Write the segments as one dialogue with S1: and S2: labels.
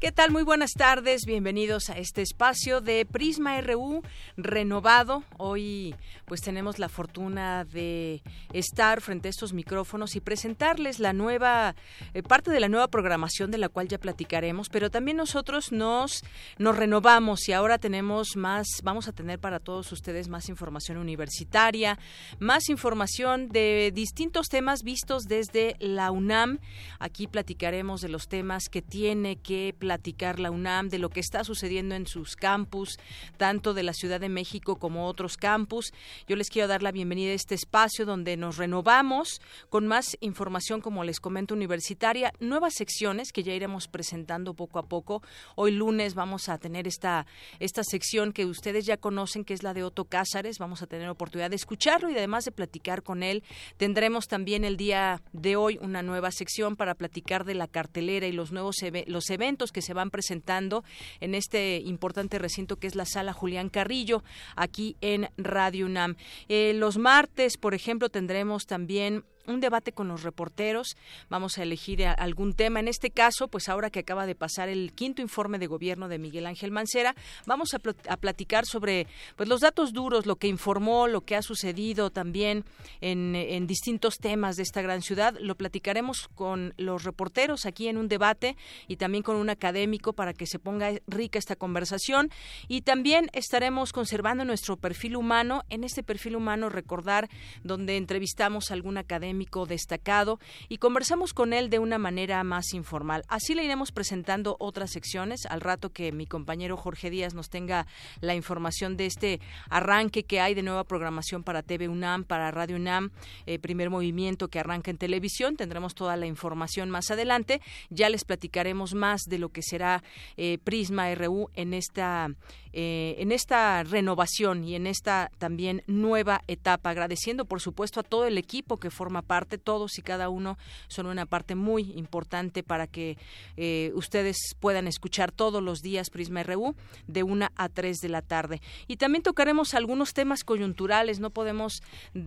S1: ¿Qué tal? Muy buenas tardes. Bienvenidos a este espacio de Prisma RU renovado. Hoy pues tenemos la fortuna de estar frente a estos micrófonos y presentarles la nueva eh, parte de la nueva programación de la cual ya platicaremos, pero también nosotros nos nos renovamos y ahora tenemos más vamos a tener para todos ustedes más información universitaria, más información de distintos temas vistos desde la UNAM. Aquí platicaremos de los temas que tiene que platicar la UNAM de lo que está sucediendo en sus campus, tanto de la Ciudad de México como otros campus. Yo les quiero dar la bienvenida a este espacio donde nos renovamos con más información, como les comento, universitaria, nuevas secciones que ya iremos presentando poco a poco. Hoy lunes vamos a tener esta, esta sección que ustedes ya conocen, que es la de Otto Cázares. Vamos a tener oportunidad de escucharlo y además de platicar con él. Tendremos también el día de hoy una nueva sección para platicar de la cartelera y los nuevos los eventos que se van presentando en este importante recinto que es la sala Julián Carrillo, aquí en Radio UNAM. Eh, los martes, por ejemplo, tendremos también un debate con los reporteros. Vamos a elegir algún tema. En este caso, pues ahora que acaba de pasar el quinto informe de gobierno de Miguel Ángel Mancera, vamos a, platicar sobre pues los datos duros, lo que informó, lo que ha sucedido también en, en distintos temas de esta gran ciudad. Lo platicaremos con los reporteros aquí en un debate y también con un académico para que se ponga rica esta conversación. Y también estaremos conservando nuestro perfil humano. En este perfil humano recordar donde entrevistamos a algún académico destacado y conversamos con él de una manera más informal. Así le iremos presentando otras secciones al rato que mi compañero Jorge Díaz nos tenga la información de este arranque que hay de nueva programación para TV UNAM, para Radio UNAM, eh, primer movimiento que arranca en televisión. Tendremos toda la información más adelante. Ya les platicaremos más de lo que será eh, Prisma RU en esta eh, en esta renovación y en esta también nueva etapa, agradeciendo por supuesto a todo el equipo que forma parte, todos y cada uno son una parte muy importante para que eh, ustedes puedan escuchar todos los días Prisma RU de una a 3 de la tarde. Y también tocaremos algunos temas coyunturales, no podemos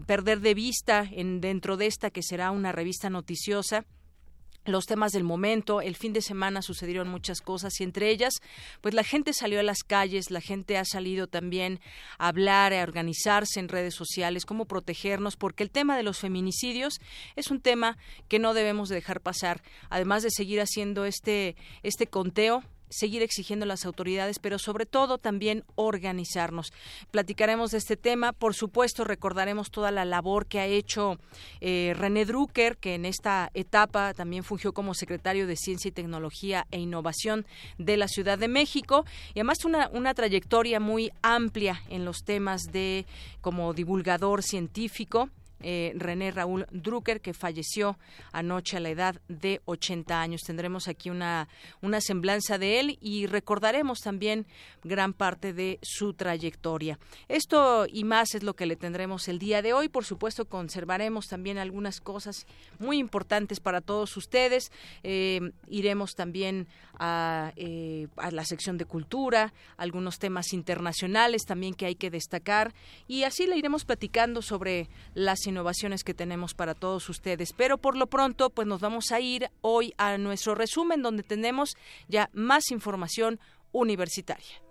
S1: perder de vista en dentro de esta que será una revista noticiosa los temas del momento. El fin de semana sucedieron muchas cosas y entre ellas, pues la gente salió a las calles, la gente ha salido también a hablar, a organizarse en redes sociales, cómo protegernos, porque el tema de los feminicidios es un tema que no debemos dejar pasar. Además de seguir haciendo este este conteo, seguir exigiendo a las autoridades, pero sobre todo también organizarnos. Platicaremos de este tema, por supuesto recordaremos toda la labor que ha hecho eh, René Drucker, que en esta etapa también fungió como secretario de Ciencia y Tecnología e Innovación de la Ciudad de México. Y además una, una trayectoria muy amplia en los temas de como divulgador científico eh, René Raúl Drucker, que falleció anoche a la edad de 80 años. Tendremos aquí una, una semblanza de él y recordaremos también gran parte de su trayectoria. Esto y más es lo que le tendremos el día de hoy. Por supuesto, conservaremos también algunas cosas muy importantes para todos ustedes. Eh, iremos también a, eh, a la sección de cultura, algunos temas internacionales también que hay que destacar y así le iremos platicando sobre las innovaciones que tenemos para todos ustedes. Pero por lo pronto, pues nos vamos a ir hoy a nuestro resumen donde tenemos ya más información universitaria.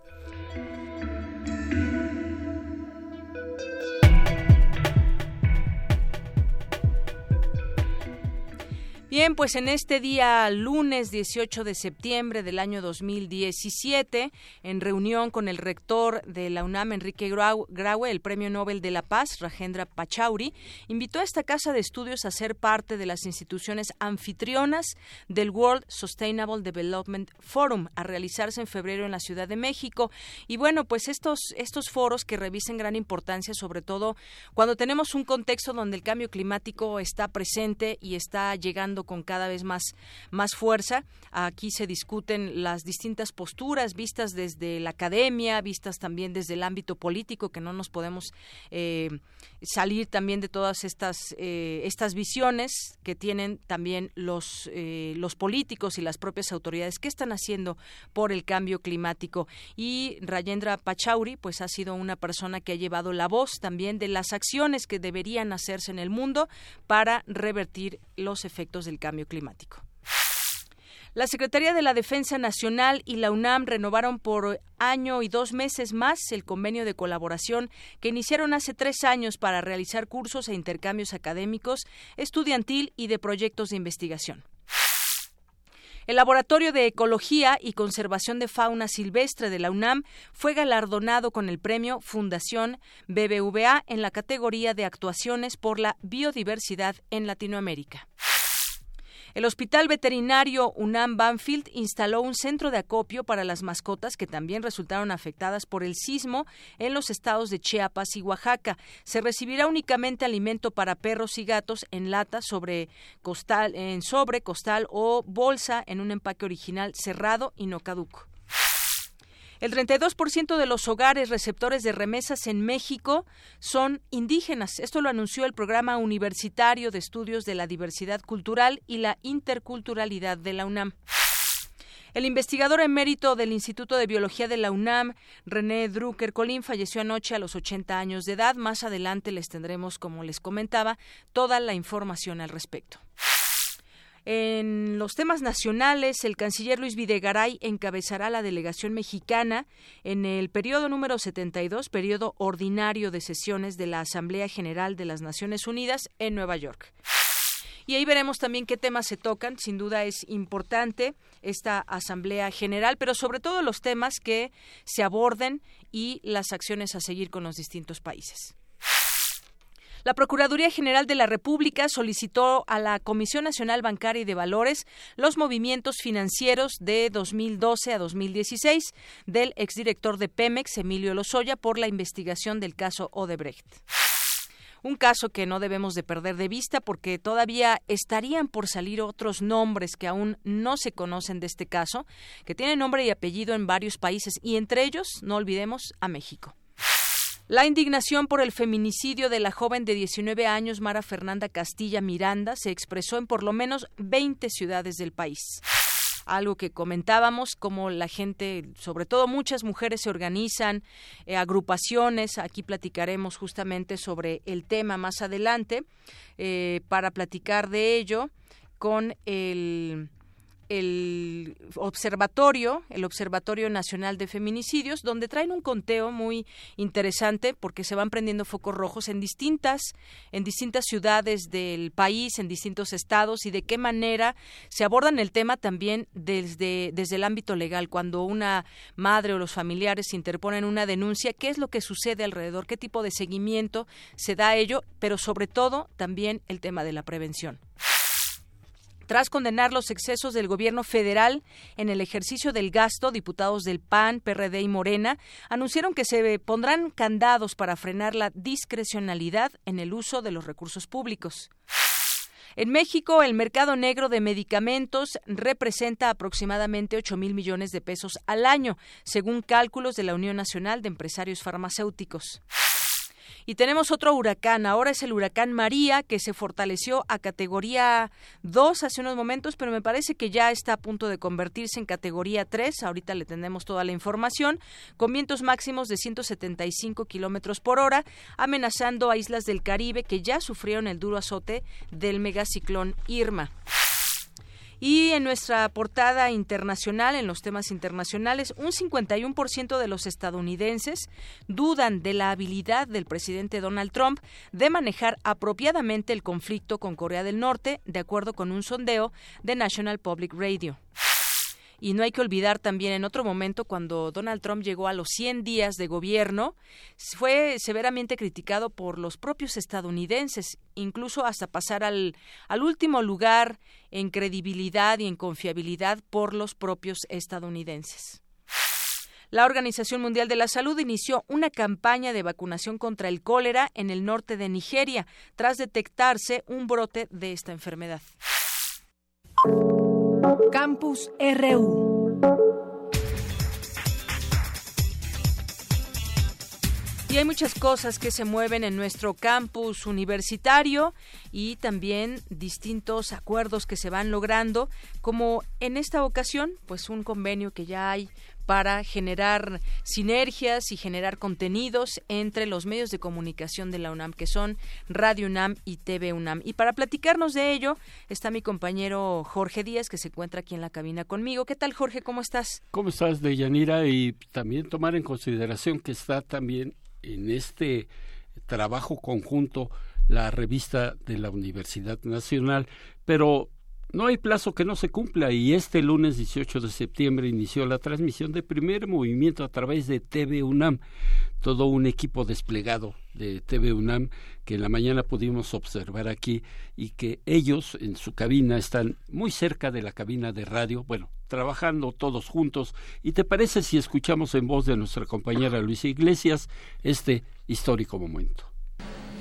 S1: Bien, pues en este día, lunes 18 de septiembre del año 2017, en reunión con el rector de la UNAM, Enrique Graue, el Premio Nobel de la Paz, Rajendra Pachauri, invitó a esta casa de estudios a ser parte de las instituciones anfitrionas del World Sustainable Development Forum, a realizarse en febrero en la Ciudad de México. Y bueno, pues estos, estos foros que revisen gran importancia, sobre todo cuando tenemos un contexto donde el cambio climático está presente y está llegando con cada vez más, más fuerza. Aquí se discuten las distintas posturas vistas desde la academia, vistas también desde el ámbito político, que no nos podemos eh, salir también de todas estas, eh, estas visiones que tienen también los, eh, los políticos y las propias autoridades. ¿Qué están haciendo por el cambio climático? Y Rayendra Pachauri, pues ha sido una persona que ha llevado la voz también de las acciones que deberían hacerse en el mundo para revertir los efectos del cambio climático. La Secretaría de la Defensa Nacional y la UNAM renovaron por año y dos meses más el convenio de colaboración que iniciaron hace tres años para realizar cursos e intercambios académicos, estudiantil y de proyectos de investigación. El Laboratorio de Ecología y Conservación de Fauna Silvestre de la UNAM fue galardonado con el premio Fundación BBVA en la categoría de actuaciones por la biodiversidad en Latinoamérica. El Hospital Veterinario UNAM Banfield instaló un centro de acopio para las mascotas que también resultaron afectadas por el sismo en los estados de Chiapas y Oaxaca. Se recibirá únicamente alimento para perros y gatos en lata sobre costal, en sobre, costal o bolsa en un empaque original cerrado y no caduco. El 32% de los hogares receptores de remesas en México son indígenas. Esto lo anunció el Programa Universitario de Estudios de la Diversidad Cultural y la Interculturalidad de la UNAM. El investigador emérito del Instituto de Biología de la UNAM, René Drucker Colín, falleció anoche a los 80 años de edad. Más adelante les tendremos, como les comentaba, toda la información al respecto. En los temas nacionales, el canciller Luis Videgaray encabezará la delegación mexicana en el periodo número 72, periodo ordinario de sesiones de la Asamblea General de las Naciones Unidas en Nueva York. Y ahí veremos también qué temas se tocan. Sin duda es importante esta Asamblea General, pero sobre todo los temas que se aborden y las acciones a seguir con los distintos países. La Procuraduría General de la República solicitó a la Comisión Nacional Bancaria y de Valores los movimientos financieros de 2012 a 2016 del exdirector de Pemex, Emilio Lozoya, por la investigación del caso Odebrecht un caso que no debemos de perder de vista porque todavía estarían por salir otros nombres que aún no se conocen de este caso, que tienen nombre y apellido en varios países y entre ellos, no olvidemos, a México. La indignación por el feminicidio de la joven de 19 años Mara Fernanda Castilla Miranda se expresó en por lo menos 20 ciudades del país. Algo que comentábamos, como la gente, sobre todo muchas mujeres se organizan, eh, agrupaciones, aquí platicaremos justamente sobre el tema más adelante, eh, para platicar de ello con el el observatorio, el Observatorio Nacional de Feminicidios, donde traen un conteo muy interesante porque se van prendiendo focos rojos en distintas, en distintas ciudades del país, en distintos estados y de qué manera se abordan el tema también desde, desde el ámbito legal. Cuando una madre o los familiares interponen una denuncia, ¿qué es lo que sucede alrededor? ¿Qué tipo de seguimiento se da a ello? Pero sobre todo también el tema de la prevención. Tras condenar los excesos del gobierno federal en el ejercicio del gasto, diputados del PAN, PRD y Morena anunciaron que se pondrán candados para frenar la discrecionalidad en el uso de los recursos públicos. En México, el mercado negro de medicamentos representa aproximadamente 8 mil millones de pesos al año, según cálculos de la Unión Nacional de Empresarios Farmacéuticos. Y tenemos otro huracán, ahora es el huracán María, que se fortaleció a categoría 2 hace unos momentos, pero me parece que ya está a punto de convertirse en categoría 3. Ahorita le tenemos toda la información, con vientos máximos de 175 kilómetros por hora, amenazando a islas del Caribe que ya sufrieron el duro azote del megaciclón Irma. Y en nuestra portada internacional, en los temas internacionales, un 51% de los estadounidenses dudan de la habilidad del presidente Donald Trump de manejar apropiadamente el conflicto con Corea del Norte, de acuerdo con un sondeo de National Public Radio. Y no hay que olvidar también en otro momento cuando Donald Trump llegó a los 100 días de gobierno, fue severamente criticado por los propios estadounidenses, incluso hasta pasar al, al último lugar en credibilidad y en confiabilidad por los propios estadounidenses. La Organización Mundial de la Salud inició una campaña de vacunación contra el cólera en el norte de Nigeria, tras detectarse un brote de esta enfermedad.
S2: Campus RU.
S1: Y hay muchas cosas que se mueven en nuestro campus universitario y también distintos acuerdos que se van logrando, como en esta ocasión, pues un convenio que ya hay para generar sinergias y generar contenidos entre los medios de comunicación de la UNAM, que son Radio UNAM y TV UNAM. Y para platicarnos de ello está mi compañero Jorge Díaz, que se encuentra aquí en la cabina conmigo. ¿Qué tal, Jorge? ¿Cómo estás?
S3: ¿Cómo estás, Deyanira? Y también tomar en consideración que está también en este trabajo conjunto la revista de la Universidad Nacional, pero no hay plazo que no se cumpla y este lunes 18 de septiembre inició la transmisión de primer movimiento a través de TV UNAM, todo un equipo desplegado de TV UNAM que en la mañana pudimos observar aquí y que ellos en su cabina están muy cerca de la cabina de radio, bueno, trabajando todos juntos. ¿Y te parece si escuchamos en voz de nuestra compañera Luisa Iglesias este histórico momento?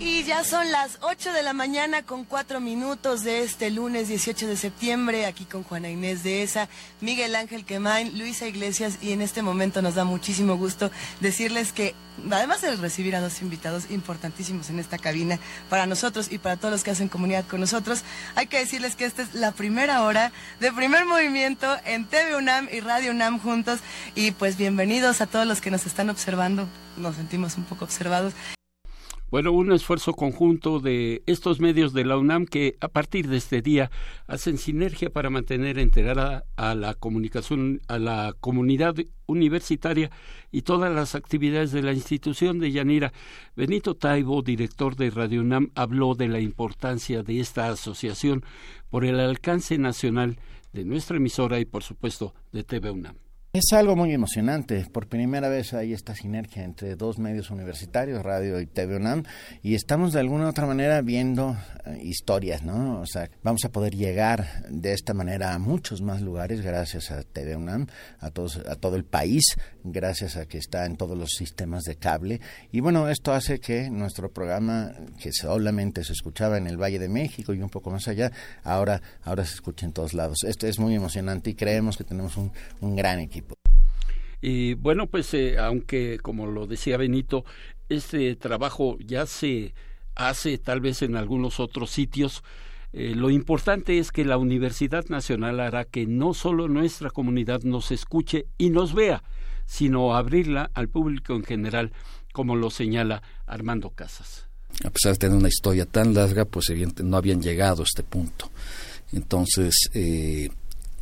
S4: Y ya son las 8 de la mañana con 4 minutos de este lunes 18 de septiembre, aquí con Juana Inés de ESA, Miguel Ángel Quemain, Luisa Iglesias, y en este momento nos da muchísimo gusto decirles que, además de recibir a dos invitados importantísimos en esta cabina, para nosotros y para todos los que hacen comunidad con nosotros, hay que decirles que esta es la primera hora de primer movimiento en TV UNAM y Radio UNAM juntos, y pues bienvenidos a todos los que nos están observando, nos sentimos un poco observados.
S3: Bueno, un esfuerzo conjunto de estos medios de la UNAM que a partir de este día hacen sinergia para mantener enterada a la comunicación, a la comunidad universitaria y todas las actividades de la institución de Yanira. Benito Taibo, director de Radio UNAM, habló de la importancia de esta asociación por el alcance nacional de nuestra emisora y por supuesto de TV UNAM.
S5: Es algo muy emocionante. Por primera vez hay esta sinergia entre dos medios universitarios, radio y TV UNAM, y estamos de alguna otra manera viendo eh, historias, ¿no? O sea, vamos a poder llegar de esta manera a muchos más lugares gracias a TV UNAM, a, todos, a todo el país, gracias a que está en todos los sistemas de cable. Y bueno, esto hace que nuestro programa, que solamente se escuchaba en el Valle de México y un poco más allá, ahora, ahora se escucha en todos lados. Esto es muy emocionante y creemos que tenemos un, un gran equipo.
S3: Y bueno, pues eh, aunque, como lo decía Benito, este trabajo ya se hace tal vez en algunos otros sitios, eh, lo importante es que la Universidad Nacional hará que no solo nuestra comunidad nos escuche y nos vea, sino abrirla al público en general, como lo señala Armando Casas.
S6: A pesar de tener una historia tan larga, pues evidentemente no habían llegado a este punto. Entonces, eh,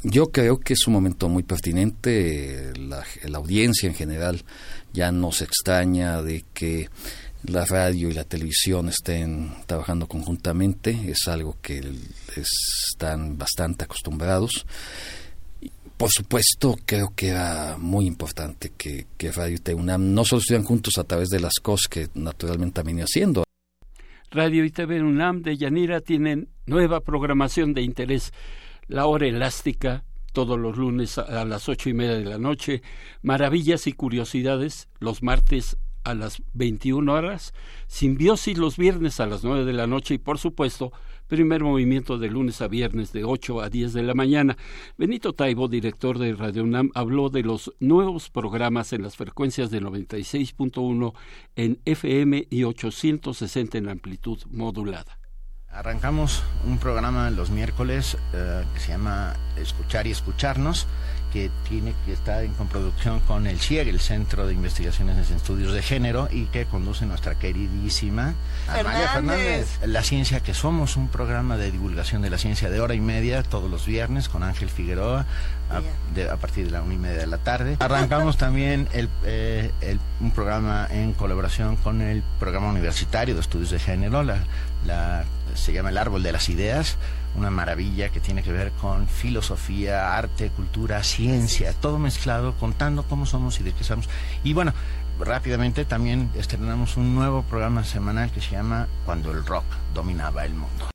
S6: yo creo que es un momento muy pertinente. La, audiencia en general ya no se extraña de que la radio y la televisión estén trabajando conjuntamente. Es algo que están bastante acostumbrados. Por supuesto, creo que era muy importante que, Radio y UNAM no solo estuvieran juntos a través de las cosas que naturalmente han venido haciendo.
S3: Radio y TV de Yanira tienen nueva programación de interés la hora elástica, todos los lunes a las ocho y media de la noche, maravillas y curiosidades los martes a las 21 horas, simbiosis los viernes a las nueve de la noche y por supuesto primer movimiento de lunes a viernes de 8 a 10 de la mañana. Benito Taibo, director de Radio UNAM, habló de los nuevos programas en las frecuencias de 96.1 en FM y 860 en amplitud modulada.
S5: Arrancamos un programa los miércoles eh, que se llama Escuchar y Escucharnos que tiene que estar en coproducción con el CIEG, el Centro de Investigaciones en Estudios de Género, y que conduce nuestra queridísima Amalia Fernández. La Ciencia que Somos, un programa de divulgación de la ciencia de hora y media todos los viernes con Ángel Figueroa a, partir de la una y media de la tarde. Arrancamos también eh, el, un programa en colaboración con el programa universitario de estudios de género, la, la, se llama El Árbol de las Ideas una maravilla que tiene que ver con filosofía, arte, cultura, ciencia, todo mezclado, contando cómo somos y de qué somos. Y bueno, rápidamente también estrenamos un nuevo programa semanal que se llama Cuando el rock dominaba el mundo.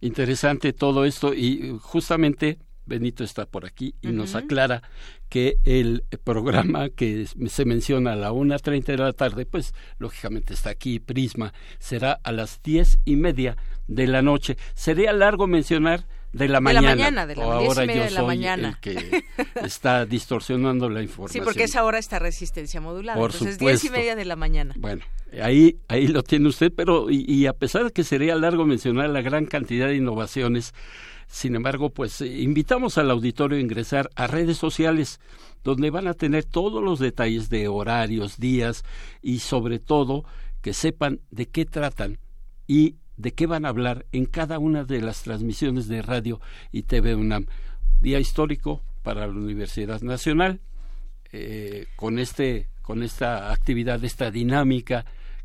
S3: Interesante todo esto y justamente Benito está por aquí y nos aclara que el programa que se menciona a la 1.30 de la tarde, pues lógicamente está aquí, Prisma, será a las diez y media de la noche. Sería largo mencionar de la mañana.
S1: De la mañana, de la
S3: ahora yo
S1: de la
S3: soy
S1: mañana.
S3: el que está distorsionando la información.
S1: Sí, porque esa hora está resistencia modulada.
S3: Por
S1: entonces,
S3: supuesto.
S1: diez y media de la mañana.
S3: Bueno, ahí, ahí lo tiene usted, pero y, y a pesar de que sería largo mencionar la gran cantidad de innovaciones, sin embargo, pues eh, invitamos al auditorio a ingresar a redes sociales donde van a tener todos los detalles de horarios, días y sobre todo que sepan de qué tratan y de qué van a hablar en cada una de las transmisiones de radio y TV UNAM. Día histórico para la Universidad Nacional, eh, con, este, con esta actividad, esta dinámica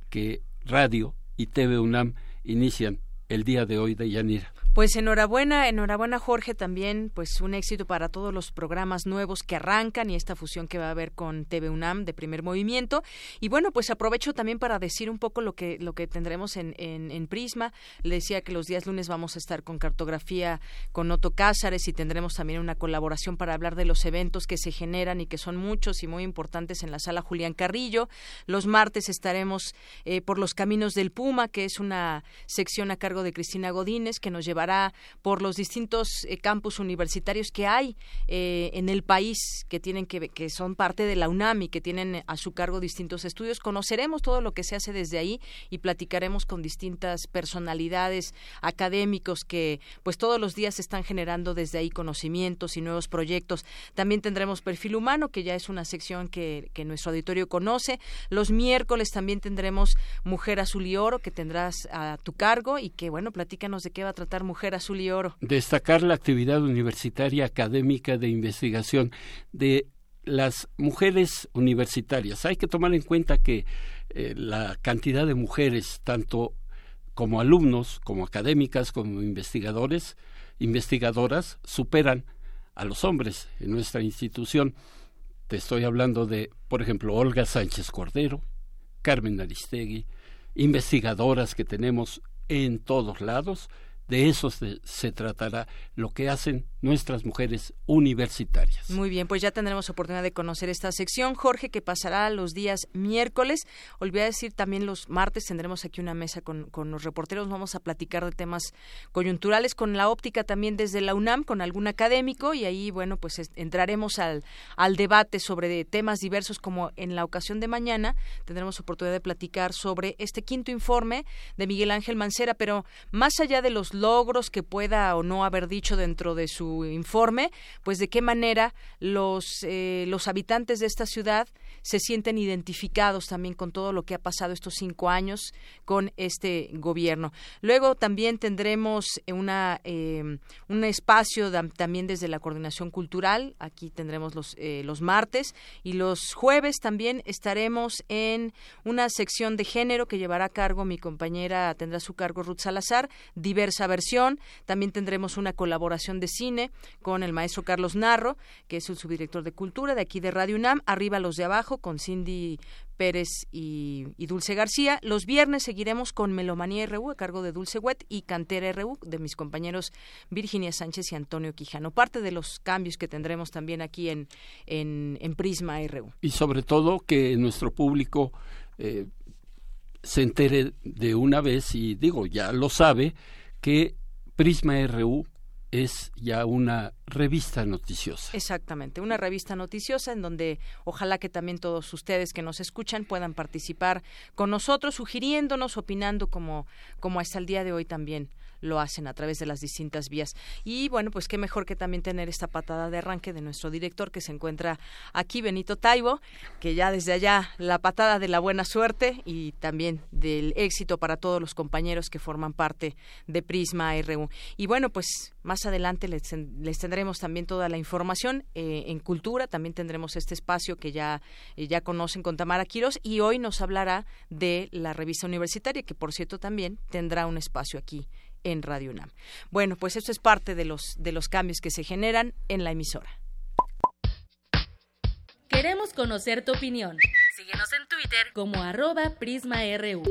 S3: que radio y TV UNAM inician el día de hoy de Yanira.
S1: Pues enhorabuena, enhorabuena Jorge también, pues un éxito para todos los programas nuevos que arrancan y esta fusión que va a haber con TV UNAM de primer movimiento. Y bueno, pues aprovecho también para decir un poco lo que, lo que tendremos en, en, Prisma. Le decía que los días lunes vamos a estar con cartografía con Otto Cázares y tendremos también una colaboración para hablar de los eventos que se generan y que son muchos y muy importantes en la sala Julián Carrillo. Los martes estaremos eh, por los caminos del Puma, que es una sección a cargo de Cristina Godínez que nos llevará por los distintos eh, campus universitarios que hay eh, en el país que tienen que son parte de la UNAM y que tienen a su cargo distintos estudios. Conoceremos todo lo que se hace desde ahí y platicaremos con distintas personalidades académicos que pues todos los días están generando desde ahí conocimientos y nuevos proyectos. También tendremos perfil humano que ya es una sección que, que nuestro auditorio conoce. Los miércoles también tendremos Mujer Azul y Oro que tendrás a tu cargo y que bueno, platícanos de qué va a tratar Mujer
S3: Destacar la actividad universitaria académica de investigación de las mujeres universitarias. Hay que tomar en cuenta que eh, la cantidad de mujeres, tanto como alumnos, como académicas, como investigadores, investigadoras, superan a los hombres en nuestra institución. Te estoy hablando de, por ejemplo, Olga Sánchez Cordero, Carmen Aristegui, investigadoras que tenemos en todos lados, de eso se, tratará lo que hacen nuestras mujeres universitarias.
S1: Muy bien, pues ya tendremos oportunidad de conocer esta sección, Jorge, que pasará los días miércoles. Olvidé decir también los martes tendremos aquí una mesa con, con, los reporteros. Vamos a platicar de temas coyunturales con la óptica también desde la UNAM, con algún académico, y ahí, bueno, pues entraremos al, al debate sobre temas diversos, como en la ocasión de mañana tendremos oportunidad de platicar sobre este quinto informe de Miguel Ángel Mancera, pero más allá de los logros que pueda o no haber dicho dentro de su informe, pues de qué manera los, eh, los habitantes de esta ciudad se sienten identificados también con todo lo que ha pasado estos cinco años con este gobierno. Luego también tendremos una, eh, un espacio también desde la coordinación cultural, aquí tendremos los, eh, los martes y los jueves también estaremos en una sección de género que llevará a cargo mi compañera, tendrá su cargo Ruth Salazar, diversa versión. También tendremos una colaboración de cine con el maestro Carlos Narro, que es el subdirector de Cultura de aquí de Radio UNAM, Arriba los de abajo con Cindy Pérez y, Dulce García. Los viernes seguiremos con Melomanía RU a cargo de Dulce Wet y Cantera RU de mis compañeros Virginia Sánchez y Antonio Quijano. Parte de los cambios que tendremos también aquí en, en, Prisma RU.
S3: Y sobre todo que nuestro público eh, se entere de una vez, y digo, ya lo sabe, que Prisma RU es ya una revista noticiosa.
S1: Exactamente, una revista noticiosa en donde ojalá que también todos ustedes que nos escuchan puedan participar con nosotros, sugiriéndonos, opinando como, como hasta el día de hoy también lo hacen a través de las distintas vías. Y bueno, pues qué mejor que también tener esta patada de arranque de nuestro director que se encuentra aquí, Benito Taibo, que ya desde allá la patada de la buena suerte y también del éxito para todos los compañeros que forman parte de Prisma RU. Y bueno, pues más adelante les, tendremos también toda la información eh, en cultura, también tendremos este espacio que ya, eh, ya conocen con Tamara Quiros y hoy nos hablará de la revista universitaria, que por cierto también tendrá un espacio aquí en Radio UNAM. Bueno, pues esto es parte de los, de los cambios que se generan en la emisora.
S7: Queremos conocer tu opinión. Síguenos en Twitter como arroba PrismaRU.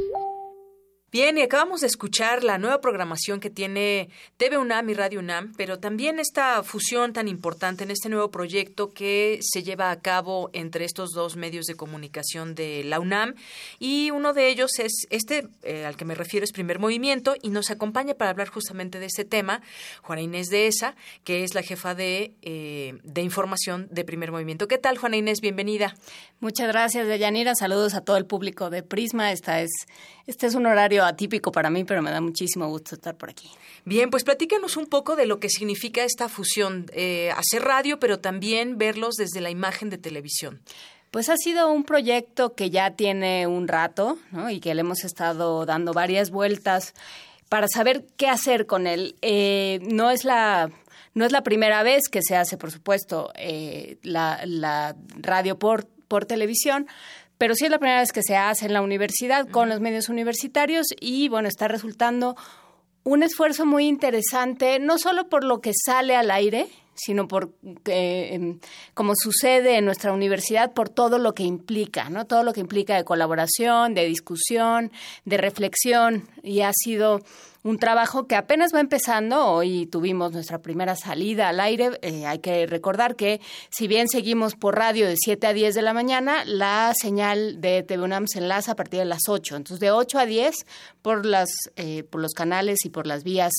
S1: Bien, y acabamos de escuchar la nueva programación que tiene TV UNAM y Radio UNAM, pero también esta fusión tan importante en este nuevo proyecto que se lleva a cabo entre estos dos medios de comunicación de la UNAM. Y uno de ellos es este, eh, al que me refiero, es Primer Movimiento, y nos acompaña para hablar justamente de este tema Juana Inés de ESA, que es la jefa de, eh, de información de Primer Movimiento. ¿Qué tal, Juana Inés? Bienvenida.
S8: Muchas gracias, Deyanira. Saludos a todo el público de Prisma. Esta es, este es un horario atípico para mí, pero me da muchísimo gusto estar por aquí.
S1: Bien, pues platícanos un poco de lo que significa esta fusión, eh, hacer radio, pero también verlos desde la imagen de televisión.
S8: Pues ha sido un proyecto que ya tiene un rato ¿no? y que le hemos estado dando varias vueltas para saber qué hacer con él. Eh, no es la no es la primera vez que se hace, por supuesto, eh, la, la radio por, por televisión, pero sí es la primera vez que se hace en la universidad con los medios universitarios y bueno, está resultando un esfuerzo muy interesante, no solo por lo que sale al aire, sino por eh, como sucede en nuestra universidad por todo lo que implica, ¿no? Todo lo que implica de colaboración, de discusión, de reflexión y ha sido un trabajo que apenas va empezando. Hoy tuvimos nuestra primera salida al aire. Eh, hay que recordar que si bien seguimos por radio de 7 a 10 de la mañana, la señal de TV UNAM se enlaza a partir de las 8. Entonces, de 8 a 10 por, las, eh, por los canales y por las vías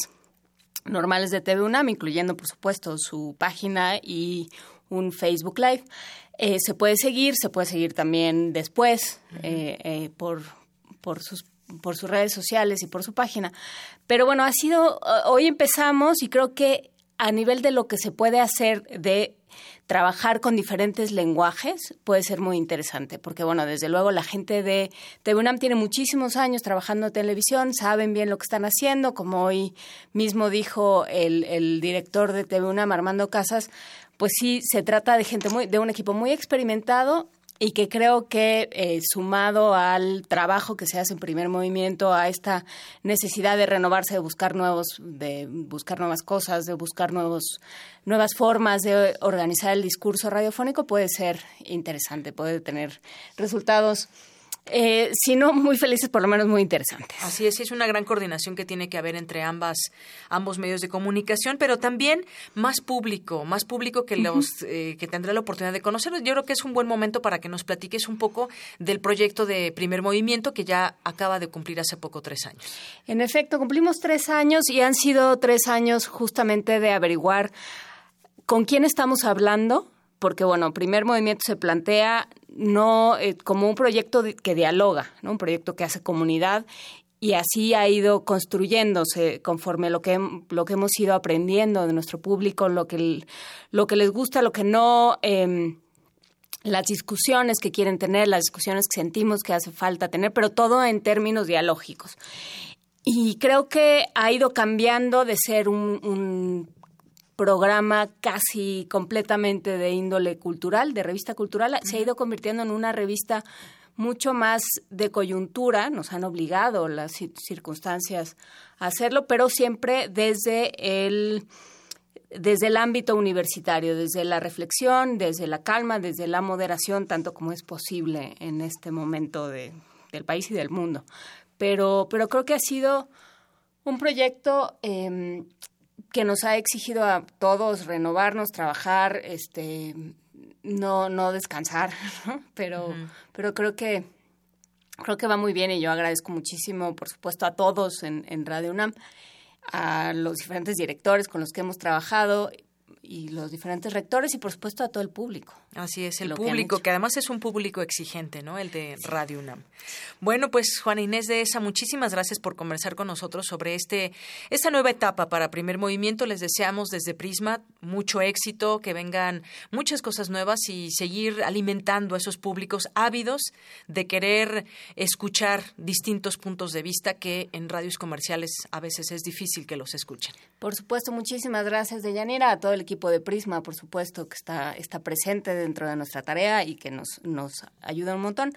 S8: normales de TV UNAM, incluyendo, por supuesto, su página y un Facebook Live. Eh, se puede seguir, se puede seguir también después por, por sus por sus redes sociales y por su página. Pero bueno, ha sido, hoy empezamos y creo que a nivel de lo que se puede hacer de trabajar con diferentes lenguajes puede ser muy interesante, porque bueno, desde luego la gente de TV UNAM tiene muchísimos años trabajando en televisión, saben bien lo que están haciendo, como hoy mismo dijo el, el director de TV UNAM, Armando Casas, pues sí, se trata de gente muy, de un equipo muy experimentado y que creo que eh, sumado al trabajo que se hace en primer movimiento, a esta necesidad de renovarse, de buscar nuevos, de buscar nuevas cosas, de buscar nuevos, nuevas formas de organizar el discurso radiofónico, puede ser interesante, puede tener resultados eh, si no muy felices, por lo menos muy interesantes.
S1: Así es, es una gran coordinación que tiene que haber entre ambas, ambos medios de comunicación, pero también más público, más público que los eh, que tendrá la oportunidad de conocerlos. Yo creo que es un buen momento para que nos platiques un poco del proyecto de Primer Movimiento que ya acaba de cumplir hace poco tres años.
S8: En efecto, cumplimos tres años y han sido tres años justamente de averiguar con quién estamos hablando, porque bueno, primer movimiento se plantea no eh, como un proyecto que dialoga, ¿no? un proyecto que hace comunidad y así ha ido construyéndose conforme lo que lo que hemos ido aprendiendo de nuestro público, lo que lo que les gusta, lo que no em, las discusiones que quieren tener, las discusiones que sentimos que hace falta tener, pero todo en términos dialógicos. Y creo que ha ido cambiando de ser un programa casi completamente de índole cultural, de revista cultural, se ha ido convirtiendo en una revista mucho más de coyuntura, nos han obligado las circunstancias a hacerlo, pero siempre desde el desde el ámbito universitario, desde la reflexión, desde la calma, desde la moderación, tanto como es posible en este momento de, del país y del mundo. Pero, pero creo que ha sido un proyecto eh, que nos ha exigido a todos renovarnos, trabajar, este, no, no descansar, pero, pero creo que creo que va muy bien y yo agradezco muchísimo, por supuesto, a todos en, en Radio UNAM, a los diferentes directores con los que hemos trabajado y los diferentes rectores y por supuesto a todo el público.
S1: Así es, el público, que, además es un público exigente, ¿no? El de Radio UNAM. Bueno, pues Juana Inés de esa, muchísimas gracias por conversar con nosotros sobre este esta nueva etapa para Primer Movimiento. Les deseamos desde Prisma mucho éxito, que vengan muchas cosas nuevas y seguir alimentando a esos públicos ávidos de querer escuchar distintos puntos de vista que en radios comerciales a veces es difícil que los escuchen.
S8: Por supuesto, muchísimas gracias, Deyanira, a todo el equipo de Prisma, por supuesto, que está, está presente dentro de nuestra tarea y que nos, nos ayuda un montón.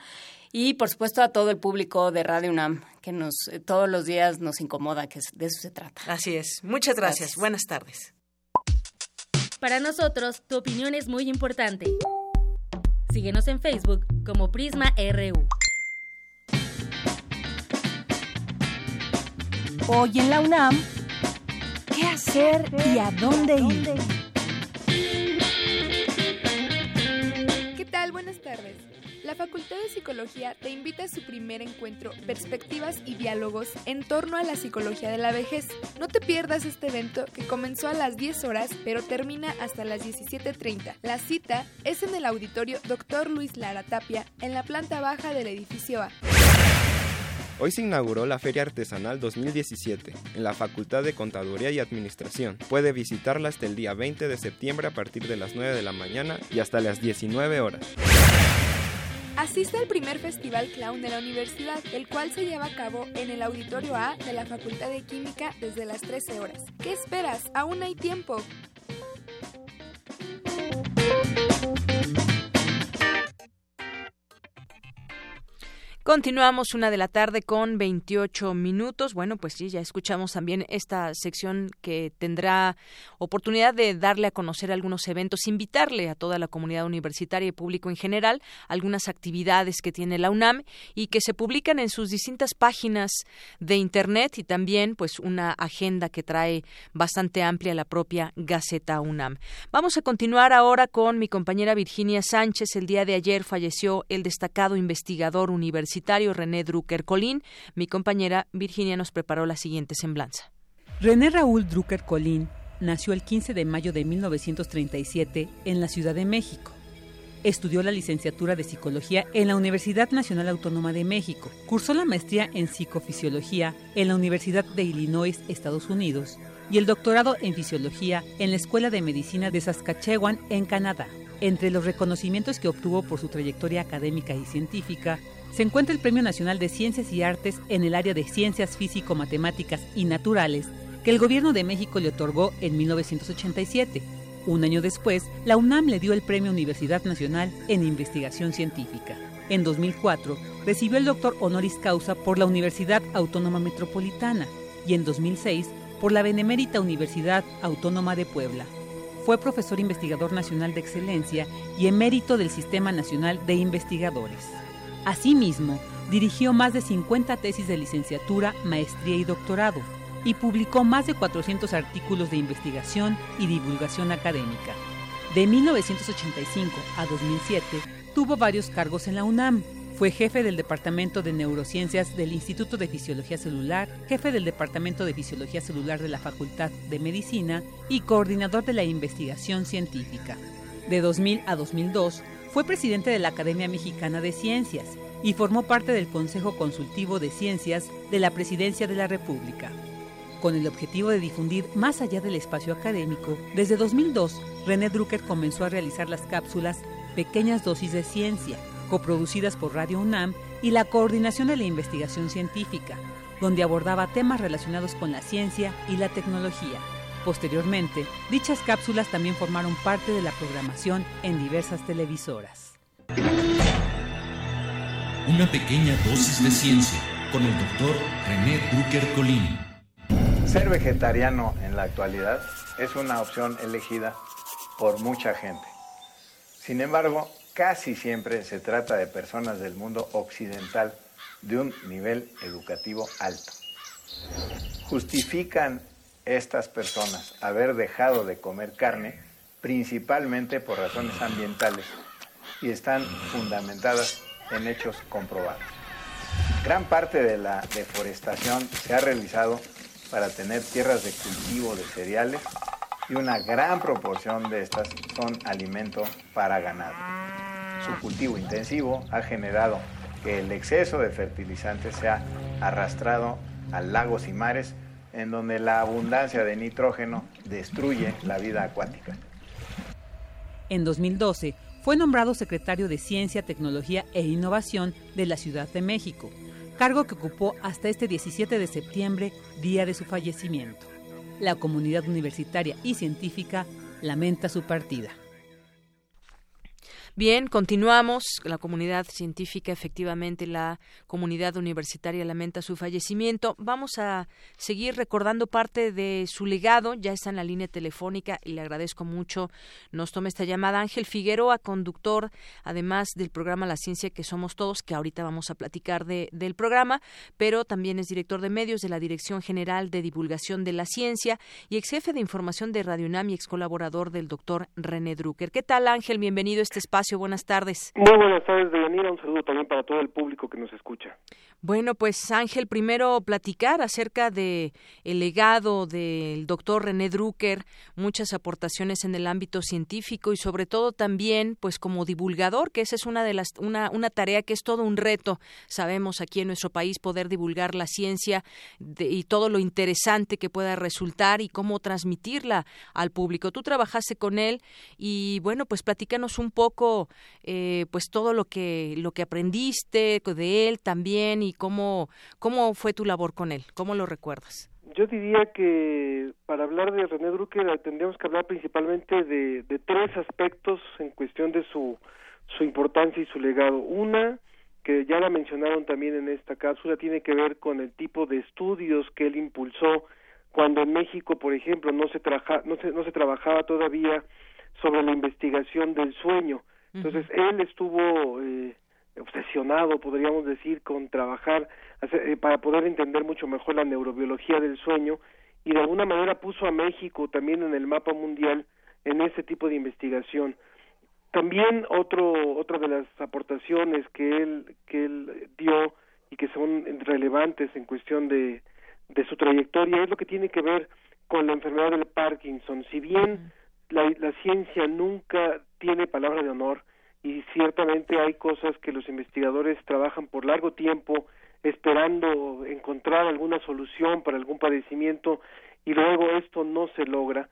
S8: Y, por supuesto, a todo el público de Radio UNAM, que nos todos los días nos incomoda, que de eso se trata.
S1: Así es. Muchas gracias. Buenas tardes.
S7: Para nosotros, tu opinión es muy importante. Síguenos en Facebook como Prisma RU.
S2: Hoy en la UNAM, ¿qué hacer y a dónde ir?
S9: Buenas tardes. La Facultad de Psicología te invita a su primer encuentro Perspectivas y Diálogos en torno a la psicología de la vejez. No te pierdas este evento que comenzó a las 10 horas pero termina hasta las 17.30. La cita es en el auditorio Dr. Luis Lara Tapia en la planta baja del edificio A.
S10: Hoy se inauguró la Feria Artesanal 2017 en la Facultad de Contaduría y Administración. Puede visitarla hasta el día 20 de septiembre a partir de las 9 de la mañana y hasta las 19 horas.
S9: Asiste al primer Festival Clown de la universidad, el cual se lleva a cabo en el Auditorio A de la Facultad de Química desde las 13 horas. ¿Qué esperas? Aún hay tiempo.
S1: Continuamos una de la tarde con 28 minutos. Bueno, pues sí, ya escuchamos también esta sección que tendrá oportunidad de darle a conocer algunos eventos, invitarle a toda la comunidad universitaria y público en general algunas actividades que tiene la UNAM y que se publican en sus distintas páginas de internet y también pues una agenda que trae bastante amplia la propia Gaceta UNAM. Vamos a continuar ahora con mi compañera Virginia Sánchez. El día de ayer falleció el destacado investigador universitario René Drucker Colín. Mi compañera Virginia nos preparó la siguiente semblanza.
S11: René Raúl Drucker Colín nació el 15 de mayo de 1937 en la Ciudad de México. Estudió la licenciatura de Psicología en la Universidad Nacional Autónoma de México. Cursó la maestría en Psicofisiología en la Universidad de Illinois, Estados Unidos, y el doctorado en Fisiología en la Escuela de Medicina de Saskatchewan, en Canadá. Entre los reconocimientos que obtuvo por su trayectoria académica y científica se encuentra el Premio Nacional de Ciencias y Artes en el área de Ciencias Físico-Matemáticas y Naturales, que el Gobierno de México le otorgó en 1987. Un año después, la UNAM le dio el Premio Universidad Nacional en Investigación Científica. En 2004, recibió el doctor honoris causa por la Universidad Autónoma Metropolitana y en 2006 por la Benemérita Universidad Autónoma de Puebla. Fue profesor investigador nacional de excelencia y emérito del Sistema Nacional de Investigadores. Asimismo, dirigió más de 50 tesis de licenciatura, maestría y doctorado y publicó más de 400 artículos de investigación y divulgación académica. De 1985 a 2007 tuvo varios cargos en la UNAM. Fue jefe del Departamento de Neurociencias del Instituto de Fisiología Celular, jefe del Departamento de Fisiología Celular de la Facultad de Medicina y coordinador de la investigación científica. De 2000 a 2002 fue presidente de la Academia Mexicana de Ciencias y formó parte del Consejo Consultivo de Ciencias de la Presidencia de la República. Con el objetivo de difundir más allá del espacio académico, desde 2002, René Drucker comenzó a realizar las cápsulas Pequeñas Dosis de Ciencia, coproducidas por Radio UNAM y la Coordinación de la Investigación Científica, donde abordaba temas relacionados con la ciencia y la tecnología. Posteriormente, dichas cápsulas también formaron parte de la programación en diversas televisoras.
S12: Una pequeña dosis de ciencia con el doctor René Drucker Colín.
S13: Ser vegetariano en la actualidad es una opción elegida por mucha gente. Sin embargo, casi siempre se trata de personas del mundo occidental de un nivel educativo alto. Justifican estas personas haber dejado de comer carne principalmente por razones ambientales y están fundamentadas en hechos comprobados. Gran parte de la deforestación se ha realizado para tener tierras de cultivo de cereales y una gran proporción de estas son alimento para ganado. Su cultivo intensivo ha generado que el exceso de fertilizantes sea arrastrado a lagos y mares en donde la abundancia de nitrógeno destruye la vida acuática.
S11: En 2012 fue nombrado secretario de Ciencia, Tecnología e Innovación de la Ciudad de México, cargo que ocupó hasta este 17 de septiembre, día de su fallecimiento. La comunidad universitaria y científica lamenta su partida.
S1: Bien, continuamos. La comunidad científica, efectivamente, la comunidad universitaria lamenta su fallecimiento. Vamos a seguir recordando parte de su legado. Ya está en la línea telefónica y le agradezco mucho. Nos toma esta llamada Ángel Figueroa, conductor, además del programa La Ciencia que Somos Todos, que ahorita vamos a platicar de, del programa, pero también es director de medios de la Dirección General de Divulgación de la Ciencia y ex jefe de información de Radio UNAM y ex colaborador del doctor René Drucker. ¿Qué tal, Ángel? Bienvenido a este espacio Buenas tardes.
S14: Muy buenas tardes, Deyanira. Un saludo también para todo el público que nos escucha.
S1: Bueno, pues Ángel, primero platicar acerca de el legado del doctor René Drucker, muchas aportaciones en el ámbito científico y sobre todo también, pues como divulgador, que esa es una de las una, una tarea que es todo un reto. Sabemos aquí en nuestro país poder divulgar la ciencia y todo lo interesante que pueda resultar y cómo transmitirla al público. Tú trabajaste con él y bueno, pues platícanos un poco, eh, pues todo lo que lo que aprendiste de él también y cómo, cómo fue tu labor con él? ¿Cómo lo recuerdas?
S14: Yo diría que para hablar de René Drucker tendríamos que hablar principalmente de, de tres aspectos en cuestión de su, su importancia y su legado. Una, que ya la mencionaron también en esta cápsula, tiene que ver con el tipo de estudios que él impulsó cuando en México, por ejemplo, no se, traja, no se, no se trabajaba todavía sobre la investigación del sueño. Entonces, él estuvo eh, obsesionado, podríamos decir, con trabajar eh, para poder entender mucho mejor la neurobiología del sueño y de alguna manera puso a México también en el mapa mundial en ese tipo de investigación. También otro otra de las aportaciones que él que él dio y que son relevantes en cuestión de de su trayectoria es lo que tiene que ver con la enfermedad del Parkinson. Si bien la, la ciencia nunca tiene palabra de honor, y ciertamente hay cosas que los investigadores trabajan por largo tiempo esperando encontrar alguna solución para algún padecimiento y luego esto no se logra.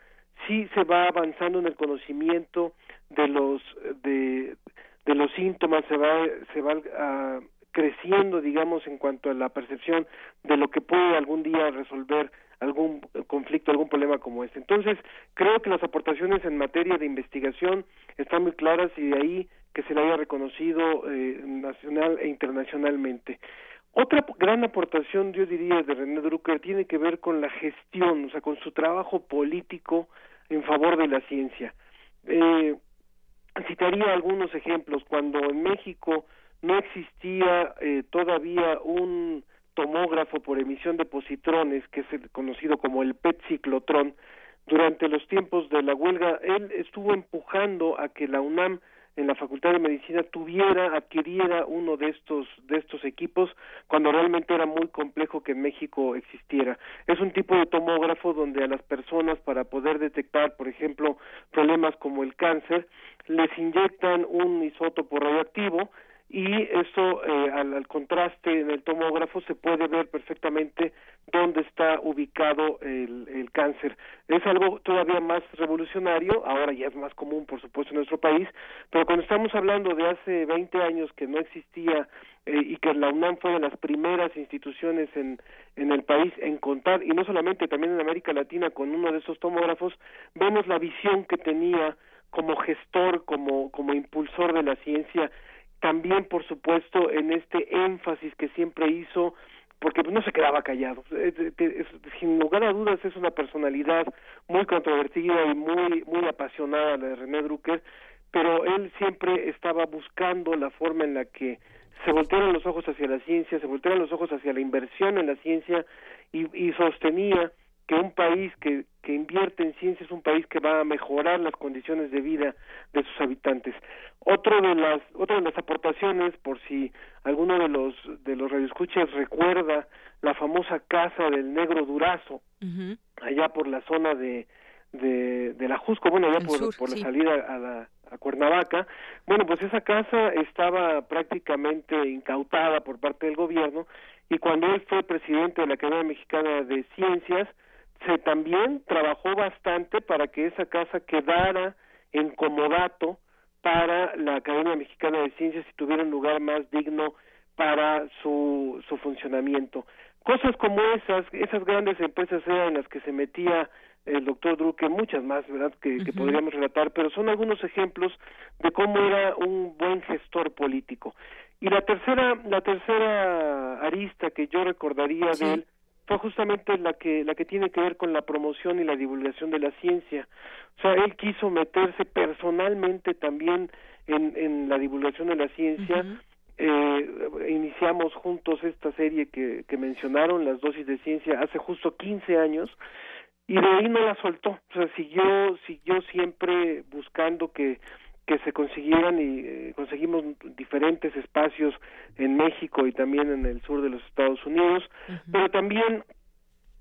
S14: Sí se va avanzando en el conocimiento de los de, de los síntomas se va se va uh, creciendo digamos en cuanto a la percepción de lo que puede algún día resolver algún conflicto, algún problema como este. Entonces, creo que las aportaciones en materia de investigación están muy claras y de ahí que se le haya reconocido eh, nacional e internacionalmente. Otra gran aportación, yo diría, de René Drucker tiene que ver con la gestión, o sea, con su trabajo político en favor de la ciencia. Eh, citaría algunos ejemplos. Cuando en México no existía eh, todavía un tomógrafo por emisión de positrones, que es el conocido como el PET ciclotrón, durante los tiempos de la huelga, él estuvo empujando a que la UNAM en la Facultad de Medicina tuviera, adquiriera uno de estos, de estos equipos cuando realmente era muy complejo que en México existiera. Es un tipo de tomógrafo donde a las personas para poder detectar, por ejemplo, problemas como el cáncer, les inyectan un isótopo radioactivo y eso eh, al, contraste en el tomógrafo se puede ver perfectamente dónde está ubicado el, el, cáncer. Es algo todavía más revolucionario, ahora ya es más común por supuesto en nuestro país, pero cuando estamos hablando de hace 20 años que no existía eh, y que la UNAM fue de las primeras instituciones en, en el país en contar, y no solamente también en América Latina con uno de esos tomógrafos, vemos la visión que tenía como gestor, como, como impulsor de la ciencia también por supuesto en este énfasis que siempre hizo porque no se quedaba callado. sin lugar a dudas es una personalidad muy controvertida y muy muy apasionada de René Drucker, pero él siempre estaba buscando la forma en la que se voltearan los ojos hacia la ciencia, se voltearan los ojos hacia la inversión en la ciencia y, y sostenía que un país que, que invierte en ciencia es un país que va a mejorar las condiciones de vida de sus habitantes. Otro de las, otra de las aportaciones, por si alguno de los de los radioescuchas recuerda la famosa casa del negro Durazo, allá por la zona de de, de la Jusco, bueno, ya por, por la salida a la a Cuernavaca. Bueno, pues esa casa estaba prácticamente incautada por parte del gobierno y cuando él fue presidente de la Academia Mexicana de Ciencias, se también trabajó bastante para que esa casa quedara en comodato para la Academia Mexicana de Ciencias y tuviera un lugar más digno para su, su funcionamiento. Cosas como esas, esas grandes empresas eran las que se metía el doctor Drucker, muchas más, ¿verdad?, que, que, podríamos relatar, pero son algunos ejemplos de cómo era un buen gestor político. Y la tercera, la tercera arista que yo recordaría de él fue justamente la que, la que tiene que ver con la promoción y la divulgación de la ciencia. O sea, él quiso meterse personalmente también en, en la divulgación de la ciencia. eh, iniciamos juntos esta serie que, que mencionaron, las dosis de ciencia, hace justo 15 años y de ahí no la soltó, o sea, siguió, siguió siempre buscando que, que se consiguieran y eh, conseguimos diferentes espacios en México y también en el sur de los Estados Unidos, pero también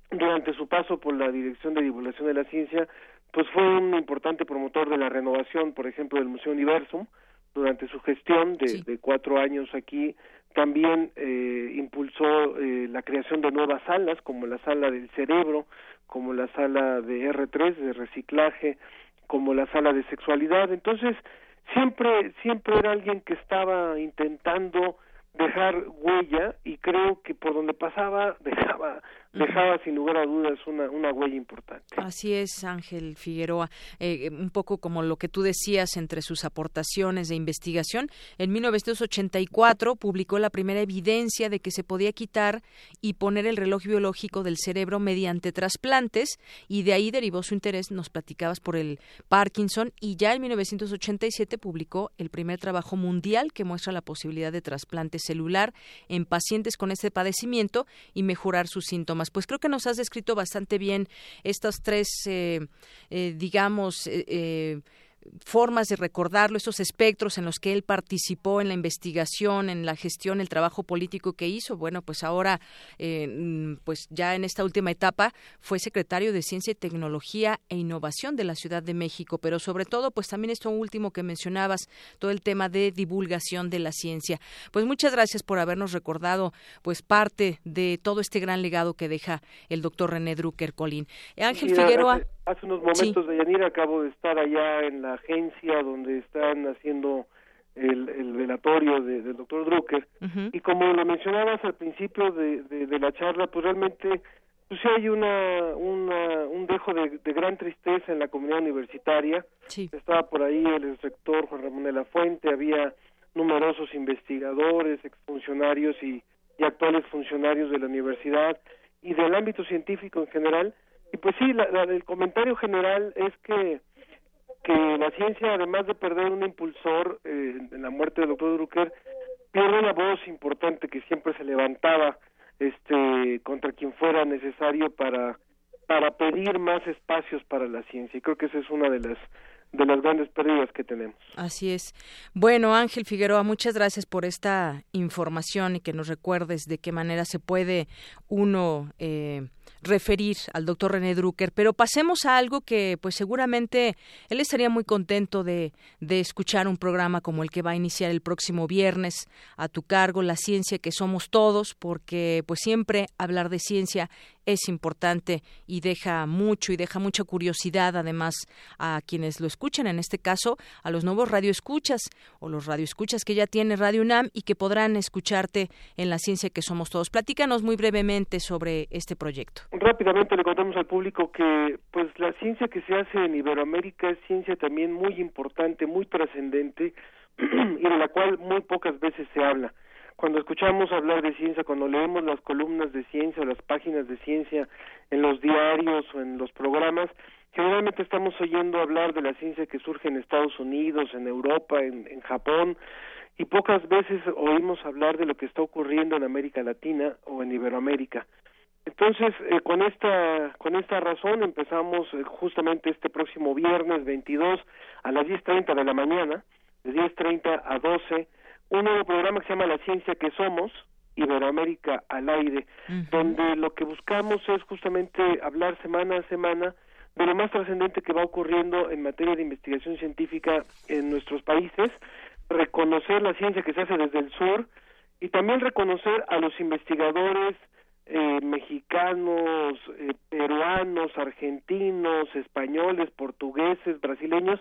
S14: durante su paso por la Dirección de Divulgación de la Ciencia, pues fue un importante promotor de la renovación, por ejemplo, del Museo Universum, durante su gestión de, de cuatro años aquí, también eh, impulsó eh, la creación de nuevas salas, como la sala del cerebro, como la sala de R3 de reciclaje, como la sala de sexualidad. Entonces, siempre siempre era alguien que estaba intentando dejar huella y creo que por donde pasaba dejaba dejaba sin lugar a dudas una, una huella importante.
S1: Así es, Ángel Figueroa. Eh, un poco como lo que tú decías entre sus aportaciones de investigación. En 1984 publicó la primera evidencia de que se podía quitar y poner el reloj biológico del cerebro mediante trasplantes y de ahí derivó su interés, nos platicabas, por el Parkinson y ya en 1987 publicó el primer trabajo mundial que muestra la posibilidad de trasplante celular en pacientes con este padecimiento y mejorar sus síntomas pues creo que nos has descrito bastante bien estas tres, eh, eh, digamos, eh, formas de recordarlo, esos espectros en los que él participó en la investigación, en la gestión, el trabajo político que hizo. Bueno, pues ahora, eh, pues ya en esta última etapa, fue secretario de Ciencia y Tecnología e Innovación de la Ciudad de México, pero sobre todo, pues también esto último que mencionabas, todo el tema de divulgación de la ciencia. Pues muchas gracias por habernos recordado, pues parte de todo este gran legado que deja el doctor René Drucker Colín. Ángel Figueroa.
S14: Hace, unos momentos, de Yanira, acabo de estar allá en la agencia donde están haciendo el, el velatorio de, del doctor Drucker. Y como lo mencionabas al principio de, de, la charla pues realmente pues sí hay una, una un dejo de, gran tristeza en la comunidad universitaria. Estaba por ahí el rector Juan Ramón de la Fuente había numerosos investigadores exfuncionarios y, y actuales funcionarios de la universidad y del ámbito científico en general. Y pues sí la, el comentario general es que que la ciencia, además de perder un impulsor eh, en la muerte del doctor Drucker, pierde una voz importante que siempre se levantaba este contra quien fuera necesario para para pedir más espacios para la ciencia. Y creo que esa es una de las de las grandes pérdidas que tenemos.
S1: Así es. Bueno, Ángel Figueroa, muchas gracias por esta información y que nos recuerdes de qué manera se puede uno eh, referir al doctor René Drucker, pero pasemos a algo que pues seguramente él estaría muy contento de, de escuchar un programa como el que va a iniciar el próximo viernes a tu cargo, La ciencia que somos todos, porque pues siempre hablar de ciencia es importante y deja mucho y deja mucha curiosidad además a quienes lo escuchan, en este caso a los nuevos radioescuchas o los radioescuchas que ya tiene Radio UNAM y que podrán escucharte en la ciencia que somos todos. Platícanos muy brevemente sobre este proyecto.
S14: Rápidamente le contamos al público que pues la ciencia que se hace en Iberoamérica es ciencia también muy importante, muy trascendente y de la cual muy pocas veces se habla cuando escuchamos hablar de ciencia, cuando leemos las columnas de ciencia o las páginas de ciencia en los diarios o en los programas, generalmente estamos oyendo hablar de la ciencia que surge en Estados Unidos, en Europa, en, en Japón, y pocas veces oímos hablar de lo que está ocurriendo en América Latina o en Iberoamérica. Entonces, eh, con esta con esta razón empezamos eh, justamente este próximo viernes 22 a las 10:30 de la mañana, de 10:30 a 12 un nuevo programa que se llama La Ciencia que Somos, Iberoamérica al aire, donde lo que buscamos es justamente hablar semana a semana de lo más trascendente que va ocurriendo en materia de investigación científica en nuestros países, reconocer la ciencia que se hace desde el sur y también reconocer a los investigadores eh, mexicanos, eh, peruanos, argentinos, españoles, portugueses, brasileños,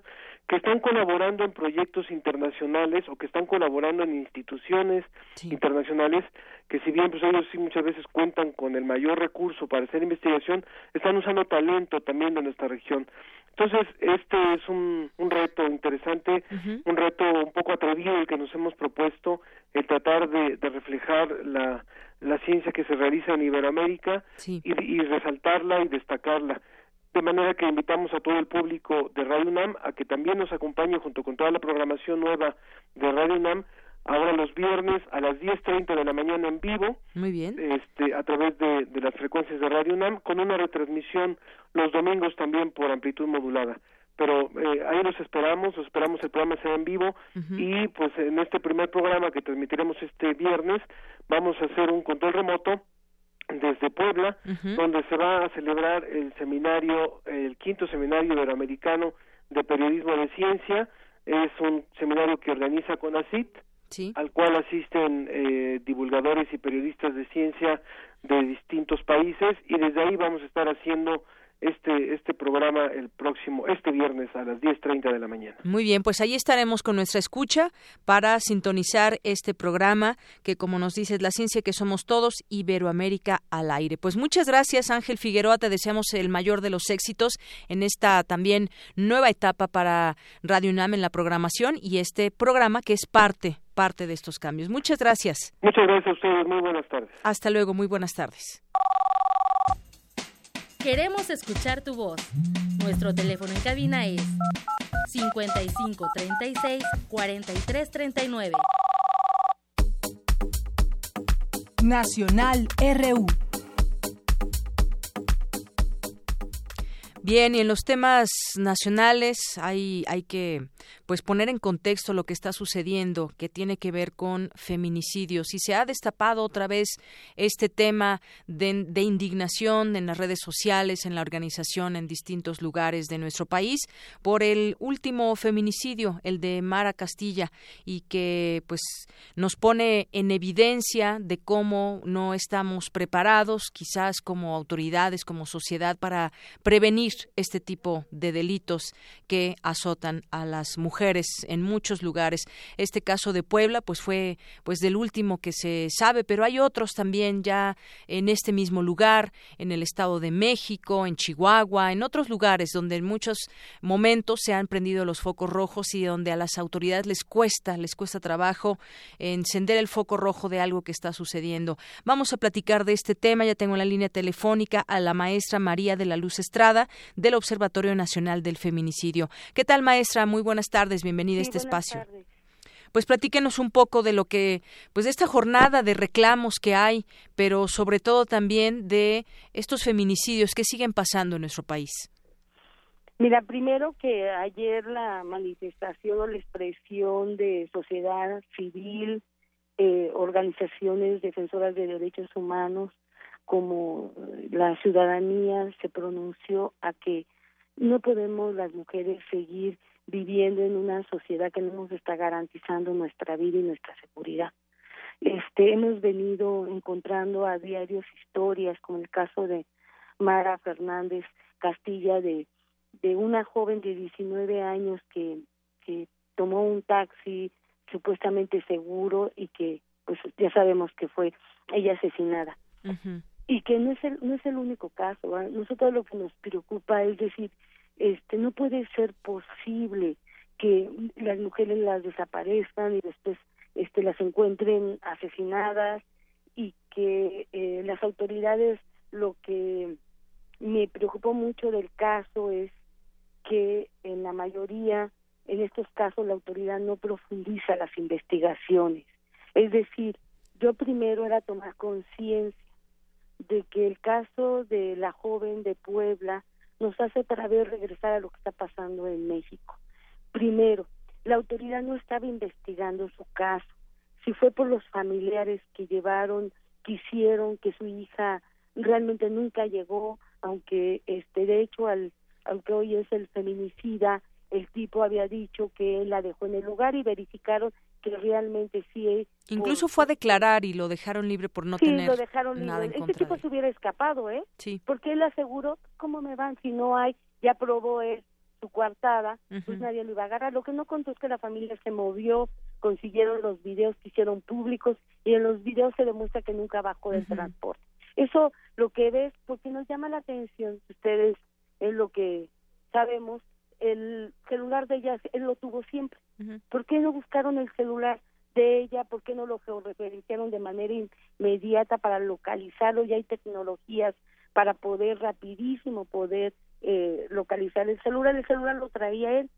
S14: que están colaborando en proyectos internacionales o que están colaborando en instituciones internacionales que si bien pues ellos sí muchas veces cuentan con el mayor recurso para hacer investigación, están usando talento también de nuestra región. Entonces, este es un, un reto interesante, un reto un poco atrevido el que nos hemos propuesto, el tratar de, de reflejar la, la ciencia que se realiza en Iberoamérica y, y, resaltarla y destacarla. De manera que invitamos a todo el público de Radio UNAM a que también nos acompañe junto con toda la programación nueva de Radio UNAM ahora los viernes a las 10.30 de la mañana en vivo.
S1: Muy bien.
S14: Este, a través de, de las frecuencias de Radio UNAM, con una retransmisión los domingos también por amplitud modulada pero eh, ahí los esperamos, los esperamos el programa sea en vivo y pues en este primer programa que transmitiremos este viernes vamos a hacer un control remoto desde Puebla, donde se va a celebrar el seminario, el quinto seminario iberoamericano de periodismo de ciencia. Es un seminario que organiza CONACIT, al cual asisten eh, divulgadores y periodistas de ciencia de distintos países y desde ahí vamos a estar haciendo este, este programa el próximo, este viernes a las 10.30 de la mañana.
S1: Muy bien, pues ahí estaremos con nuestra escucha para sintonizar este programa que, como nos dices, la ciencia que somos todos, Iberoamérica al aire. Pues muchas gracias, Ángel Figueroa, te deseamos el mayor de los éxitos en esta también nueva etapa para Radio UNAM en la programación y este programa que es parte parte de estos cambios. Muchas gracias.
S14: Muchas gracias a ustedes. Muy buenas tardes.
S1: Hasta luego. Muy buenas tardes.
S7: Queremos escuchar tu voz. Nuestro teléfono en cabina es 55 36 43 39.
S2: Nacional RU
S1: Bien, y en los temas nacionales hay, hay que pues poner en contexto lo que está sucediendo, que tiene que ver con feminicidios. Y se ha destapado otra vez este tema de, indignación en las redes sociales, en la organización, en distintos lugares de nuestro país, por el último feminicidio, el de Mara Castilla, y que pues nos pone en evidencia de cómo no estamos preparados, quizás como autoridades, como sociedad, para prevenir este tipo de delitos que azotan a las mujeres en muchos lugares. Este caso de Puebla pues fue pues del último que se sabe, pero hay otros también ya en este mismo lugar, en el Estado de México, en Chihuahua, en otros lugares donde en muchos momentos se han prendido los focos rojos y donde a las autoridades les cuesta, les cuesta trabajo encender el foco rojo de algo que está sucediendo. Vamos a platicar de este tema, ya tengo en la línea telefónica a la maestra María de la Luz Estrada, del Observatorio Nacional del Feminicidio. ¿Qué tal, maestra? Muy buenas tardes, bienvenida a este espacio. Pues platíquenos un poco de lo que, pues de esta jornada de reclamos que hay, pero sobre todo también de estos feminicidios que siguen pasando en nuestro país.
S15: Mira, primero que ayer la manifestación o la expresión de sociedad civil, eh, organizaciones defensoras de derechos humanos, como la ciudadanía se pronunció a que no podemos las mujeres seguir viviendo en una sociedad que no nos está garantizando nuestra vida y nuestra seguridad. Este, hemos venido encontrando a diarios historias, como el caso de Mara Fernández Castilla, de, de una joven de 19 años que, que tomó un taxi supuestamente seguro y que, pues ya sabemos que fue ella asesinada. Y que no es el, no es el único caso nosotros lo que nos preocupa es decir este no puede ser posible que las mujeres las desaparezcan y después este las encuentren asesinadas y que eh, las autoridades lo que me preocupó mucho del caso es que en la mayoría en estos casos la autoridad no profundiza las investigaciones. Es decir yo primero era tomar conciencia de que el caso de la joven de Puebla nos hace otra vez regresar a lo que está pasando en México. Primero, la autoridad no estaba investigando su caso. Si fue por los familiares que llevaron, quisieron que su hija realmente nunca llegó, aunque este de hecho al aunque hoy es el feminicida, el tipo había dicho que él la dejó en el lugar y verificaron que realmente sí es.
S1: Incluso fue a declarar y lo dejaron libre por no
S15: sí,
S1: tener
S15: lo dejaron
S1: nada
S15: libre.
S1: en
S15: Este tipo
S1: de
S15: se hubiera escapado, ¿eh?
S1: Sí.
S15: Porque él aseguró, ¿cómo me van si no hay? Ya probó él su coartada, pues nadie lo iba a agarrar. Lo que no contó es que la familia se movió, consiguieron los videos que hicieron públicos y en los videos se demuestra que nunca bajó del transporte. Eso lo que ves, porque nos llama la atención, ustedes es lo que sabemos, el celular de ella, él lo tuvo siempre. ¿Por qué no buscaron el celular de ella? ¿Por qué no lo georreferenciaron de manera inmediata para localizarlo? Ya hay tecnologías para poder rapidísimo poder eh, localizar el celular. El celular lo traía él.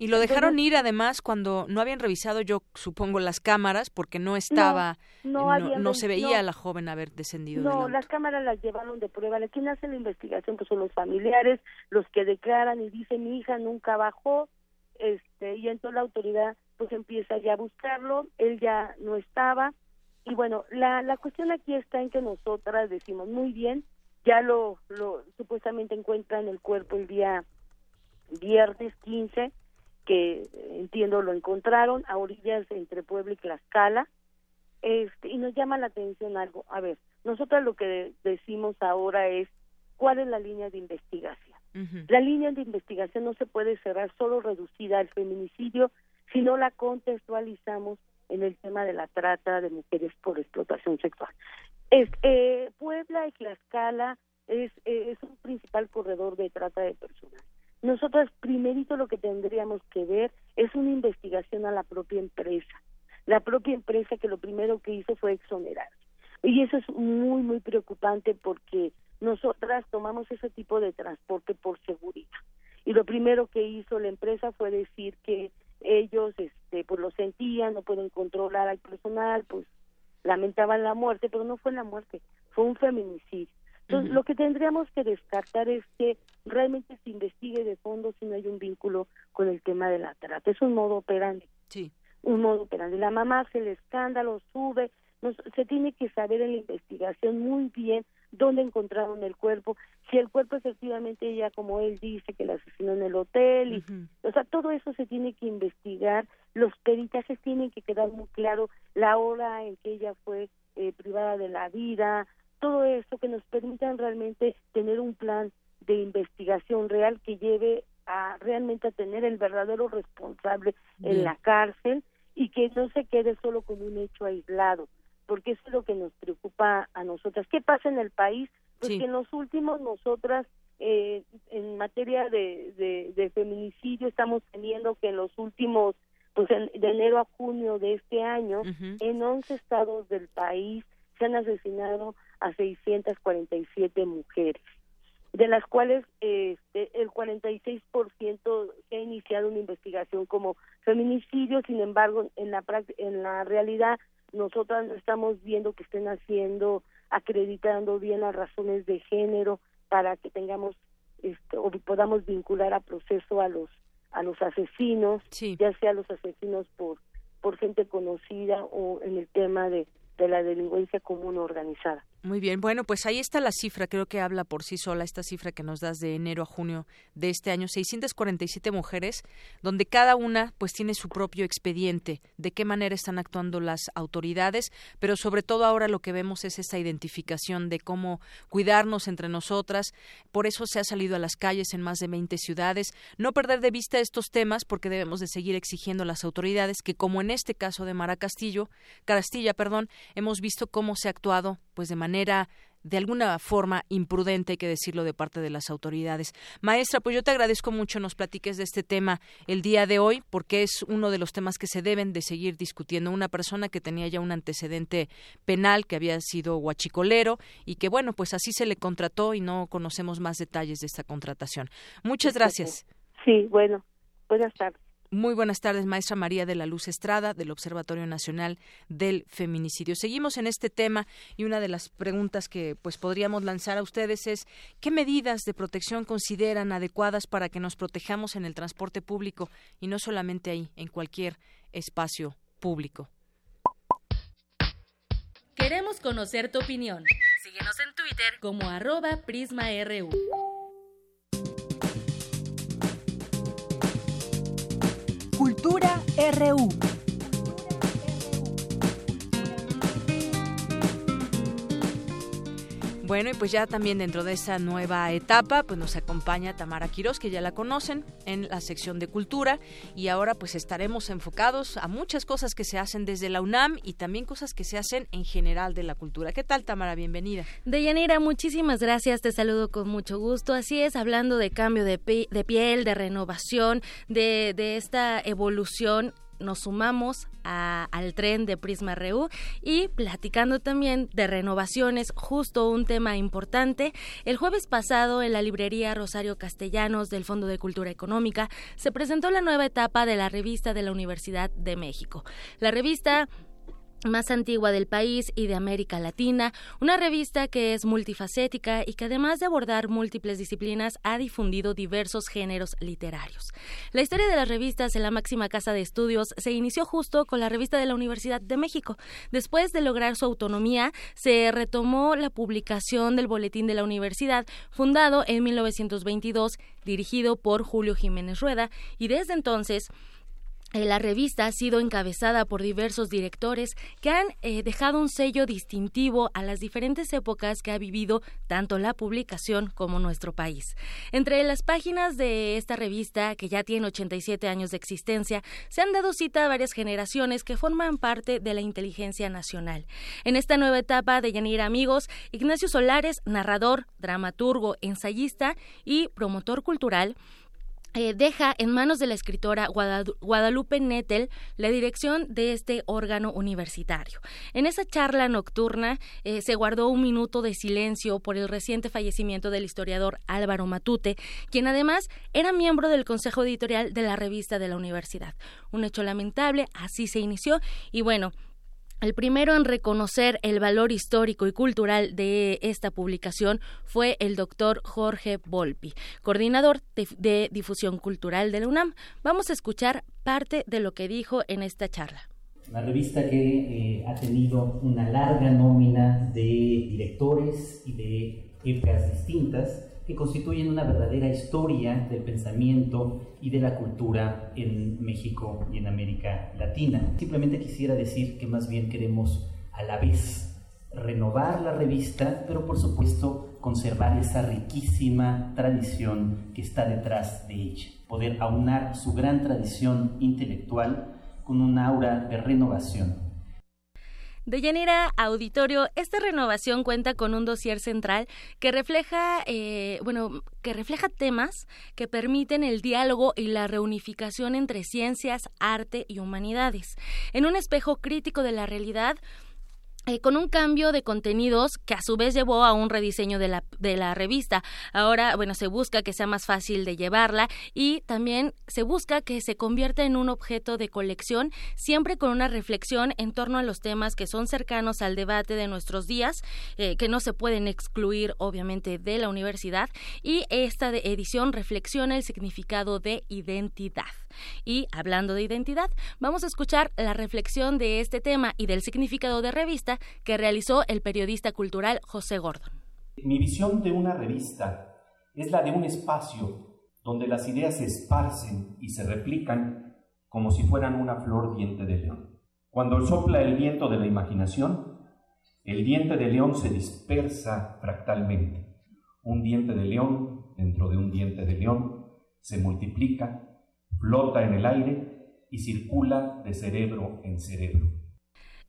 S1: Y lo dejaron
S15: Entonces-
S1: ir además cuando no habían revisado, yo supongo, las cámaras porque no estaba,
S15: no
S1: se veía a la joven haber descendido
S15: No, las cámaras las llevaron de prueba. Quien hace la investigación pues son los familiares, los que declaran y dicen mi hija nunca bajó, este, y entonces la autoridad pues empieza ya a buscarlo, él ya no estaba, y bueno, la, la cuestión aquí está en que nosotras decimos muy bien, ya lo, lo supuestamente encuentran el cuerpo el día viernes 15, que entiendo lo encontraron a orillas entre Puebla y Tlaxcala, este, y nos llama la atención algo. A ver, nosotros lo que de- decimos ahora es cuál es la línea de investigación. La línea de investigación no se puede cerrar solo reducida al feminicidio, si no la contextualizamos en el tema de la trata de mujeres por explotación sexual. Es, eh, Puebla y Tlaxcala es, eh, es un principal corredor de trata de personas. Nosotros primerito lo que tendríamos que ver es una investigación a la propia empresa. La propia empresa que lo primero que hizo fue exonerar. Y eso es muy, muy preocupante porque nosotras tomamos ese tipo de transporte por seguridad. Y lo primero que hizo la empresa fue decir que ellos este pues lo sentían, no pueden controlar al personal, pues lamentaban la muerte, pero no fue la muerte, fue un feminicidio. Entonces, lo que tendríamos que descartar es que realmente se investigue de fondo si no hay un vínculo con el tema de la trata. Es un modo operandi
S1: Sí.
S15: un modo operandi. La mamá hace el escándalo, sube, nos- se tiene que saber en la investigación muy bien dónde encontraron el cuerpo, si el cuerpo efectivamente ella, como él dice, que la asesinó en el hotel, y, o sea, todo eso se tiene que investigar, los peritajes tienen que quedar muy claro, la hora en que ella fue eh, privada de la vida, todo eso que nos permitan realmente tener un plan de investigación real que lleve a realmente a tener el verdadero responsable en la cárcel y que no se quede solo como un hecho aislado, porque eso es lo que nos preocupa a nosotras. ¿Qué pasa en el país? Pues
S1: Sí.
S15: que en los últimos nosotras eh, en materia de, de, de feminicidio estamos teniendo que en los últimos, pues en- de enero a junio de este año, en 11 estados del país se han asesinado a 647 mujeres, de las cuales este, el 46% se ha iniciado una investigación como feminicidio, sin embargo, en la, en la realidad nosotras no estamos viendo que estén haciendo, acreditando bien las razones de género para que tengamos este, o podamos vincular a proceso a los a los asesinos,
S1: Sí.
S15: ya sea los asesinos por por gente conocida o en el tema de, de la delincuencia común organizada.
S1: Muy bien, bueno, pues ahí está la cifra, creo que habla por sí sola esta cifra que nos das de enero a junio de este año, 647 mujeres, donde cada una pues tiene su propio expediente, de qué manera están actuando las autoridades, pero sobre todo ahora lo que vemos es esta identificación de cómo cuidarnos entre nosotras, por eso se ha salido a las calles en más de 20 ciudades, no perder de vista estos temas porque debemos de seguir exigiendo a las autoridades que como en este caso de Mara Castillo, Castilla, perdón, hemos visto cómo se ha actuado pues de manera de alguna forma imprudente, hay que decirlo, de parte de las autoridades. Maestra, pues yo te agradezco mucho nos platiques de este tema el día de hoy, porque es uno de los temas que se deben de seguir discutiendo. Una persona que tenía ya un antecedente penal, que había sido guachicolero y que, bueno, pues así se le contrató y no conocemos más detalles de esta contratación. Muchas gracias.
S15: Sí, bueno, buenas tardes.
S1: Muy buenas tardes, maestra María de la Luz Estrada, del Observatorio Nacional del Feminicidio. Seguimos en este tema y una de las preguntas que pues podríamos lanzar a ustedes es ¿qué medidas de protección consideran adecuadas para que nos protejamos en el transporte público y no solamente ahí, en cualquier espacio público?
S7: Queremos conocer tu opinión. Síguenos en Twitter como arroba PrismaRU.
S2: Cultura RU.
S1: Bueno, y pues ya también dentro de esa nueva etapa, pues nos acompaña Tamara Quirós, que ya la conocen en la sección de cultura, y ahora pues estaremos enfocados a muchas cosas que se hacen desde la UNAM y también cosas que se hacen en general de la cultura. ¿Qué tal, Tamara? Bienvenida.
S16: Deyanira, muchísimas gracias, te saludo con mucho gusto. Así es, hablando de cambio de, piel, de renovación, de esta evolución nos sumamos al tren de Prisma RU y platicando también de renovaciones, justo un tema importante. El jueves pasado en la librería Rosario Castellanos del Fondo de Cultura Económica se presentó la nueva etapa de la revista de la Universidad de México. La revista más antigua del país y de América Latina, una revista que es multifacética y que además de abordar múltiples disciplinas ha difundido diversos géneros literarios. La historia de las revistas en la máxima casa de estudios se inició justo con la revista de la Universidad de México. Después de lograr su autonomía, se retomó la publicación del Boletín de la Universidad, fundado en 1922, dirigido por Julio Jiménez Rueda, y desde entonces la revista ha sido encabezada por diversos directores que han eh, dejado un sello distintivo a las diferentes épocas que ha vivido tanto la publicación como nuestro país. Entre las páginas de esta revista, que ya tiene 87 años de existencia, se han dado cita a varias generaciones que forman parte de la inteligencia nacional. En esta nueva etapa de Yanira Amigos, Ignacio Solares, narrador, dramaturgo, ensayista y promotor cultural, eh, deja en manos de la escritora Guadalupe Nettel la dirección de este órgano universitario. En esa charla nocturna eh, se guardó un minuto de silencio por el reciente fallecimiento del historiador Álvaro Matute, quien además era miembro del consejo editorial de la revista de la universidad. Un hecho lamentable, así se inició y bueno, el primero en reconocer el valor histórico y cultural de esta publicación fue el doctor Jorge Volpi, coordinador de, difusión cultural de la UNAM. Vamos a escuchar parte de lo que dijo en esta charla.
S17: Una revista que eh, ha tenido una larga nómina de directores y de épocas distintas que constituyen una verdadera historia del pensamiento y de la cultura en México y en América Latina. Simplemente quisiera decir que más bien queremos a la vez renovar la revista, pero por supuesto conservar esa riquísima tradición que está detrás de ella. Poder aunar su gran tradición intelectual con un aura de renovación
S16: de Yanira Auditorio, esta renovación cuenta con un dossier central que refleja, eh, bueno, que refleja temas que permiten el diálogo y la reunificación entre ciencias, arte y humanidades. En un espejo crítico de la realidad, eh, con un cambio de contenidos que a su vez llevó a un rediseño de la, de la revista. Ahora, bueno, se busca que sea más fácil de llevarla y también se busca que se convierta en un objeto de colección, siempre con una reflexión en torno a los temas que son cercanos al debate de nuestros días, eh, que no se pueden excluir obviamente de la universidad. Y esta edición reflexiona el significado de identidad. Y hablando de identidad, vamos a escuchar la reflexión de este tema y del significado de revista que realizó el periodista cultural José Gordon.
S17: Mi visión de una revista es la de un espacio donde las ideas se esparcen y se replican como si fueran una flor diente de león. Cuando sopla el viento de la imaginación, el diente de león se dispersa fractalmente. Un diente de león dentro de un diente de león se multiplica, flota en el aire y circula de cerebro en cerebro.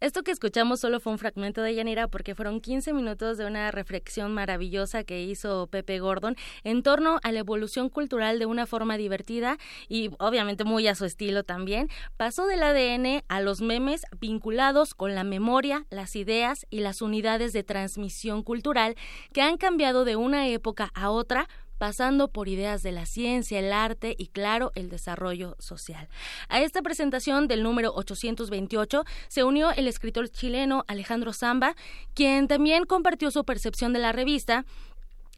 S16: Esto que escuchamos solo fue un fragmento de Yanira porque fueron 15 minutos de una reflexión maravillosa que hizo Pepe Gordon en torno a la evolución cultural de una forma divertida y obviamente muy a su estilo también. Pasó del ADN a los memes vinculados con la memoria, las ideas y las unidades de transmisión cultural que han cambiado de una época a otra pasando por ideas de la ciencia, el arte y, claro, el desarrollo social. A esta presentación del número 828 se unió el escritor chileno Alejandro Zamba, quien también compartió su percepción de la revista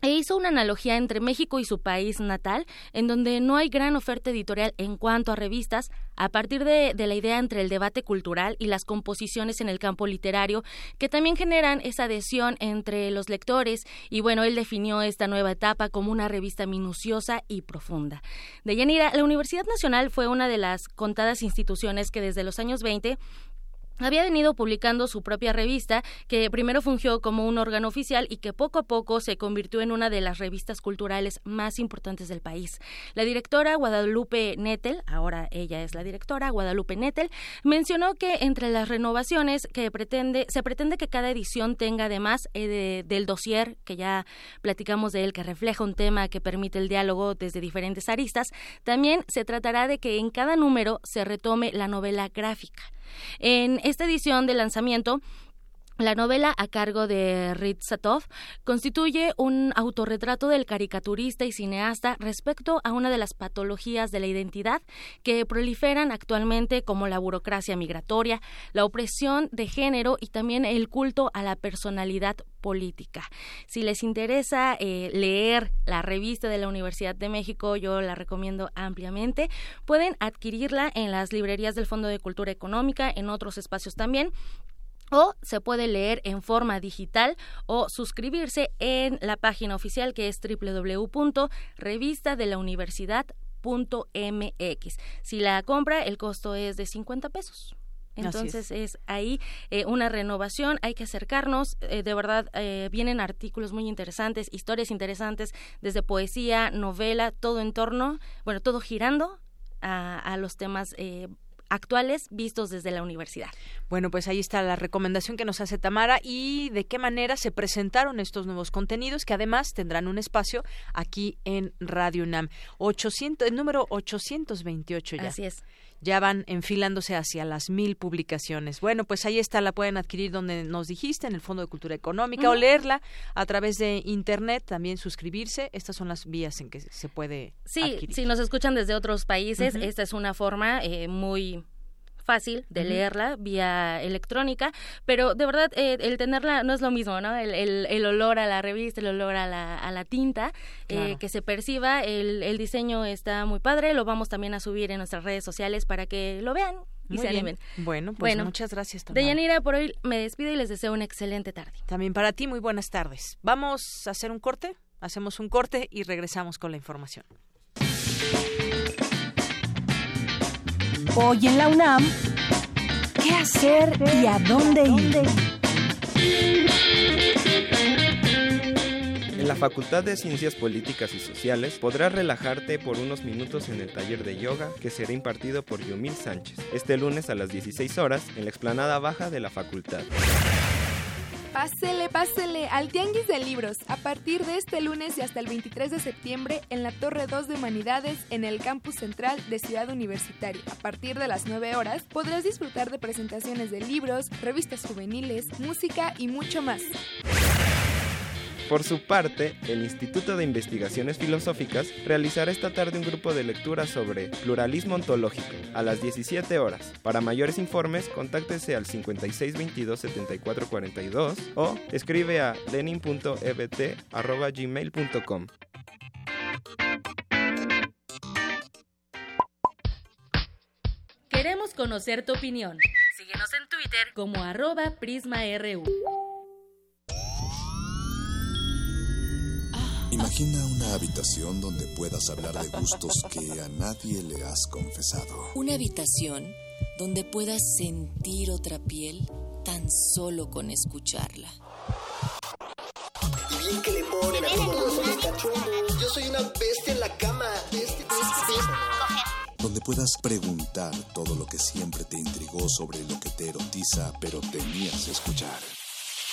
S16: e hizo una analogía entre México y su país natal, en donde no hay gran oferta editorial en cuanto a revistas, a partir de, la idea entre el debate cultural y las composiciones en el campo literario, que también generan esa adhesión entre los lectores, y bueno, él definió esta nueva etapa como una revista minuciosa y profunda. De Yanira, la Universidad Nacional fue una de las contadas instituciones que desde los años 20 había venido publicando su propia revista, que primero fungió como un órgano oficial y que poco a poco se convirtió en una de las revistas culturales más importantes del país. La directora Guadalupe Nettel, ahora ella es la directora Guadalupe Nettel, mencionó que entre las renovaciones que pretende, se pretende que cada edición tenga además eh, del dossier, que ya platicamos de él, que refleja un tema que permite el diálogo desde diferentes aristas, también se tratará de que en cada número se retome la novela gráfica. En esta edición de lanzamiento, la novela a cargo de Rit Satov constituye un autorretrato del caricaturista y cineasta respecto a una de las patologías de la identidad que proliferan actualmente como la burocracia migratoria, la opresión de género y también el culto a la personalidad política. Si les interesa eh, leer la revista de la Universidad de México, yo la recomiendo ampliamente. Pueden adquirirla en las librerías del Fondo de Cultura Económica, en otros espacios también o se puede leer en forma digital o suscribirse en la página oficial que es www.revistadelauniversidad.mx. Si la compra, el costo es de 50 pesos. Entonces es. ahí eh, una renovación, hay que acercarnos, eh, de verdad eh, vienen artículos muy interesantes, historias interesantes, desde poesía, novela, todo en torno, bueno, todo girando a, a los temas actuales vistos desde la universidad.
S1: Bueno, pues ahí está la recomendación que nos hace Tamara y de qué manera se presentaron estos nuevos contenidos que además tendrán un espacio aquí en Radio UNAM. 800, el número 828 ya.
S16: Así es
S1: ya van enfilándose hacia las mil publicaciones. Bueno, pues ahí está, la pueden adquirir donde nos dijiste, en el Fondo de Cultura Económica, o leerla a través de Internet, también suscribirse. Estas son las vías en que se puede.
S16: Sí, si nos escuchan desde otros países, esta es una forma eh, muy fácil de leerla vía electrónica, pero de verdad eh, el tenerla no es lo mismo, ¿no? El, el, olor a la revista, el olor a la, a la tinta, eh, que se perciba, el, el diseño está muy padre, lo vamos también a subir en nuestras redes sociales para que lo vean y se animen.
S1: Bueno, pues muchas gracias.
S16: De Deyanira, por hoy me despido y les deseo una excelente tarde.
S1: También para ti, muy buenas tardes. Vamos a hacer un corte, hacemos un corte y regresamos con la información.
S2: Hoy en la UNAM, ¿qué hacer y a dónde ir?
S10: En la Facultad de Ciencias Políticas y Sociales podrás relajarte por unos minutos en el taller de yoga que será impartido por Yomil Sánchez este lunes a las 16 horas en la explanada baja de la facultad.
S9: Pásele, pásele al Tianguis de Libros a partir de este lunes y hasta el 23 de septiembre en la Torre 2 de Humanidades en el campus central de Ciudad Universitaria. A partir de las 9 horas podrás disfrutar de presentaciones de libros, revistas juveniles, música y mucho más.
S10: Por su parte, el Instituto de Investigaciones Filosóficas realizará esta tarde un grupo de lectura sobre pluralismo ontológico a las 17 horas. Para mayores informes, contáctese al 5622-7442 o escribe a lenin.ebt.gmail.com.
S7: Queremos conocer tu opinión. Síguenos en Twitter como arroba PrismaRU.
S18: Imagina una habitación donde puedas hablar de gustos que a nadie le has confesado.
S19: Una habitación donde puedas sentir otra piel tan solo con escucharla.
S20: Y bien que le ponen a todos los Yo soy una bestia en la cama. Bestia,
S18: Donde puedas preguntar todo lo que siempre te intrigó sobre lo que te erotiza, pero temías escuchar.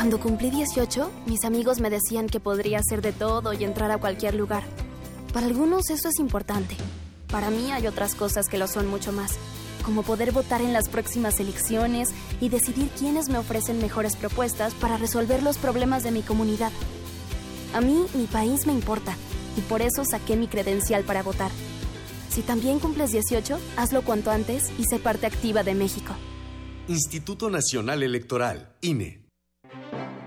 S21: Cuando cumplí 18, mis amigos me decían que podría hacer de todo y entrar a cualquier lugar. Para algunos eso es importante. Para mí hay otras cosas que lo son mucho más, como poder votar en las próximas elecciones y decidir quiénes me ofrecen mejores propuestas para resolver los problemas de mi comunidad. A mí mi país me importa y por eso saqué mi credencial para votar. Si también cumples 18, hazlo cuanto antes y sé parte activa de México.
S22: Instituto Nacional Electoral, INE.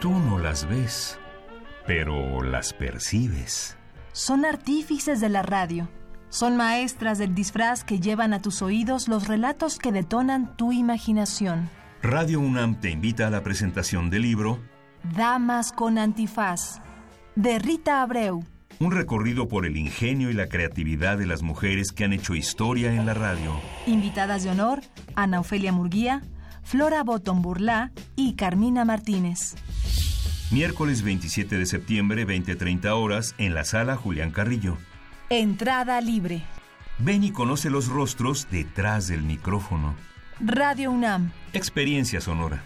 S23: Tú no las ves, pero las percibes.
S2: Son artífices de la radio. Son maestras del disfraz que llevan a tus oídos los relatos que detonan tu imaginación.
S23: Radio UNAM te invita a la presentación del libro
S2: Damas con antifaz, de Rita Abreu.
S23: Un recorrido por el ingenio y la creatividad de las mujeres que han hecho historia en la radio.
S2: Invitadas de honor, Ana Ofelia Murguía, Flora Botton Burlá y Carmina Martínez.
S23: Miércoles 27 de septiembre, 20-30 horas, en la sala Julián Carrillo.
S2: Entrada libre.
S23: Ven y conoce los rostros detrás del micrófono.
S2: Radio UNAM.
S23: Experiencia sonora.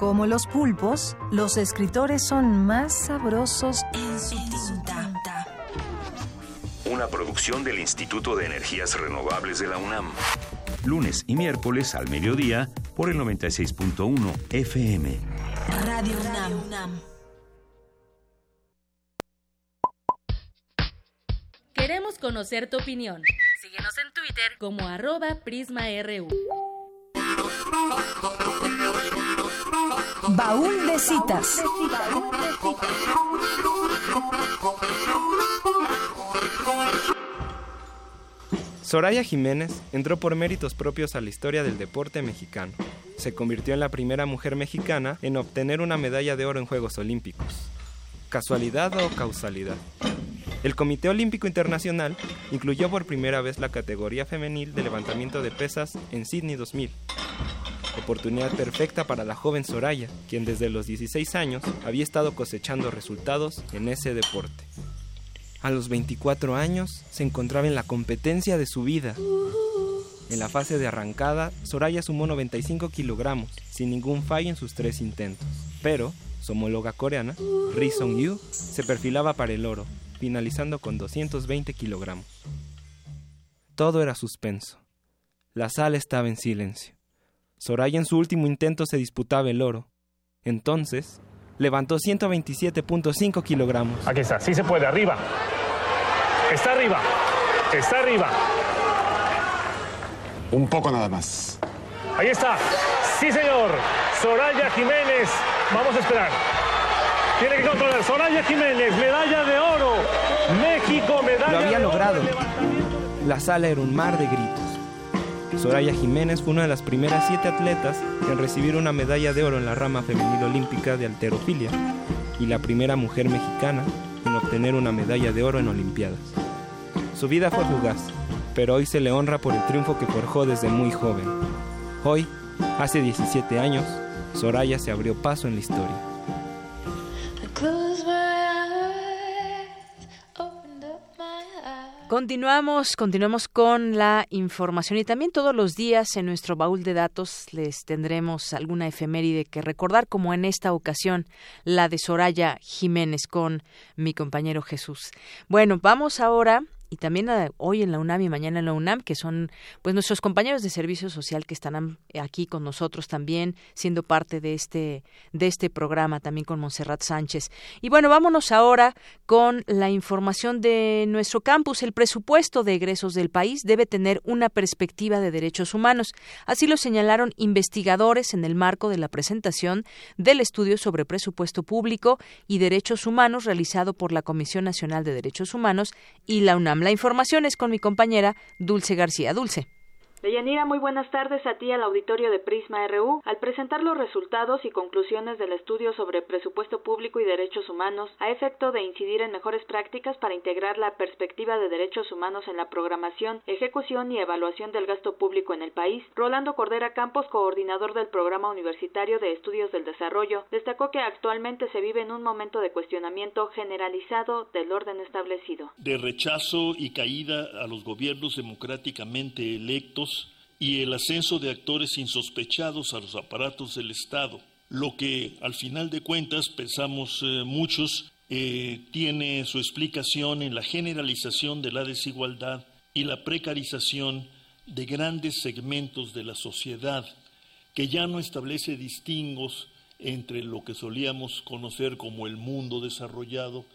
S2: Como los pulpos, los escritores son más sabrosos en su tinta.
S24: Una producción del Instituto de Energías Renovables de la UNAM.
S23: Lunes y miércoles al mediodía por el 96.1 FM.
S2: Radio UNAM.
S7: Queremos conocer tu opinión. Síguenos en Twitter como arroba PrismaRU.
S2: Baúl de citas.
S10: Soraya Jiménez entró por méritos propios a la historia del deporte mexicano. Se convirtió en la primera mujer mexicana en obtener una medalla de oro en Juegos Olímpicos. ¿Casualidad o causalidad? El Comité Olímpico Internacional incluyó por primera vez la categoría femenil de levantamiento de pesas en Sydney 2000. Oportunidad perfecta para la joven Soraya, quien desde los 16 años había estado cosechando resultados en ese deporte. A los 24 años se encontraba en la competencia de su vida. En la fase de arrancada, Soraya sumó 95 kilogramos, sin ningún fallo en sus tres intentos. Pero, su homóloga coreana, Ri Song-yu, se perfilaba para el oro, finalizando con 220 kilogramos. Todo era suspenso. La sala estaba en silencio. Soraya en su último intento se disputaba el oro. Entonces, levantó 127.5 kilogramos.
S25: Aquí está, sí se puede, arriba. Está arriba, está arriba.
S26: Un poco nada más.
S25: Ahí está. Sí, señor. Soraya Jiménez. Vamos a esperar. Tiene que controlar. Soraya Jiménez, medalla de oro. México, medalla
S10: Lo había
S25: de
S10: logrado.
S25: oro.
S10: La sala era un mar de gritos. Soraya Jiménez fue una de las primeras siete atletas en recibir una medalla de oro en la rama femenil olímpica de alterofilia y la primera mujer mexicana en obtener una medalla de oro en Olimpiadas. Su vida fue fugaz, pero hoy se le honra por el triunfo que forjó desde muy joven. Hoy, hace 17 años, Soraya se abrió paso en la historia.
S1: Continuamos, continuamos con la información y también todos los días en nuestro baúl de datos les tendremos alguna efeméride que recordar, como en esta ocasión la de Soraya Jiménez con mi compañero Jesús. Bueno, vamos ahora y también hoy en la UNAM y mañana en la UNAM, que son pues nuestros compañeros de servicio social que están aquí con nosotros también, siendo parte de este, de este programa, también con Montserrat Sánchez. Y bueno, vámonos ahora con la información de nuestro campus. El presupuesto de egresos del país debe tener una perspectiva de derechos humanos. Así lo señalaron investigadores en el marco de la presentación del estudio sobre presupuesto público y derechos humanos realizado por la Comisión Nacional de Derechos Humanos y la UNAM. La información es con mi compañera Dulce García. Dulce.
S27: Deyanira, muy buenas tardes a ti al auditorio de Prisma RU. Al presentar los resultados y conclusiones del estudio sobre presupuesto público y derechos humanos, a efecto de incidir en mejores prácticas para integrar la perspectiva de derechos humanos en la programación, ejecución y evaluación del gasto público en el país, Rolando Cordera Campos, coordinador del Programa Universitario de Estudios del Desarrollo, destacó que actualmente se vive en un momento de cuestionamiento generalizado del orden establecido.
S28: De rechazo y caída a los gobiernos democráticamente electos y el ascenso de actores insospechados a los aparatos del Estado. Lo que al final de cuentas pensamos eh, muchos eh, tiene su explicación en la generalización de la desigualdad y la precarización de grandes segmentos de la sociedad, que ya no establece distingos entre lo que solíamos conocer como el mundo desarrollado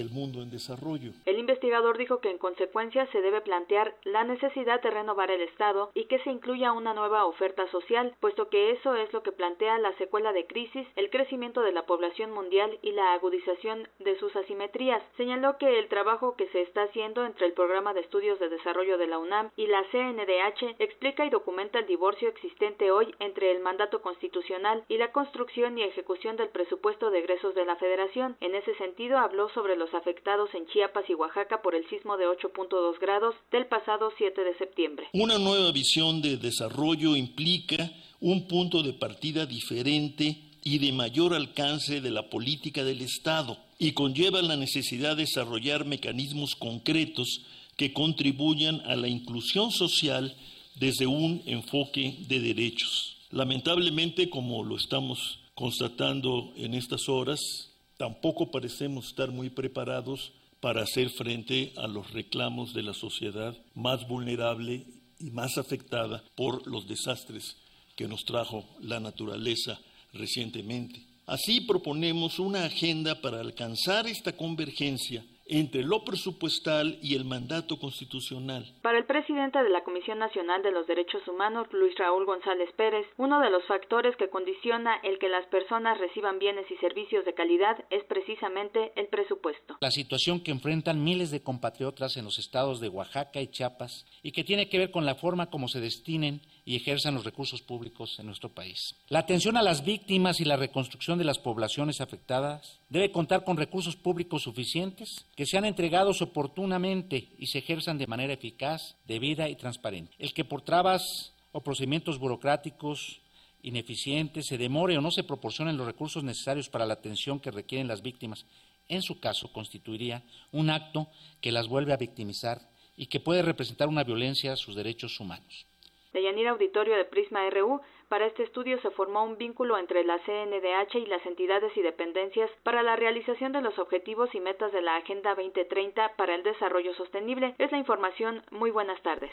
S28: el mundo en desarrollo.
S27: El investigador dijo que en consecuencia se debe plantear la necesidad de renovar el Estado y que se incluya una nueva oferta social, puesto que eso es lo que plantea la secuela de crisis, el crecimiento de la población mundial y la agudización de sus asimetrías. Señaló que el trabajo que se está haciendo entre el Programa de Estudios de Desarrollo de la UNAM y la CNDH explica y documenta el divorcio existente hoy entre el mandato constitucional y la construcción y ejecución del presupuesto de egresos de la Federación. En ese sentido habló sobre los afectados en Chiapas y Oaxaca por el sismo de 8.2 grados del pasado 7 de septiembre.
S28: Una nueva visión de desarrollo implica un punto de partida diferente y de mayor alcance de la política del Estado y conlleva la necesidad de desarrollar mecanismos concretos que contribuyan a la inclusión social desde un enfoque de derechos. Lamentablemente, como lo estamos constatando en estas horas, tampoco parecemos estar muy preparados para hacer frente a los reclamos de la sociedad más vulnerable y más afectada por los desastres que nos trajo la naturaleza recientemente. Así proponemos una agenda para alcanzar esta convergencia entre lo presupuestal y el mandato constitucional.
S27: Para el presidente de la Comisión Nacional de los Derechos Humanos, Luis Raúl González Pérez, uno de los factores que condiciona el que las personas reciban bienes y servicios de calidad es precisamente el presupuesto.
S29: La situación que enfrentan miles de compatriotas en los estados de Oaxaca y Chiapas y que tiene que ver con la forma como se destinen y ejerzan los recursos públicos en nuestro país. La atención a las víctimas y la reconstrucción de las poblaciones afectadas debe contar con recursos públicos suficientes que sean entregados oportunamente y se ejerzan de manera eficaz, debida y transparente. El que por trabas o procedimientos burocráticos ineficientes se demore o no se proporcionen los recursos necesarios para la atención que requieren las víctimas, en su caso constituiría un acto que las vuelve a victimizar y que puede representar una violencia a sus derechos humanos.
S27: De Yanira Auditorio de Prisma RU, para este estudio se formó un vínculo entre la CNDH y las entidades y dependencias para la realización de los objetivos y metas de la Agenda 2030 para el Desarrollo Sostenible. Es la información. Muy buenas tardes.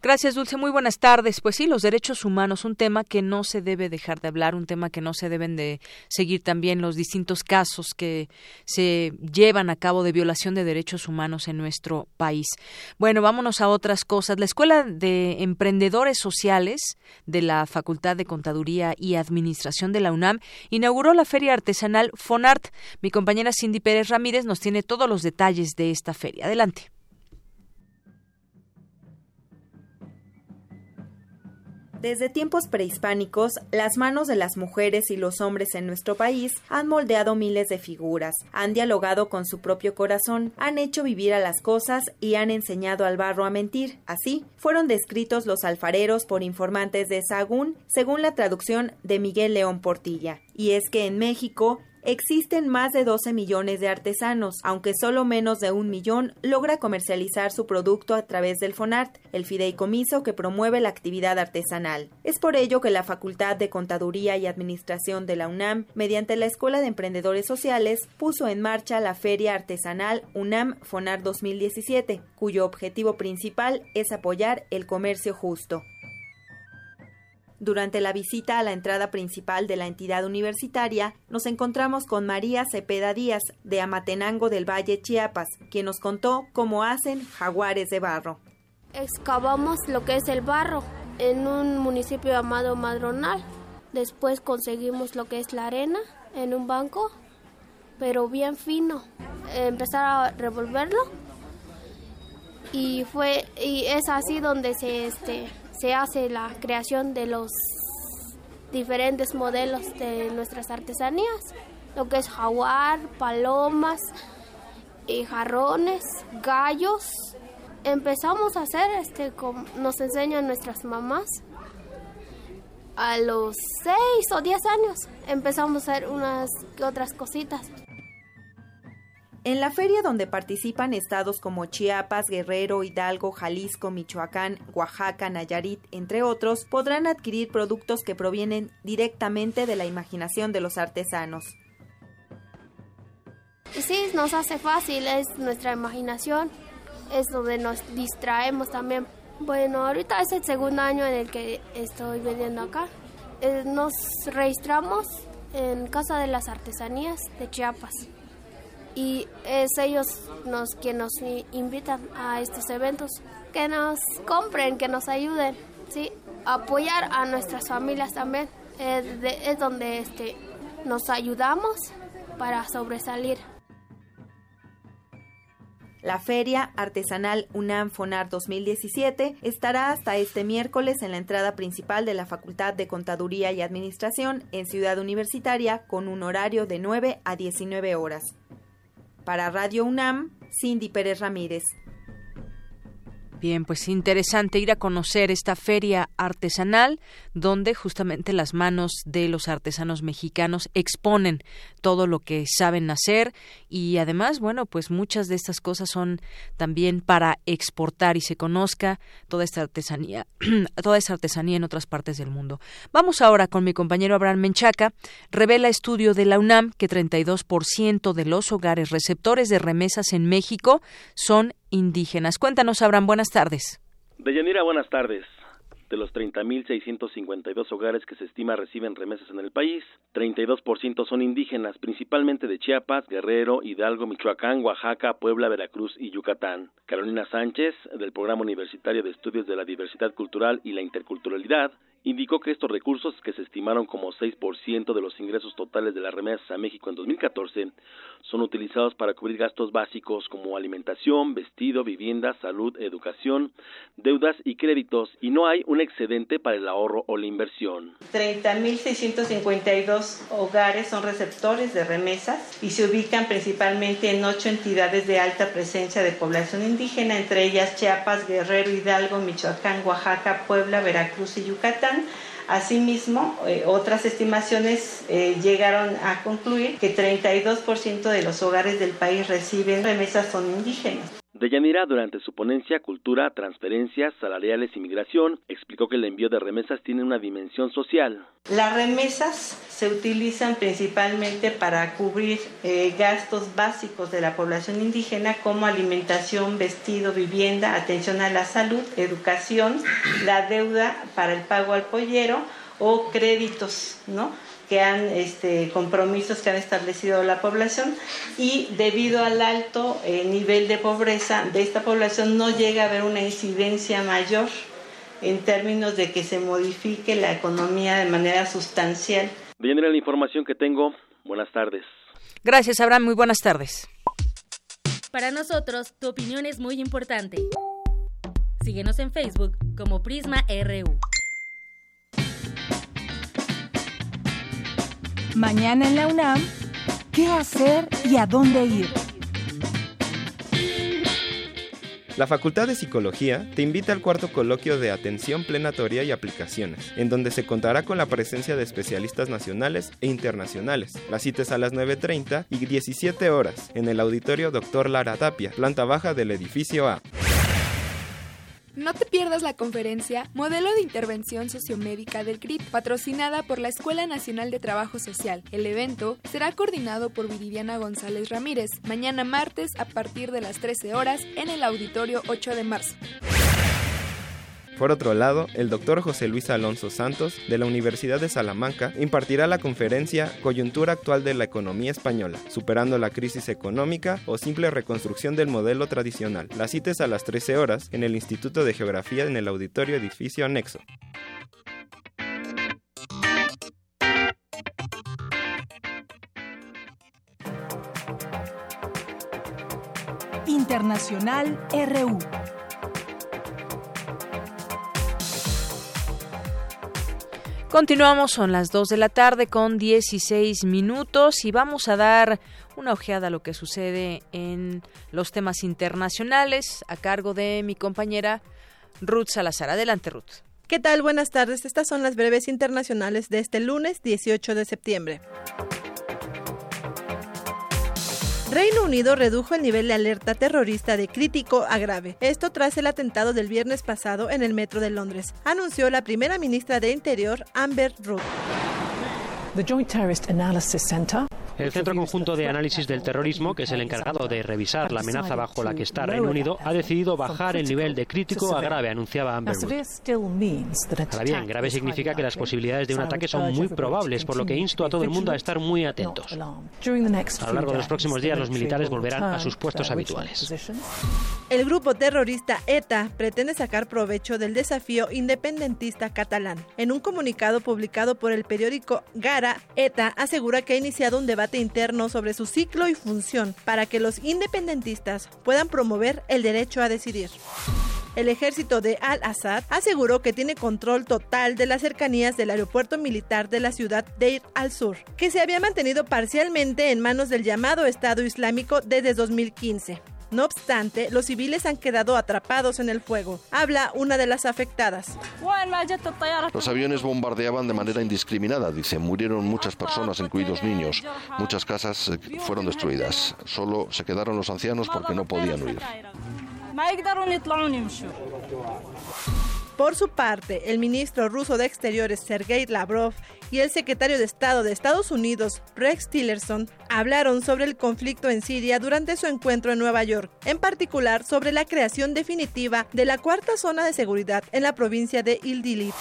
S1: Gracias, Dulce. Muy buenas tardes. Pues sí, los derechos humanos, un tema que no se debe dejar de hablar, un tema que no se deben de seguir también los distintos casos que se llevan a cabo de violación de derechos humanos en nuestro país. Bueno, vámonos a otras cosas. La Escuela de Emprendedores Sociales de la Facultad Contaduría y Administración de la UNAM inauguró la feria artesanal Fonart. Mi compañera Cindy Pérez Ramírez nos tiene todos los detalles de esta feria. Adelante.
S30: Desde tiempos prehispánicos, las manos de las mujeres y los hombres en nuestro país han moldeado miles de figuras, han dialogado con su propio corazón, han hecho vivir a las cosas y han enseñado al barro a mentir. Así, fueron descritos los alfareros por informantes de Sagún, según la traducción de Miguel León Portilla. Y es que en México, Existen más de 12 millones de artesanos, aunque solo menos de un millón logra comercializar su producto a través del FONART, el fideicomiso que promueve la actividad artesanal. Es por ello que la Facultad de Contaduría y Administración de la UNAM, mediante la Escuela de Emprendedores Sociales, puso en marcha la Feria Artesanal UNAM FONART 2017, cuyo objetivo principal es apoyar el comercio justo. Durante la visita a la entrada principal de la entidad universitaria, nos encontramos con María Cepeda Díaz, de Amatenango del Valle, Chiapas, quien nos contó cómo hacen jaguares de barro.
S31: Excavamos lo que es el barro en un municipio llamado Madronal. Después conseguimos lo que es la arena en un banco, pero bien fino. Empezar a revolverlo y fue y es así donde se este se hace la creación de los diferentes modelos de nuestras artesanías, lo que es jaguar, palomas, jarrones, gallos. Empezamos a hacer este como nos enseñan nuestras mamás. A los 6 o 10 años empezamos a hacer unas otras cositas.
S30: En la feria donde participan estados como Chiapas, Guerrero, Hidalgo, Jalisco, Michoacán, Oaxaca, Nayarit, entre otros, podrán adquirir productos que provienen directamente de la imaginación de los artesanos.
S31: Sí, nos hace fácil, es nuestra imaginación, es donde nos distraemos también. Bueno, ahorita es el segundo año en el que estoy vendiendo acá. Eh, nos registramos en Casa de las Artesanías de Chiapas y es ellos nos quienes nos invitan a estos eventos. Que nos compren que nos ayuden sí apoyar a nuestras familias también. Es, donde este nos ayudamos para sobresalir.
S30: La Feria Artesanal UNAM FONAR 2017 estará hasta este miércoles en la entrada principal de la Facultad de Contaduría y Administración en Ciudad Universitaria con un horario de 9 a 19 horas. Para Radio UNAM, Cindy Pérez Ramírez.
S1: Bien, pues interesante ir a conocer esta feria artesanal donde justamente las manos de los artesanos mexicanos exponen todo lo que saben hacer y además, bueno, pues muchas de estas cosas son también para exportar y se conozca toda esta artesanía, toda esta artesanía en otras partes del mundo. Vamos ahora con mi compañero Abraham Menchaca. Revela estudio de la UNAM que 32% de los hogares receptores de remesas en México son indígenas. Cuéntanos, Abraham, buenas tardes.
S32: Deyanira, buenas tardes. De los 30.652 hogares que se estima reciben remesas en el país, 32% son indígenas, principalmente de Chiapas, Guerrero, Hidalgo, Michoacán, Oaxaca, Puebla, Veracruz y Yucatán. Carolina Sánchez, del Programa Universitario de Estudios de la Diversidad Cultural y la Interculturalidad, indicó que estos recursos, que se estimaron como 6% de los ingresos totales de las remesas a México en 2014, son utilizados para cubrir gastos básicos como alimentación, vestido, vivienda, salud, educación, deudas y créditos, y no hay un excedente para el ahorro o la inversión.
S33: 30.652 hogares son receptores de remesas y se ubican principalmente en ocho entidades de alta presencia de población indígena, entre ellas Chiapas, Guerrero, Hidalgo, Michoacán, Oaxaca, Puebla, Veracruz y Yucatán Asimismo, eh, otras estimaciones eh, llegaron a concluir que 32% de los hogares del país reciben remesas son indígenas.
S32: Deyanira, durante su ponencia Cultura, Transferencias, Salariales y Migración, explicó que el envío de remesas tiene una dimensión social.
S33: Las remesas se utilizan principalmente para cubrir eh, gastos básicos de la población indígena como alimentación, vestido, vivienda, atención a la salud, educación, la deuda para el pago al pollero o créditos, ¿no? Que han este, compromisos que han establecido la población y debido al alto eh, nivel de pobreza de esta población no llega a haber una incidencia mayor en términos de que se modifique la economía de manera sustancial.
S32: Bien, la información que tengo. Buenas tardes.
S1: Gracias, Abraham. Muy buenas tardes.
S7: Para nosotros, tu opinión es muy importante. Síguenos en Facebook como Prisma RU.
S2: Mañana en la UNAM, ¿qué hacer y a dónde ir?
S10: La Facultad de Psicología te invita al cuarto coloquio de Atención Plenatoria y Aplicaciones, en donde se contará con la presencia de especialistas nacionales e internacionales. Las citas a las 9.30 y 17 horas en el auditorio Dr. Lara Tapia, planta baja del edificio A.
S34: No te pierdas la conferencia Modelo de Intervención Sociomédica del CRIP, patrocinada por la Escuela Nacional de Trabajo Social. El evento será coordinado por Viridiana González Ramírez, mañana martes a partir de las 13 horas en el Auditorio 8 de marzo.
S10: Por otro lado, el doctor José Luis Alonso Santos, de la Universidad de Salamanca, impartirá la conferencia Coyuntura actual de la economía española, superando la crisis económica o simple reconstrucción del modelo tradicional. La cita es a las 13 horas en el Instituto de Geografía en el Auditorio Edificio Anexo.
S2: Internacional RU.
S1: Continuamos, son las 2 de la tarde con 16 minutos y vamos a dar una ojeada a lo que sucede en los temas internacionales a cargo de mi compañera Ruth Salazar. Adelante, Ruth.
S35: ¿Qué tal? Buenas tardes. Estas son las breves internacionales de este lunes 18 de septiembre. Reino Unido redujo el nivel de alerta terrorista de crítico a grave. Esto tras el atentado del viernes pasado en el metro de Londres, anunció la primera ministra de Interior, Amber Rudd.
S36: The Joint Terrorist Analysis Center
S37: el Centro Conjunto de Análisis del Terrorismo, que es el encargado de revisar la amenaza bajo la que está Reino Unido, ha decidido bajar el nivel de crítico a grave, anunciaba Amber Ahora bien, grave significa que las posibilidades de un ataque son muy probables, por lo que insto a todo el mundo a estar muy atentos. A lo largo de los próximos días, los militares volverán a sus puestos habituales.
S35: El grupo terrorista ETA pretende sacar provecho del desafío independentista catalán. En un comunicado publicado por el periódico Gara, ETA asegura que ha iniciado un debate interno sobre su ciclo y función para que los independentistas puedan promover el derecho a decidir. El ejército de Al-Assad aseguró que tiene control total de las cercanías del aeropuerto militar de la ciudad Deir al-Sur, que se había mantenido parcialmente en manos del llamado Estado Islámico desde 2015. No obstante, los civiles han quedado atrapados en el fuego. Habla una de las afectadas.
S38: Los aviones bombardeaban de manera indiscriminada, dice. Murieron muchas personas, incluidos niños. Muchas casas eh, fueron destruidas. Solo se quedaron los ancianos porque no podían huir.
S35: Por su parte, el ministro ruso de Exteriores Sergei Lavrov y el secretario de Estado de Estados Unidos, Rex Tillerson, hablaron sobre el conflicto en Siria durante su encuentro en Nueva York, en particular sobre la creación definitiva de la cuarta zona de seguridad en la provincia de Idlib.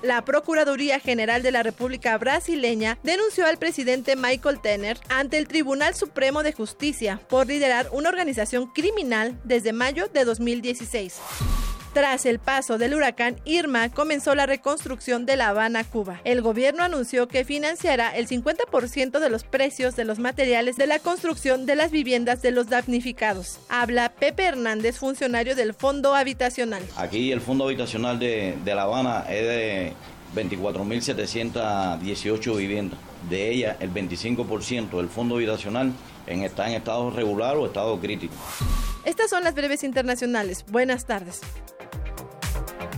S35: La Procuraduría General de la República Brasileña denunció al presidente Michael Temer ante el Tribunal Supremo de Justicia por liderar una organización criminal desde mayo de 2016. Tras el paso del huracán Irma, comenzó la reconstrucción de La Habana, Cuba. El gobierno anunció que financiará el 50% de los precios de los materiales de la construcción de las viviendas de los damnificados. Habla Pepe Hernández, funcionario del Fondo Habitacional.
S39: Aquí el Fondo Habitacional de, La Habana es de 24.718 viviendas. De ellas, el 25% del Fondo Habitacional está en estado regular o estado crítico.
S35: Estas son las breves internacionales. Buenas tardes.
S1: thank you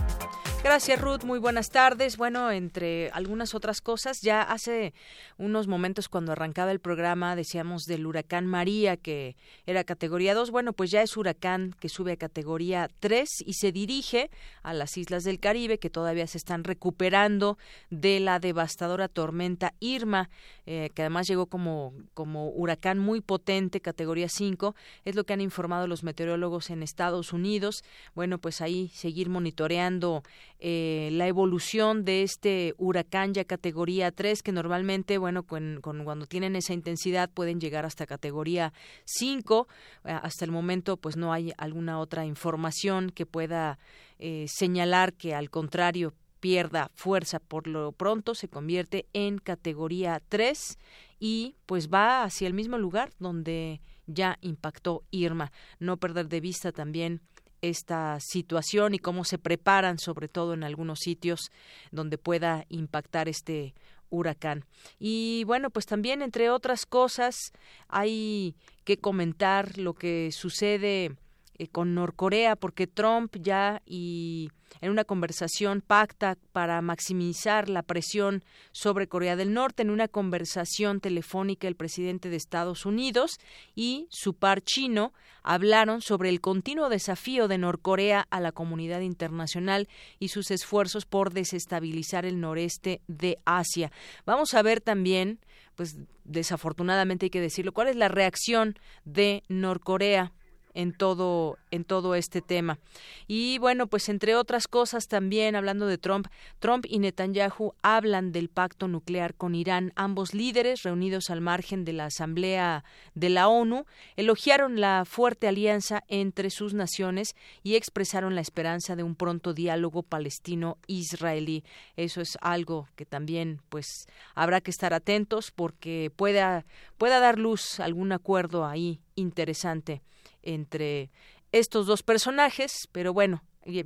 S1: Gracias, Ruth. Muy buenas tardes. Bueno, entre algunas otras cosas, ya hace unos momentos cuando arrancaba el programa decíamos del huracán María, que era categoría 2. Bueno, pues ya es huracán que sube a categoría 3 y se dirige a las islas del Caribe, que todavía se están recuperando de la devastadora tormenta Irma, eh, que además llegó como, como huracán muy potente, categoría 5. Es lo que han informado los meteorólogos en Estados Unidos. Bueno, pues ahí seguir monitoreando eh, la evolución de este huracán ya categoría 3, que normalmente, bueno, con, cuando tienen esa intensidad pueden llegar hasta categoría 5. Eh, hasta el momento, pues no hay alguna otra información que pueda eh, señalar que al contrario pierda fuerza por lo pronto se convierte en categoría 3 y pues va hacia el mismo lugar donde ya impactó Irma. No perder de vista también esta situación y cómo se preparan, sobre todo en algunos sitios donde pueda impactar este huracán. Y bueno, pues también, entre otras cosas, hay que comentar lo que sucede eh, con Norcorea, porque Trump ya y en una conversación pacta para maximizar la presión sobre Corea del Norte. En una conversación telefónica, el presidente de Estados Unidos y su par chino hablaron sobre el continuo desafío de Norcorea a la comunidad internacional y sus esfuerzos por desestabilizar el noreste de Asia. Vamos a ver también, pues desafortunadamente hay que decirlo, cuál es la reacción de Norcorea en todo en todo este tema. Y bueno, pues entre otras cosas también hablando de Trump, Trump y Netanyahu hablan del pacto nuclear con Irán. Ambos líderes reunidos al margen de la Asamblea de la ONU elogiaron la fuerte alianza entre sus naciones y expresaron la esperanza de un pronto diálogo palestino-israelí. Eso es algo que también pues habrá que estar atentos porque pueda pueda dar luz algún acuerdo ahí interesante entre estos dos personajes, pero bueno,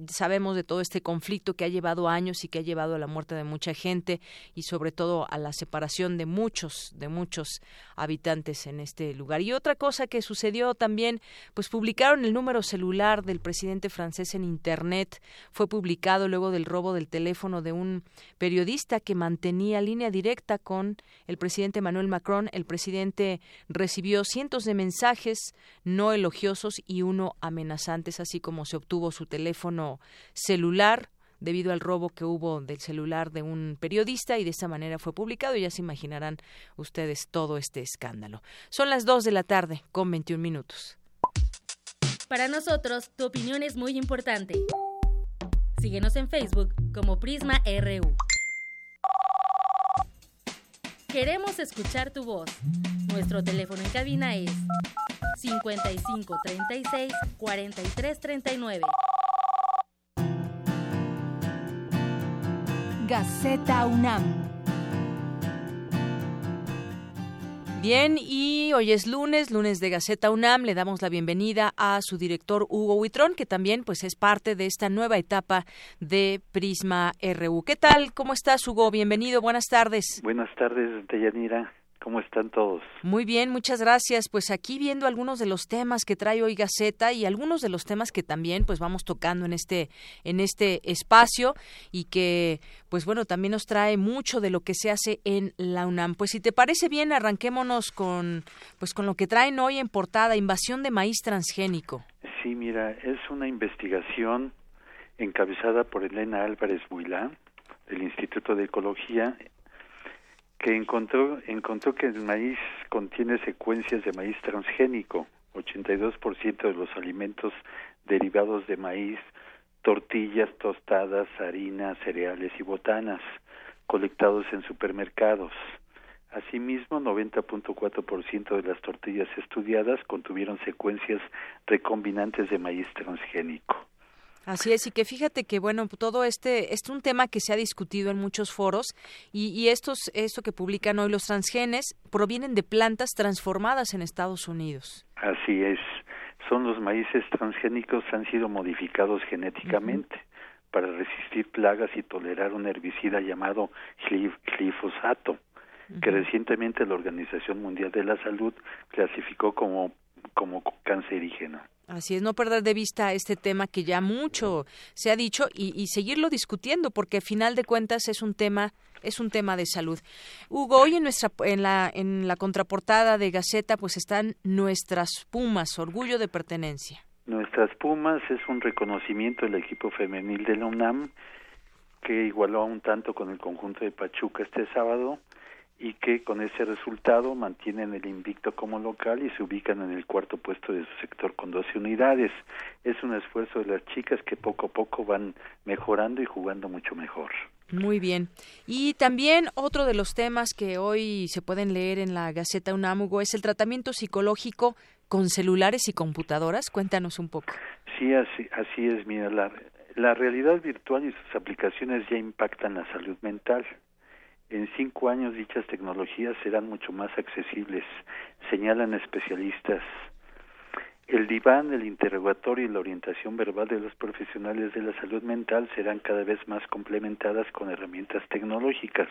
S1: sabemos de todo este conflicto que ha llevado años y que ha llevado a la muerte de mucha gente y sobre todo a la separación de muchos, de muchos habitantes en este lugar. Y otra cosa que sucedió también, pues publicaron el número celular del presidente francés en Internet. Fue publicado luego del robo del teléfono de un periodista que mantenía línea directa con el presidente Emmanuel Macron. El presidente recibió cientos de mensajes no elogiosos y uno amenazantes, así como se obtuvo su teléfono celular debido al robo que hubo del celular de un periodista y de esta manera fue publicado ya se imaginarán ustedes todo este escándalo. Son las 2 de la tarde con 21 minutos.
S7: Para nosotros, tu opinión es muy importante. Síguenos en Facebook como Prisma RU. Queremos escuchar tu voz. Nuestro teléfono en cabina es 55 36
S2: Gaceta UNAM.
S1: Bien, y hoy es lunes, lunes de Gaceta UNAM. Le damos la bienvenida a su director Hugo Huitrón, que también pues es parte de esta nueva etapa de Prisma RU. ¿Qué tal? ¿Cómo estás, Hugo? Bienvenido, buenas tardes.
S40: Buenas tardes, Deyanira. ¿Cómo están todos?
S1: Muy bien, muchas gracias. Pues aquí viendo algunos de los temas que trae hoy Gaceta y algunos de los temas que también pues vamos tocando en este en este espacio y que pues bueno, también nos trae mucho de lo que se hace en la UNAM. Pues si te parece bien, arranquémonos con pues con lo que traen hoy en portada, invasión de maíz transgénico.
S40: Sí, mira, es una investigación encabezada por Elena Álvarez Builá del Instituto de Ecología que encontró, encontró que el maíz contiene secuencias de maíz transgénico, 82% de los alimentos derivados de maíz, tortillas, tostadas, harinas, cereales y botanas, colectados en supermercados. Asimismo, 90.4% de las tortillas estudiadas contuvieron secuencias recombinantes de maíz transgénico.
S1: Así es, y que fíjate que, bueno, todo este es un tema que se ha discutido en muchos foros y, y estos, esto que publican hoy los transgenes provienen de plantas transformadas en Estados Unidos.
S40: Así es, son los maíces transgénicos han sido modificados genéticamente para resistir plagas y tolerar un herbicida llamado glifosato, que recientemente la Organización Mundial de la Salud clasificó como, como cancerígeno.
S1: Así es, no perder de vista este tema que ya mucho se ha dicho y, seguirlo discutiendo, porque a final de cuentas es un tema es un tema de salud. Hugo, hoy en nuestra en la en la contraportada de Gaceta pues están nuestras Pumas, orgullo de pertenencia.
S40: Nuestras Pumas es un reconocimiento del equipo femenil de la UNAM que igualó un tanto con el conjunto de Pachuca este sábado y que con ese resultado mantienen el invicto como local y se ubican en el cuarto puesto de su sector con 12 unidades. Es un esfuerzo de las chicas que poco a poco van mejorando y jugando mucho mejor.
S1: Muy bien. Y también otro de los temas que hoy se pueden leer en la Gaceta Unamugo es el tratamiento psicológico con celulares y computadoras. Cuéntanos un poco.
S40: Sí, así, así es. Mira, la, la realidad virtual y sus aplicaciones ya impactan la salud mental. En cinco años dichas tecnologías serán mucho más accesibles, señalan especialistas. El diván, el interrogatorio y la orientación verbal de los profesionales de la salud mental serán cada vez más complementadas con herramientas tecnológicas.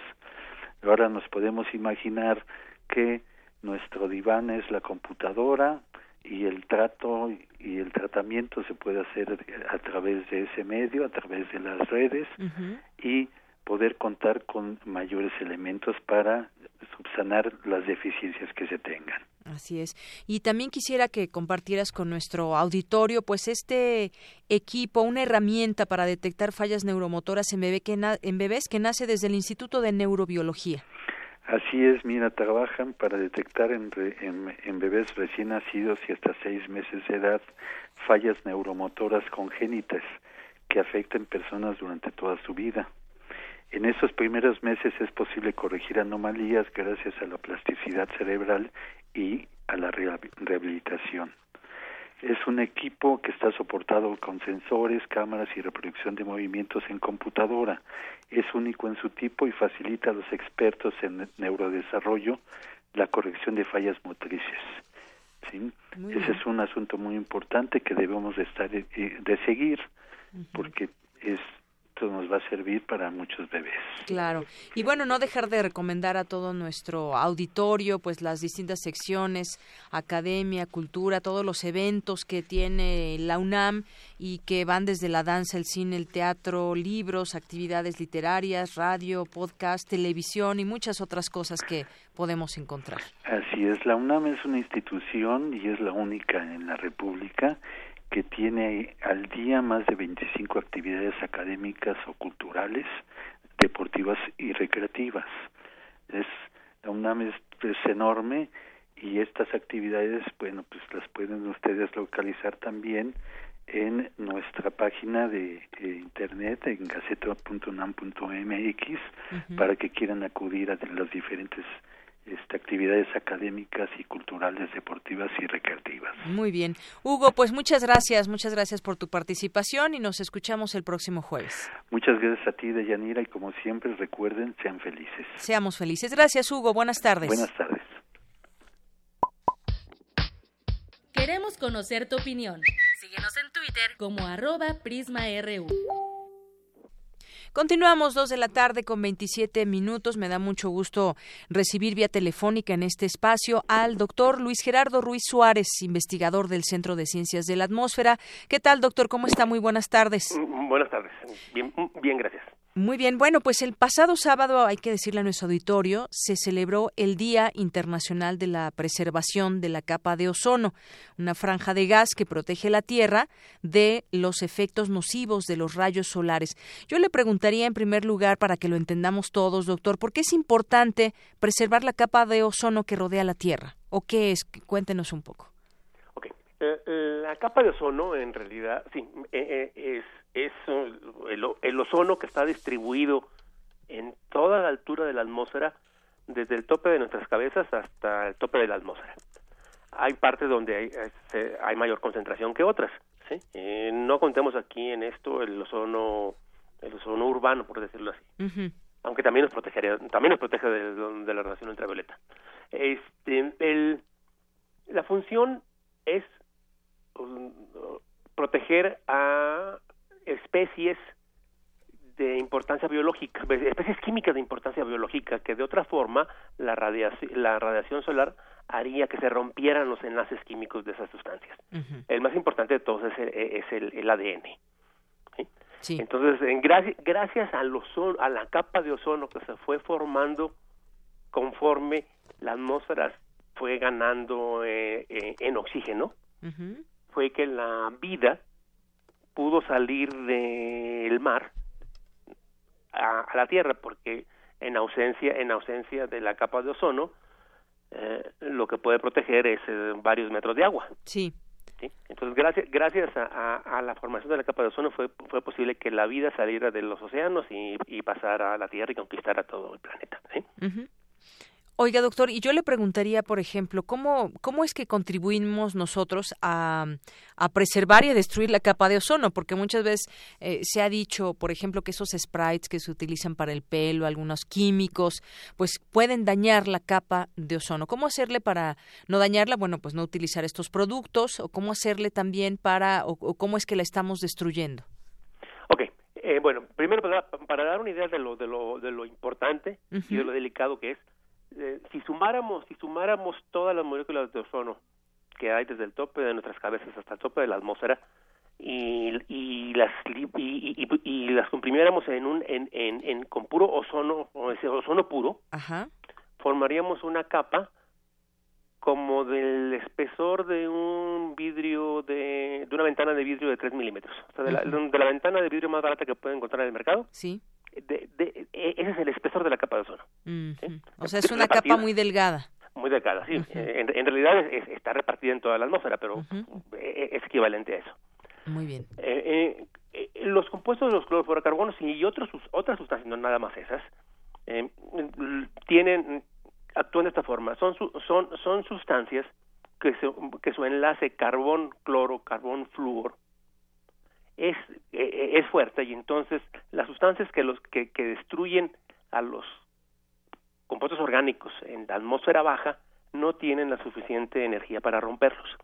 S40: Ahora nos podemos imaginar que nuestro diván es la computadora y el trato y el tratamiento se puede hacer a través de ese medio, a través de las redes y poder contar con mayores elementos para subsanar las deficiencias que se tengan.
S1: Así es. Y también quisiera que compartieras con nuestro auditorio, pues este equipo, una herramienta para detectar fallas neuromotoras en, bebé que en bebés que nace desde el Instituto de Neurobiología.
S40: Así es, mira, trabajan para detectar en, en bebés recién nacidos y hasta seis meses de edad fallas neuromotoras congénitas que afectan personas durante toda su vida. En esos primeros meses es posible corregir anomalías gracias a la plasticidad cerebral y a la rehabilitación. Es un equipo que está soportado con sensores, cámaras y reproducción de movimientos en computadora. Es único en su tipo y facilita a los expertos en neurodesarrollo la corrección de fallas motrices. ¿sí? Ese es un asunto muy importante que debemos de estar de seguir porque es esto nos va a servir para muchos bebés.
S1: Claro. Y bueno, no dejar de recomendar a todo nuestro auditorio, pues las distintas secciones, academia, cultura, todos los eventos que tiene la UNAM y que van desde la danza, el cine, el teatro, libros, actividades literarias, radio, podcast, televisión y muchas otras cosas que podemos encontrar.
S40: Así es, la UNAM es una institución y es la única en la República que tiene al día más de 25 actividades académicas o culturales, deportivas y recreativas. Es, la UNAM es, enorme y estas actividades, bueno, pues las pueden ustedes localizar también en nuestra página de, internet en gaceta.unam.mx para que quieran acudir a las diferentes este, actividades académicas y culturales, deportivas y recreativas.
S1: Muy bien. Hugo, pues muchas gracias, muchas gracias por tu participación y nos escuchamos el próximo jueves.
S40: Muchas gracias a ti, Deyanira, y como siempre recuerden, sean felices.
S1: Seamos felices. Gracias, Hugo. Buenas tardes.
S40: Buenas tardes.
S7: Queremos conocer tu opinión. Síguenos en Twitter como arroba PrismaRU.
S1: Continuamos dos de la tarde con 27 minutos. Me da mucho gusto recibir vía telefónica en este espacio al doctor Luis Gerardo Ruiz Suárez, investigador del Centro de Ciencias de la Atmósfera. ¿Qué tal, doctor? ¿Cómo está? Muy buenas tardes.
S41: Mm, buenas tardes. Bien, mm, bien gracias.
S1: Muy bien, bueno, pues el pasado sábado, hay que decirle a nuestro auditorio, se celebró el Día Internacional de la Preservación de la Capa de Ozono, una franja de gas que protege la Tierra de los efectos nocivos de los rayos solares. Yo le preguntaría en primer lugar, para que lo entendamos todos, doctor, ¿por qué es importante preservar la capa de ozono que rodea la Tierra? ¿O qué es? Cuéntenos un poco.
S41: Ok, eh, la capa de ozono en realidad, sí, eh, eh, es es el, ozono que está distribuido en toda la altura de la atmósfera, desde el tope de nuestras cabezas hasta el tope de la atmósfera. Hay partes donde hay, hay mayor concentración que otras. ¿sí? Eh, no contemos aquí en esto el ozono, el ozono urbano, por decirlo así. Aunque también nos protegería, también nos protege de, la radiación ultravioleta. Este, el, la función es um, proteger a especies de importancia biológica, especies químicas de importancia biológica, que de otra forma la radiación, la radiación solar haría que se rompieran los enlaces químicos de esas sustancias. El más importante de todos es el, es el, ADN. Entonces, en gracias al a la capa de ozono que se fue formando conforme la atmósfera fue ganando eh, eh, en oxígeno, fue que la vida pudo salir del mar a, la tierra porque en ausencia en ausencia de la capa de ozono eh, lo que puede proteger es eh, varios metros de agua.
S1: Sí.
S41: Entonces gracias gracias a, la formación de la capa de ozono fue fue posible que la vida saliera de los océanos y, pasara a la tierra y conquistara todo el planeta ¿sí?
S1: Oiga, doctor, y yo le preguntaría, por ejemplo, ¿cómo, cómo es que contribuimos nosotros a, a preservar y a destruir la capa de ozono? Porque muchas veces eh, se ha dicho, por ejemplo, que esos sprites que se utilizan para el pelo, algunos químicos, pues pueden dañar la capa de ozono. ¿Cómo hacerle para no dañarla? Bueno, pues no utilizar estos productos, o cómo hacerle también para, o, cómo es que la estamos destruyendo.
S41: Ok, eh, bueno, primero para, para, dar una idea de lo, de lo, de lo importante y de lo delicado que es, eh, si sumáramos si sumáramos todas las moléculas de ozono que hay desde el tope de nuestras cabezas hasta el tope de la atmósfera y, y las y, y, las comprimiéramos en un en, en, con puro ozono o ese ozono puro formaríamos una capa como del espesor de un vidrio de, de una ventana de vidrio de 3 milímetros. O sea de la, de la ventana de vidrio más barata que pueden encontrar en el mercado.
S1: Sí
S41: de, de, e, ese es el espesor de la capa de ozono.
S1: O sea, es una capa muy delgada.
S41: Muy delgada, sí. en, realidad está repartida en toda la atmósfera, pero e, e, es equivalente a eso.
S1: Muy bien.
S41: Eh, eh, los compuestos de los clorofluorocarbonos y otros, otras sustancias, no nada más esas, eh, tienen, actúan de esta forma. Son, son, son sustancias que, que su enlace carbón-cloro, carbón-flúor, es, e, e, es fuerte y entonces las sustancias que, los, que, que destruyen a los compuestos orgánicos en la atmósfera baja no tienen la suficiente energía para romperlos.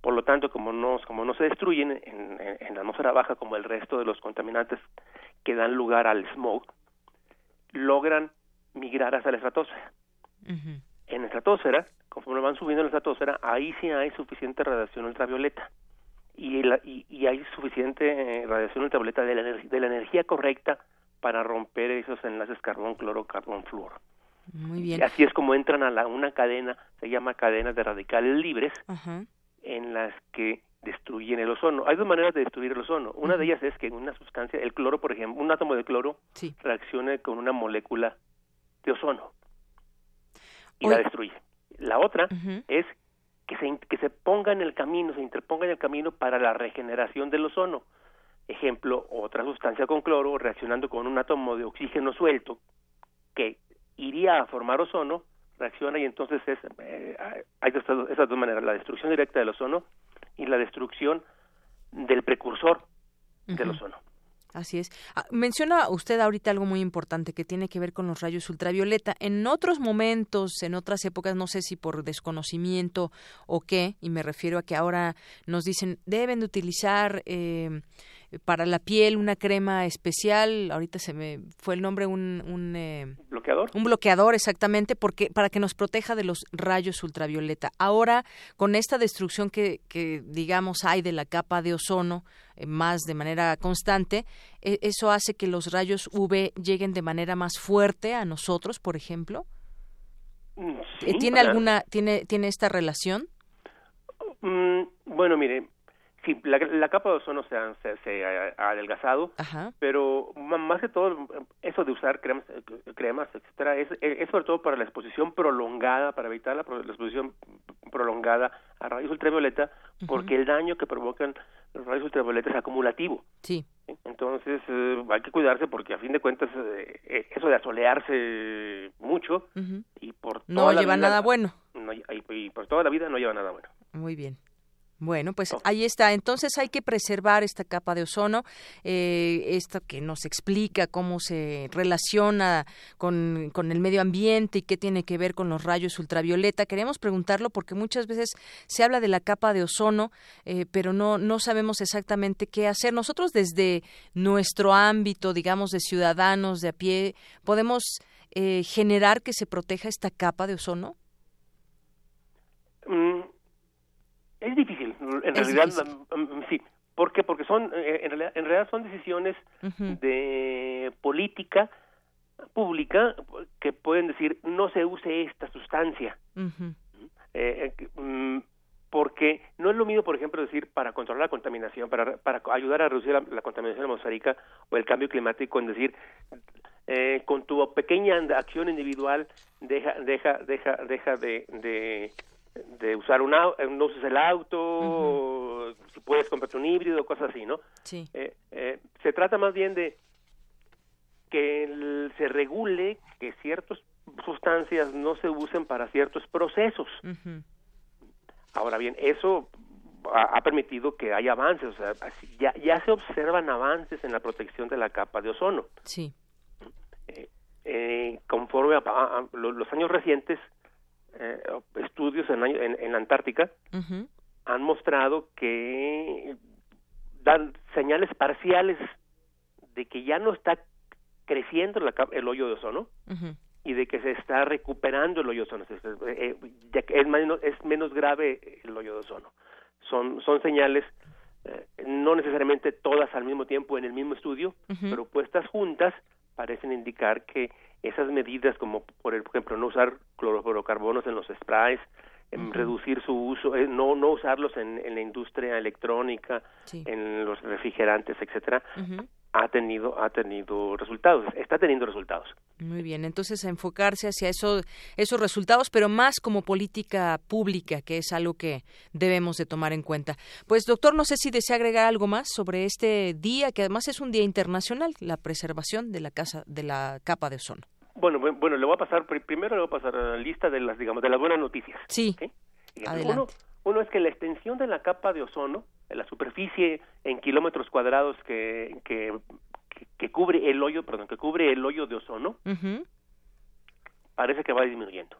S41: Por lo tanto, como no, como no se destruyen en, en, la atmósfera baja como el resto de los contaminantes que dan lugar al smog, logran migrar hacia la estratosfera. En la estratosfera, conforme van subiendo en la estratosfera, ahí sí hay suficiente radiación ultravioleta y, y, hay suficiente eh, radiación ultravioleta de la, de la energía correcta para romper esos enlaces carbón, cloro, carbón, flúor.
S1: Muy bien.
S41: Así es como entran a la, una cadena, se llama cadena de radicales libres, en las que destruyen el ozono. Hay dos maneras de destruir el ozono. Una de ellas es que una sustancia, el cloro, por ejemplo, un átomo de cloro reaccione con una molécula de ozono y la destruye. La otra es que se, que se ponga en el camino, se interponga en el camino para la regeneración del ozono. Ejemplo, otra sustancia con cloro reaccionando con un átomo de oxígeno suelto que iría a formar ozono, reacciona y entonces es, eh, hay esas dos maneras, la destrucción directa del ozono y la destrucción del precursor del ozono.
S1: Así es. Ah, menciona usted ahorita algo muy importante que tiene que ver con los rayos ultravioleta. En otros momentos, en otras épocas, no sé si por desconocimiento o qué, y me refiero a que ahora nos dicen deben de utilizar eh, para la piel una crema especial, ahorita se me fue el nombre, un... un
S41: eh, ¿Bloqueador?
S1: Un bloqueador, exactamente, porque para que nos proteja de los rayos ultravioleta. Ahora, con esta destrucción que, que digamos, hay de la capa de ozono, eh, más de manera constante, e, ¿eso hace que los rayos UV lleguen de manera más fuerte a nosotros, por ejemplo?
S41: Mm,
S1: eh, ¿Tiene alguna, tiene, tiene esta relación?
S41: Mm, bueno, mire, Sí, la, capa de ozono se ha, se, ha adelgazado, pero más que todo eso de usar cremas, cremas etcétera, es, es, sobre todo para la exposición prolongada, para evitar la, exposición prolongada a rayos ultravioleta, porque el daño que provocan los rayos ultravioleta es acumulativo.
S1: Sí.
S41: Entonces eh, hay que cuidarse porque a fin de cuentas eh, eh, eso de asolearse mucho y por
S1: no lleva nada bueno.
S41: y por toda la vida no lleva nada bueno.
S1: Muy bien. Bueno, pues ahí está. Entonces hay que preservar esta capa de ozono, eh, esto que nos explica cómo se relaciona con, con, el medio ambiente y qué tiene que ver con los rayos ultravioleta. Queremos preguntarlo porque muchas veces se habla de la capa de ozono, eh, pero no, no sabemos exactamente qué hacer. Nosotros desde nuestro ámbito, digamos, de ciudadanos de a pie, podemos eh, generar que se proteja esta capa de ozono.
S41: Mm, es difícil, en realidad, mm, mm, sí. ¿Por qué? Porque son, eh, en, realidad, en realidad son decisiones de política pública que pueden decir no se use esta sustancia. Eh, eh, mm, porque no es lo mismo, por ejemplo, decir para controlar la contaminación, para, para ayudar a reducir la, contaminación atmosférica o el cambio climático, en decir, con tu pequeña acción individual, deja, deja, deja, deja de de usar un auto, no uses el auto, si puedes comprarte un híbrido, cosas así, ¿no?
S1: Sí.
S41: Eh, eh, se trata más bien de que se regule que ciertas sustancias no se usen para ciertos procesos. Ahora bien, eso ha, permitido que haya avances, o sea, ya, ya se observan avances en la protección de la capa de ozono.
S1: Sí.
S41: Eh, conforme a, los años recientes, eh, estudios en, en, la Antártica han mostrado que dan señales parciales de que ya no está creciendo el hoyo de ozono y de que se está recuperando el hoyo de ozono. Eh, ya que es, menos, es menos grave el hoyo de ozono. Son, son señales, eh, no necesariamente todas al mismo tiempo en el mismo estudio, pero puestas juntas parecen indicar que esas medidas como por ejemplo no usar clorofluorocarbonos en los sprays reducir su uso eh, no no usarlos en, en la industria electrónica en los refrigerantes etcétera ha tenido ha tenido resultados está teniendo resultados.
S1: Muy bien entonces a enfocarse hacia eso, esos resultados pero más como política pública que es algo que debemos de tomar en cuenta. Pues doctor no sé si desea agregar algo más sobre este día que además es un día internacional la preservación de la casa de la capa de ozono.
S41: Bueno bueno le voy a pasar primero le voy a pasar a la lista de las digamos de las buenas noticias
S1: sí
S41: uno, uno es que la extensión de la capa de ozono la superficie en kilómetros cuadrados que, que, que, cubre el hoyo, perdón, que cubre el hoyo de ozono, parece que va disminuyendo.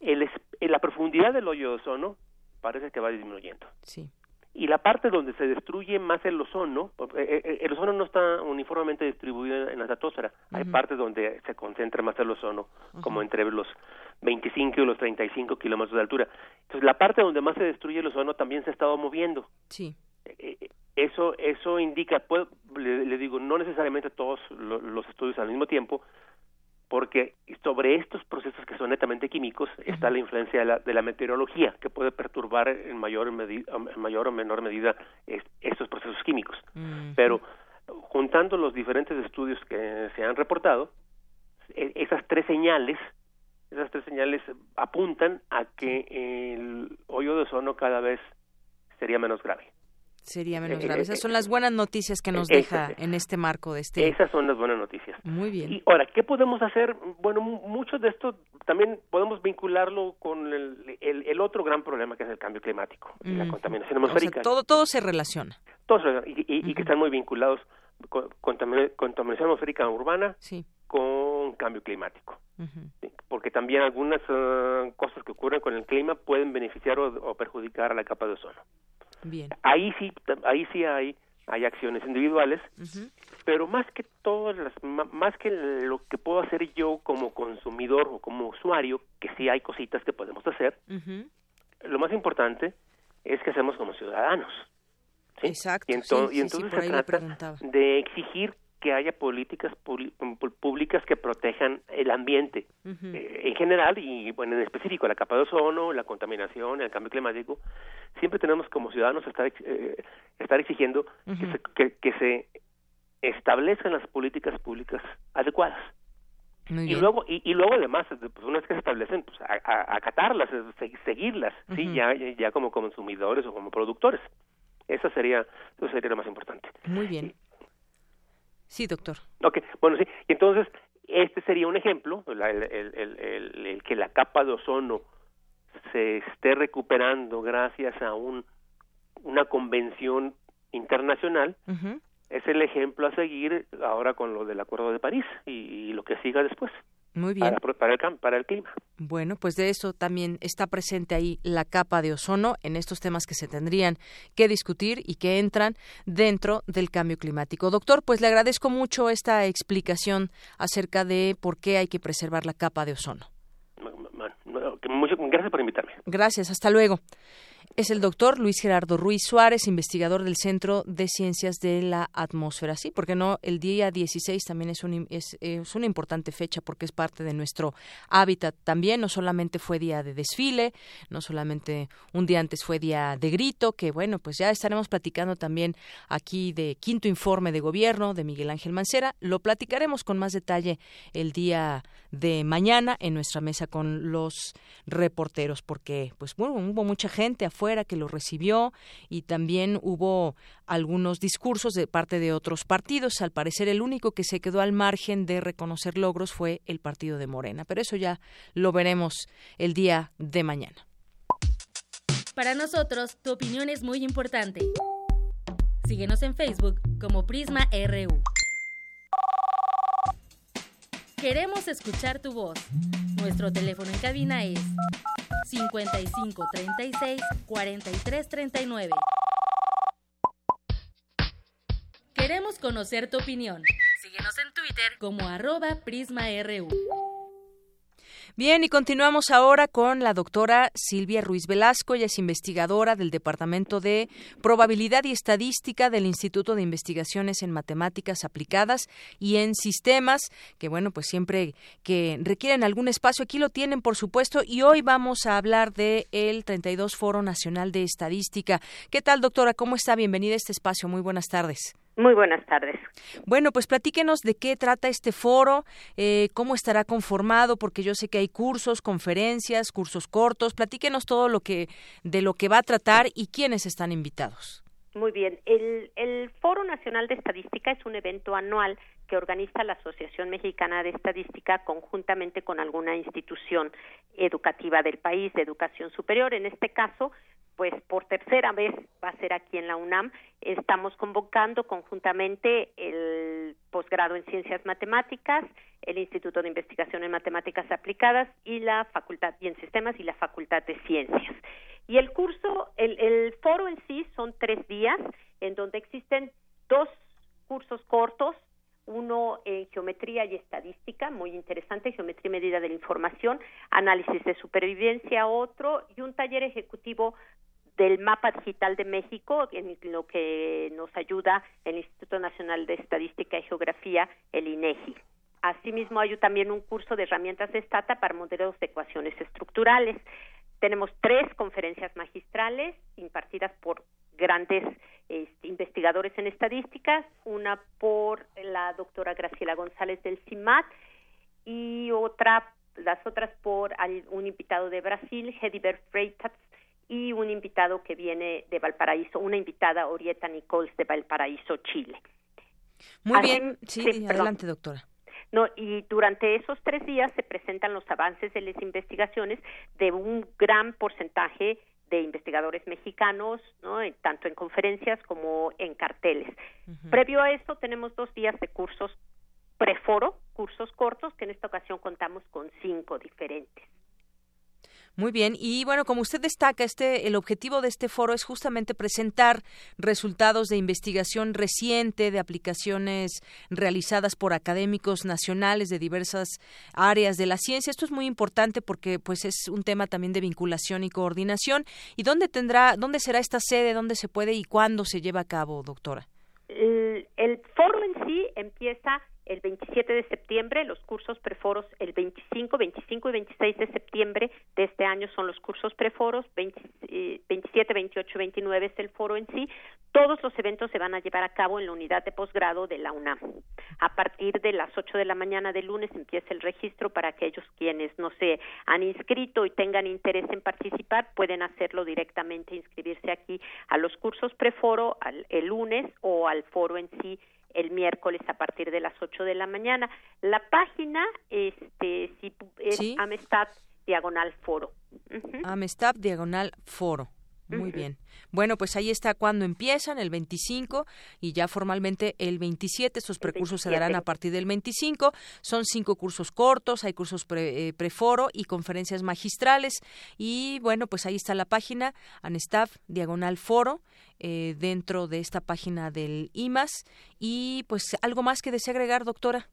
S41: el, la profundidad del hoyo de ozono parece que va disminuyendo.
S1: Sí.
S41: Y la parte donde se destruye más el ozono, eh, eh, el ozono no está uniformemente distribuido en la estratosfera. Hay partes donde se concentra más el ozono, como entre los 25 y los 35 kilómetros de altura. Entonces, la parte donde más se destruye el ozono también se ha estado moviendo.
S1: Sí.
S41: Eso, eso indica, pues, le, digo, no necesariamente todos los estudios al mismo tiempo, porque sobre estos procesos que son netamente químicos está la influencia de la, meteorología, que puede perturbar en mayor, en mayor o menor medida estos procesos químicos. Pero juntando los diferentes estudios que se han reportado, e, esas tres señales, esas tres señales apuntan a que el hoyo de ozono cada vez sería menos grave
S1: sería menos grave. Esas son las buenas noticias que nos deja en este marco de este.
S41: Esas son las buenas noticias.
S1: Muy bien.
S41: Y ahora, ¿qué podemos hacer? Bueno, mucho de esto también podemos vincularlo con el, el, otro gran problema que es el cambio climático, la contaminación atmosférica.
S1: todo, todo se relaciona.
S41: Todo y, y, que están muy vinculados con contaminación atmosférica urbana
S1: sí.
S41: con cambio climático. Porque también algunas ah, cosas que ocurren con el clima pueden beneficiar o perjudicar a la capa de ozono. Ahí sí, ahí sí hay, hay acciones individuales, pero más que todo, más que lo que puedo hacer yo como consumidor o como usuario, que sí hay cositas que podemos hacer, lo más importante es que hacemos como ciudadanos.
S1: Exacto.
S41: Y, entonces se trata de exigir que haya políticas públicas que protejan el ambiente eh, en general y bueno en específico la capa de ozono, la contaminación, el cambio climático. Siempre tenemos como ciudadanos estar eh, estar exigiendo que, se, establezcan las políticas públicas adecuadas. y luego y, luego además pues una vez que se establecen pues a, acatarlas seguirlas sí ya ya como consumidores o como productores. Eso sería eso sería lo más importante.
S1: Muy bien Sí, doctor.
S41: Ok, bueno, sí. Y entonces, este sería un ejemplo, el, el, que la capa de ozono se esté recuperando gracias a un, una convención internacional. Es el ejemplo a seguir ahora con lo del Acuerdo de París y lo que siga después.
S1: Muy bien.
S41: Para, el, para el clima.
S1: Bueno, pues de eso también está presente ahí la capa de ozono en estos temas que se tendrían que discutir y que entran dentro del cambio climático. Doctor, pues le agradezco mucho esta explicación acerca de por qué hay que preservar la capa de ozono.
S41: Gracias por invitarme.
S1: Gracias, hasta luego es el doctor Luis Gerardo Ruiz Suárez, investigador del Centro de Ciencias de la Atmósfera. Sí, porque no, el día 16 también es, un, es, una importante fecha porque es parte de nuestro hábitat también. No solamente fue día de desfile, no solamente un día antes fue día de grito, que bueno, pues ya estaremos platicando también aquí de quinto informe de gobierno de Miguel Ángel Mancera. Lo platicaremos con más detalle el día de mañana en nuestra mesa con los reporteros, porque pues bueno, hubo mucha gente afuera que lo recibió y también hubo algunos discursos de parte de otros partidos. Al parecer el único que se quedó al margen de reconocer logros fue el partido de Morena, pero eso ya lo veremos el día de mañana.
S7: Para nosotros, tu opinión es muy importante. Síguenos en Facebook como Prisma RU. Queremos escuchar tu voz. Nuestro teléfono en cabina es 55 36 43 39. Queremos conocer tu opinión. Síguenos en Twitter como arroba PrismaRU.
S1: Bien, y continuamos ahora con la doctora Silvia Ruiz Velasco. Ella es investigadora del Departamento de Probabilidad y Estadística del Instituto de Investigaciones en Matemáticas Aplicadas y en Sistemas, que bueno, pues siempre que requieren algún espacio aquí lo tienen, por supuesto, y hoy vamos a hablar de el 32 Foro Nacional de Estadística. ¿Qué tal, doctora? ¿Cómo está? Bienvenida a este espacio. Muy buenas tardes.
S42: Muy buenas tardes.
S1: Bueno, pues platíquenos de qué trata este foro, eh, cómo estará conformado, porque yo sé que hay cursos, conferencias, cursos cortos. Platíquenos todo lo que de lo que va a tratar y quiénes están invitados.
S42: Muy bien. El, el Foro Nacional de Estadística es un evento anual que organiza la Asociación Mexicana de Estadística conjuntamente con alguna institución educativa del país de educación superior. En este caso, pues por tercera vez va a ser aquí en la UNAM. Estamos convocando conjuntamente el posgrado en Ciencias Matemáticas, el Instituto de Investigación en Matemáticas Aplicadas y la Facultad y en Sistemas y la Facultad de Ciencias. Y el curso, el, el foro en sí son tres días, en donde existen dos cursos cortos, uno en geometría y estadística, muy interesante, geometría y medida de la información, análisis de supervivencia, otro, y un taller ejecutivo del mapa digital de México, en lo que nos ayuda el Instituto Nacional de Estadística y Geografía, el INEGI. Asimismo, hay también un curso de herramientas de Stata para modelos de ecuaciones estructurales. Tenemos tres conferencias magistrales impartidas por grandes este, investigadores en estadísticas, una por la doctora Graciela González del CIMAT y otra, las otras por un invitado de Brasil, Hedibert Freitas, y un invitado que viene de Valparaíso, una invitada, Orieta Nichols de Valparaíso, Chile.
S1: Muy bien, sí, adelante, doctora.
S42: No, y durante esos tres días se presentan los avances de las investigaciones de un gran porcentaje de investigadores mexicanos, ¿no? tanto en conferencias como en carteles. Previo a esto tenemos dos días de cursos preforo, cursos cortos, que en esta ocasión contamos con cinco diferentes.
S1: Muy bien, y bueno, como usted destaca, este el objetivo de este foro es justamente presentar resultados de investigación reciente de aplicaciones realizadas por académicos nacionales de diversas áreas de la ciencia. Esto es muy importante porque pues es un tema también de vinculación y coordinación. ¿Y dónde tendrá dónde será esta sede, dónde se puede y cuándo se lleva a cabo, doctora?
S42: El, el foro en empieza el 27 de septiembre, los cursos preforos el 25, 25 y 26 de septiembre de este año son los cursos preforos, 27, 28, 29 es el foro en sí. Todos los eventos se van a llevar a cabo en la unidad de posgrado de la UNAM. A partir de las 8 de la mañana del lunes empieza el registro para aquellos quienes no se han inscrito y tengan interés en participar, pueden hacerlo directamente, inscribirse aquí a los cursos preforo el lunes o al foro en sí el miércoles a partir de las 8 de la mañana. La página este, es Amestad Diagonal Foro.
S1: Amestad Diagonal Foro. Muy bien. Bueno, pues ahí está cuando empiezan, el 25 y ya formalmente el 27. Estos precursos se darán a partir del 25. Son cinco cursos cortos, hay cursos pre, eh, preforo y conferencias magistrales. Y bueno, pues ahí está la página, Anestav, diagonal foro, eh, dentro de esta página del IMAS. Y pues algo más que desea agregar, doctora.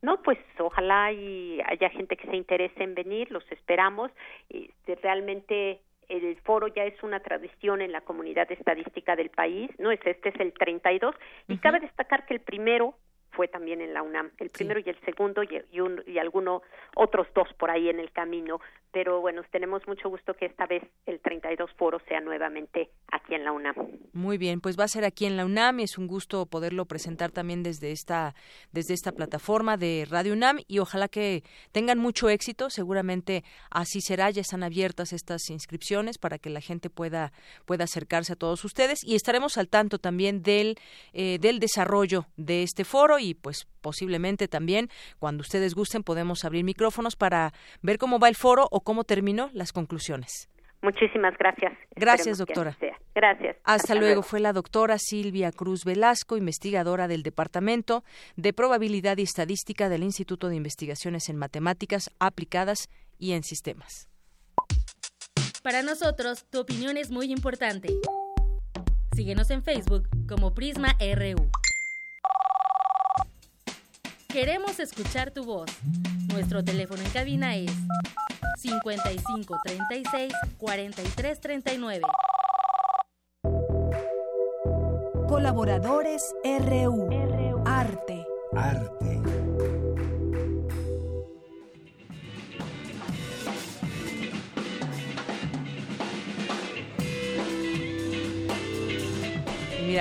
S42: No, pues ojalá y haya gente que se interese en venir, los esperamos. Este, realmente el foro ya es una tradición en la comunidad estadística del país, ¿no? Es, este es el 32 y cabe destacar que el primero fue también en la UNAM, el primero y el segundo y, y, un, y algunos otros dos por ahí en el camino, pero bueno, tenemos mucho gusto que esta vez el 32 foro sea nuevamente aquí en la UNAM.
S1: Muy bien, pues va a ser aquí en la UNAM y es un gusto poderlo presentar también desde esta desde esta plataforma de Radio UNAM y ojalá que tengan mucho éxito, seguramente así será, ya están abiertas estas inscripciones para que la gente pueda pueda acercarse a todos ustedes y estaremos al tanto también del eh, del desarrollo de este foro y pues posiblemente también cuando ustedes gusten podemos abrir micrófonos para ver cómo va el foro o cómo terminó las conclusiones.
S42: Muchísimas gracias.
S1: Gracias, doctora.
S42: Gracias.
S1: Hasta, luego. Fue la doctora Silvia Cruz Velasco, investigadora del Departamento de Probabilidad y Estadística del Instituto de Investigaciones en Matemáticas Aplicadas y en Sistemas.
S7: Para nosotros, tu opinión es muy importante. Síguenos en Facebook como Prisma RU. Queremos escuchar tu voz. Nuestro teléfono en cabina es 55 36 43 39.
S2: Colaboradores RU. Arte. Arte.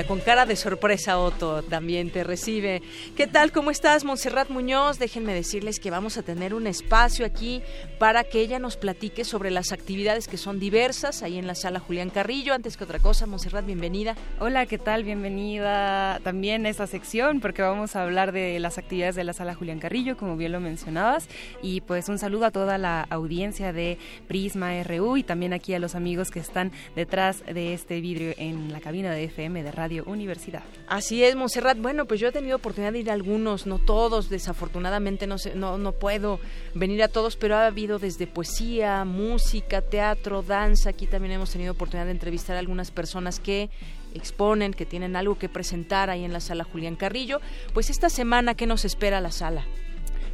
S1: Con cara de sorpresa Otto también te recibe. ¿Qué tal? ¿Cómo estás, Montserrat Muñoz? Déjenme decirles que vamos a tener un espacio aquí para que ella nos platique sobre las actividades que son diversas ahí en la sala Julián Carrillo. Antes que otra cosa, Montserrat, bienvenida.
S43: Hola, ¿qué tal? Bienvenida también a esta sección porque vamos a hablar de las actividades de la sala Julián Carrillo, como bien lo mencionabas. Y pues un saludo a toda la audiencia de Prisma RU y también aquí a los amigos que están detrás de este vidrio en la cabina de FM de Radio Universidad.
S1: Así es, Monserrat. Bueno, pues yo he tenido oportunidad de ir a algunos, no todos, desafortunadamente no, no, no puedo venir a todos, pero ha habido desde poesía, música, teatro, danza. Aquí también hemos tenido oportunidad de entrevistar a algunas personas que exponen, que tienen algo que presentar ahí en la sala Julián Carrillo. Pues esta semana, ¿qué nos espera la sala?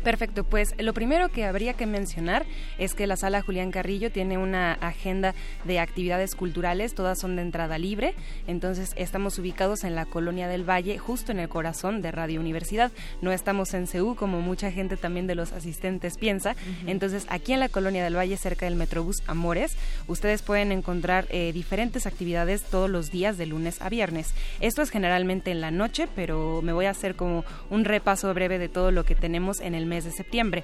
S43: Perfecto, pues lo primero que habría que mencionar es que la sala Julián Carrillo tiene una agenda de actividades culturales, todas son de entrada libre, entonces estamos ubicados en la Colonia del Valle, justo en el corazón de Radio Universidad, no estamos en CEU como mucha gente también de los asistentes piensa, entonces aquí en la Colonia del Valle, cerca del Metrobús Amores, ustedes pueden encontrar eh, diferentes actividades todos los días de lunes a viernes. Esto es generalmente en la noche, pero me voy a hacer como un repaso breve de todo lo que tenemos en el mes de septiembre.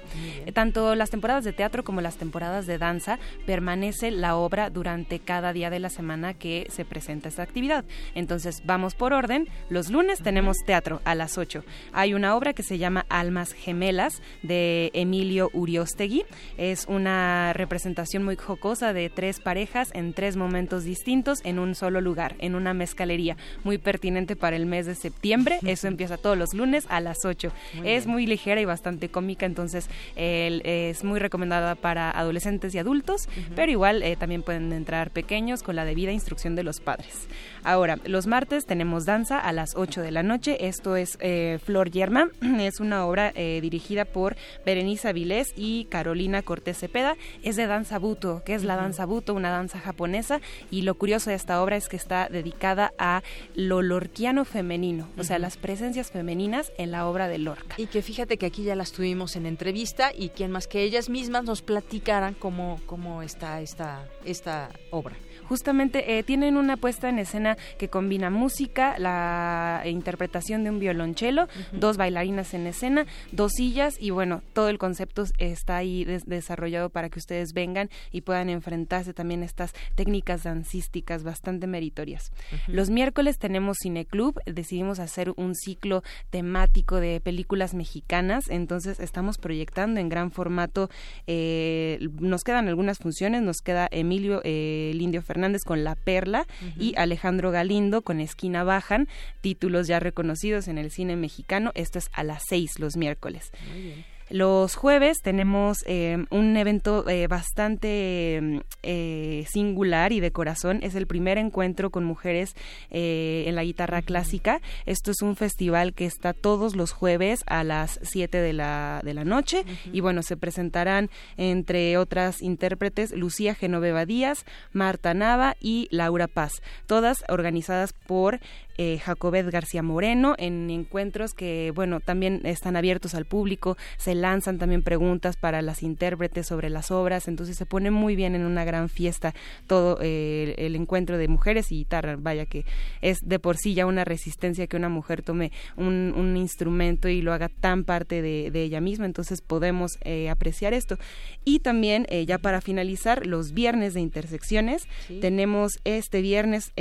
S43: Tanto las temporadas de teatro como las temporadas de danza permanece la obra durante cada día de la semana que se presenta esta actividad. Entonces, vamos por orden. Los lunes tenemos teatro a las 8. Hay una obra que se llama Almas Gemelas de Emilio Uriostegui. Es una representación muy jocosa de tres parejas en tres momentos distintos en un solo lugar, en una mezcalería. Muy pertinente para el mes de septiembre. Eso empieza todos los lunes a las 8. es muy ligera y bastante cómica, entonces es muy recomendada para adolescentes y adultos, pero igual eh, también pueden entrar pequeños con la debida instrucción de los padres. Ahora, los martes tenemos danza a las 8 de la noche. Esto es eh, Flor Yerma. Es una obra eh, dirigida por Berenice Avilés y Carolina Cortés Cepeda. Es de danza buto, que es la danza buto, una danza japonesa. Y lo curioso de esta obra es que está dedicada a lo lorquiano femenino, o sea, las presencias femeninas en la obra de Lorca.
S1: Y que fíjate que aquí ya las tuvimos en entrevista y quien más que ellas mismas nos platicaran cómo, cómo está esta, esta obra
S43: justamente eh, tienen una puesta en escena que combina música, la interpretación de un violonchelo, dos bailarinas en escena, dos sillas y bueno, todo el concepto está ahí desarrollado para que ustedes vengan y puedan enfrentarse también a estas técnicas dancísticas bastante meritorias. Los miércoles tenemos Cineclub, decidimos hacer un ciclo temático de películas mexicanas, entonces estamos proyectando en gran formato, eh, nos quedan algunas funciones, nos queda Emilio eh, Lindio Fernández, Fernández con La Perla y Alejandro Galindo con Esquina Bajan, títulos ya reconocidos en el cine mexicano. Esto es a las seis los miércoles. Muy bien. Los jueves tenemos eh, un evento eh, bastante eh, singular y de corazón. Es el primer encuentro con mujeres en la guitarra clásica. Esto es un festival que está todos los jueves a las 7 de la, de la noche. Y bueno, se presentarán entre otras intérpretes Lucía Genoveva Díaz, Marta Nava y Laura Paz. Todas organizadas por eh, Jacobet García Moreno en encuentros que, bueno, también están abiertos al público, se lanzan también preguntas para las intérpretes sobre las obras, entonces se pone muy bien en una gran fiesta todo eh, el encuentro de mujeres y guitarra, vaya que es de por sí ya una resistencia que una mujer tome un, instrumento y lo haga tan parte de, ella misma, entonces podemos eh, apreciar esto. Y también, eh, ya para finalizar, los viernes de intersecciones, tenemos este viernes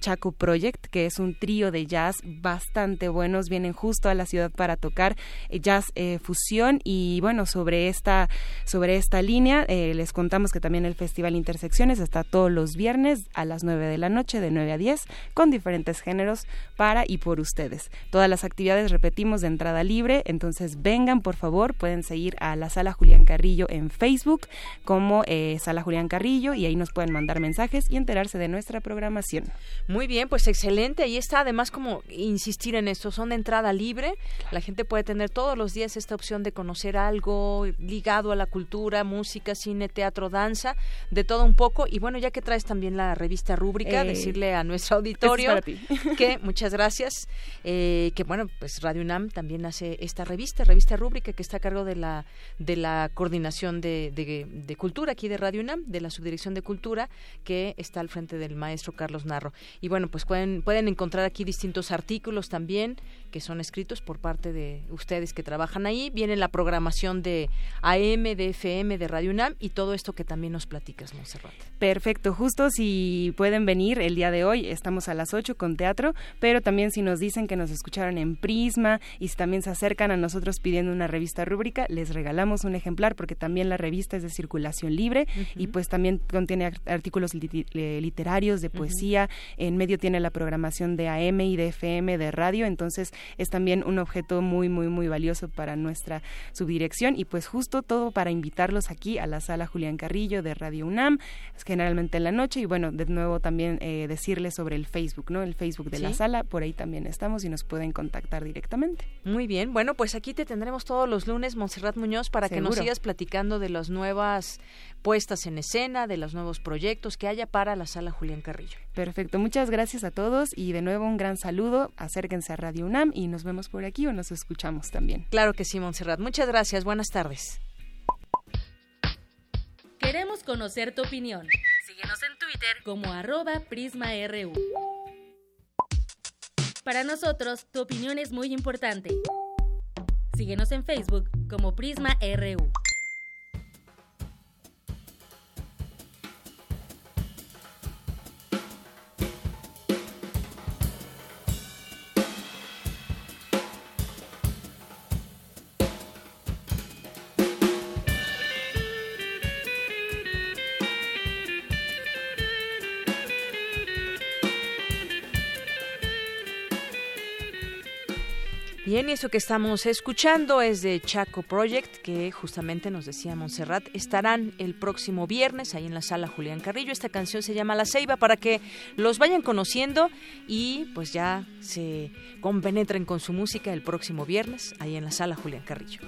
S43: Chaco Project, que es un trío de jazz bastante buenos, vienen justo a la ciudad para tocar eh, jazz eh, fusión y bueno, sobre esta, sobre esta línea eh, les contamos que también el Festival Intersecciones está todos los viernes a las 9 de la noche, de 9 a 10, con diferentes géneros para y por ustedes. Todas las actividades, repetimos, de entrada libre, entonces vengan por favor, pueden seguir a la Sala Julián Carrillo en Facebook como Sala Julián Carrillo y ahí nos pueden mandar mensajes y enterarse de nuestra programación.
S1: Muy bien, pues excelente, ahí está además como insistir en esto, son de entrada libre, la gente puede tener todos los días esta opción de conocer algo ligado a la cultura, música, cine, teatro, danza, de todo un poco. Y bueno, ya que traes también la revista Rúbrica, eh, decirle a nuestro auditorio que muchas gracias, eh, que bueno, pues Radio UNAM también hace esta revista, revista Rúbrica, que está a cargo de la, de la coordinación de, de cultura aquí de Radio UNAM, de la subdirección de cultura, que está al frente del maestro Carlos Narro. Y bueno, pues pueden, pueden encontrar aquí distintos artículos también que son escritos por parte de ustedes que trabajan ahí. Viene la programación de AM, de FM, de Radio UNAM y todo esto que también nos platicas, Monserrat.
S43: Perfecto, justo si pueden venir el día de hoy, estamos a las 8 con teatro, pero también si nos dicen que nos escucharon en Prisma y si también se acercan a nosotros pidiendo una revista rúbrica, les regalamos un ejemplar porque también la revista es de circulación libre y pues también contiene artículos literarios, de poesía, en medio tiene la programación de AM y de FM, de radio, entonces es también un objeto muy, muy, muy valioso para nuestra subdirección y pues justo todo para invitarlos aquí a la sala Julián Carrillo de Radio UNAM, generalmente en la noche y bueno, de nuevo también eh, decirles sobre el Facebook, ¿no? El Facebook de la sala, por ahí también estamos y nos pueden contactar directamente.
S1: Muy bien, bueno, pues aquí te tendremos todos los lunes, Montserrat Muñoz, para que nos sigas platicando de las nuevas puestas en escena, de los nuevos proyectos que haya para la sala Julián Carrillo.
S43: Perfecto, muchas gracias a todos y de nuevo un gran saludo. Acérquense a Radio UNAM y nos vemos por aquí o nos escuchamos también.
S1: Claro que sí, Montserrat. Muchas gracias. Buenas tardes.
S7: Queremos conocer tu opinión. Síguenos en Twitter como arroba PrismaRU. Para nosotros, tu opinión es muy importante. Síguenos en Facebook como PrismaRU.
S1: Bien, y eso que estamos escuchando es de Chaco Project, que justamente nos decía Montserrat, estarán el próximo viernes ahí en la sala Julián Carrillo. Esta canción se llama La Ceiba para que los vayan conociendo y pues ya se compenetren con su música el próximo viernes ahí en la sala Julián Carrillo.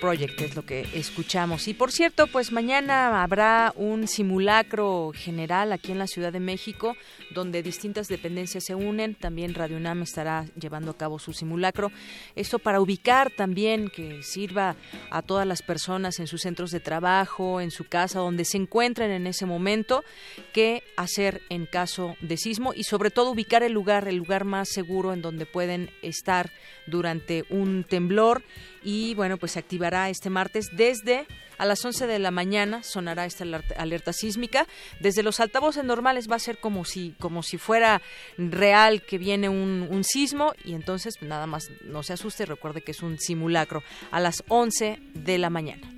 S1: Project es lo que escuchamos. Y por cierto, pues mañana habrá un simulacro general aquí en la Ciudad de México, donde distintas dependencias se unen. También Radio UNAM estará llevando a cabo su simulacro. Esto para ubicar también que sirva a todas las personas en sus centros de trabajo, en su casa, donde se encuentren en ese momento, qué hacer en caso de sismo y sobre todo ubicar el lugar, el lugar más seguro en donde pueden estar durante un temblor y bueno, pues se activará este martes desde a las 11 de la mañana sonará esta alerta sísmica. Desde los altavoces normales va a ser como si, como si fuera real que viene un, un sismo y entonces nada más no se asuste, recuerde que es un simulacro a las 11 de la mañana.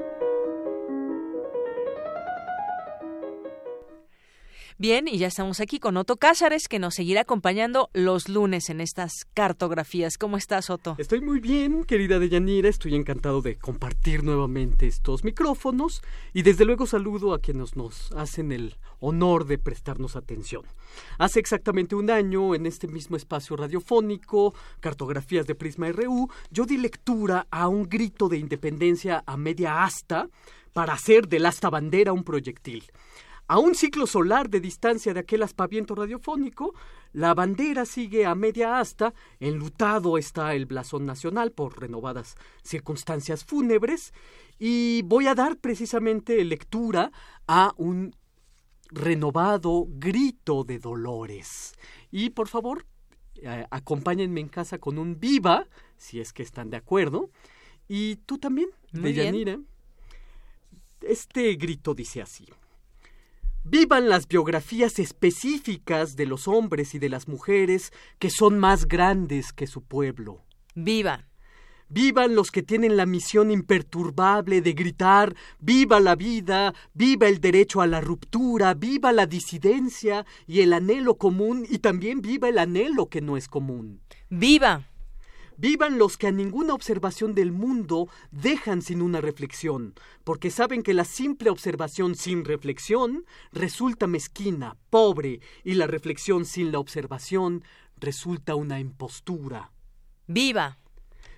S1: Bien, y ya estamos aquí con Otto Cázares, que nos seguirá acompañando los lunes en estas cartografías. ¿Cómo estás, Otto?
S44: Estoy muy bien, querida Deyanira. Estoy encantado de compartir nuevamente estos micrófonos y desde luego saludo a quienes nos hacen el honor de prestarnos atención. Hace exactamente un año, en este mismo espacio radiofónico, Cartografías de Prisma RU, yo di lectura a un grito de independencia a media asta para hacer del asta bandera un proyectil. A un ciclo solar de distancia de aquel aspaviento radiofónico, la bandera sigue a media asta, enlutado está el blasón nacional por renovadas circunstancias fúnebres, y voy a dar precisamente lectura a un renovado grito de dolores. Y por favor, eh, acompáñenme en casa con un viva, si es que están de acuerdo. Y tú también, Deyanira. Este grito dice así. Vivan las biografías específicas de los hombres y de las mujeres que son más grandes que su pueblo.
S1: Vivan.
S44: Vivan los que tienen la misión imperturbable de gritar viva la vida, viva el derecho a la ruptura, viva la disidencia y el anhelo común y también viva el anhelo que no es común.
S1: Viva.
S44: Vivan los que a ninguna observación del mundo dejan sin una reflexión, porque saben que la simple observación sin reflexión resulta mezquina, pobre, y la reflexión sin la observación resulta una impostura.
S1: Viva.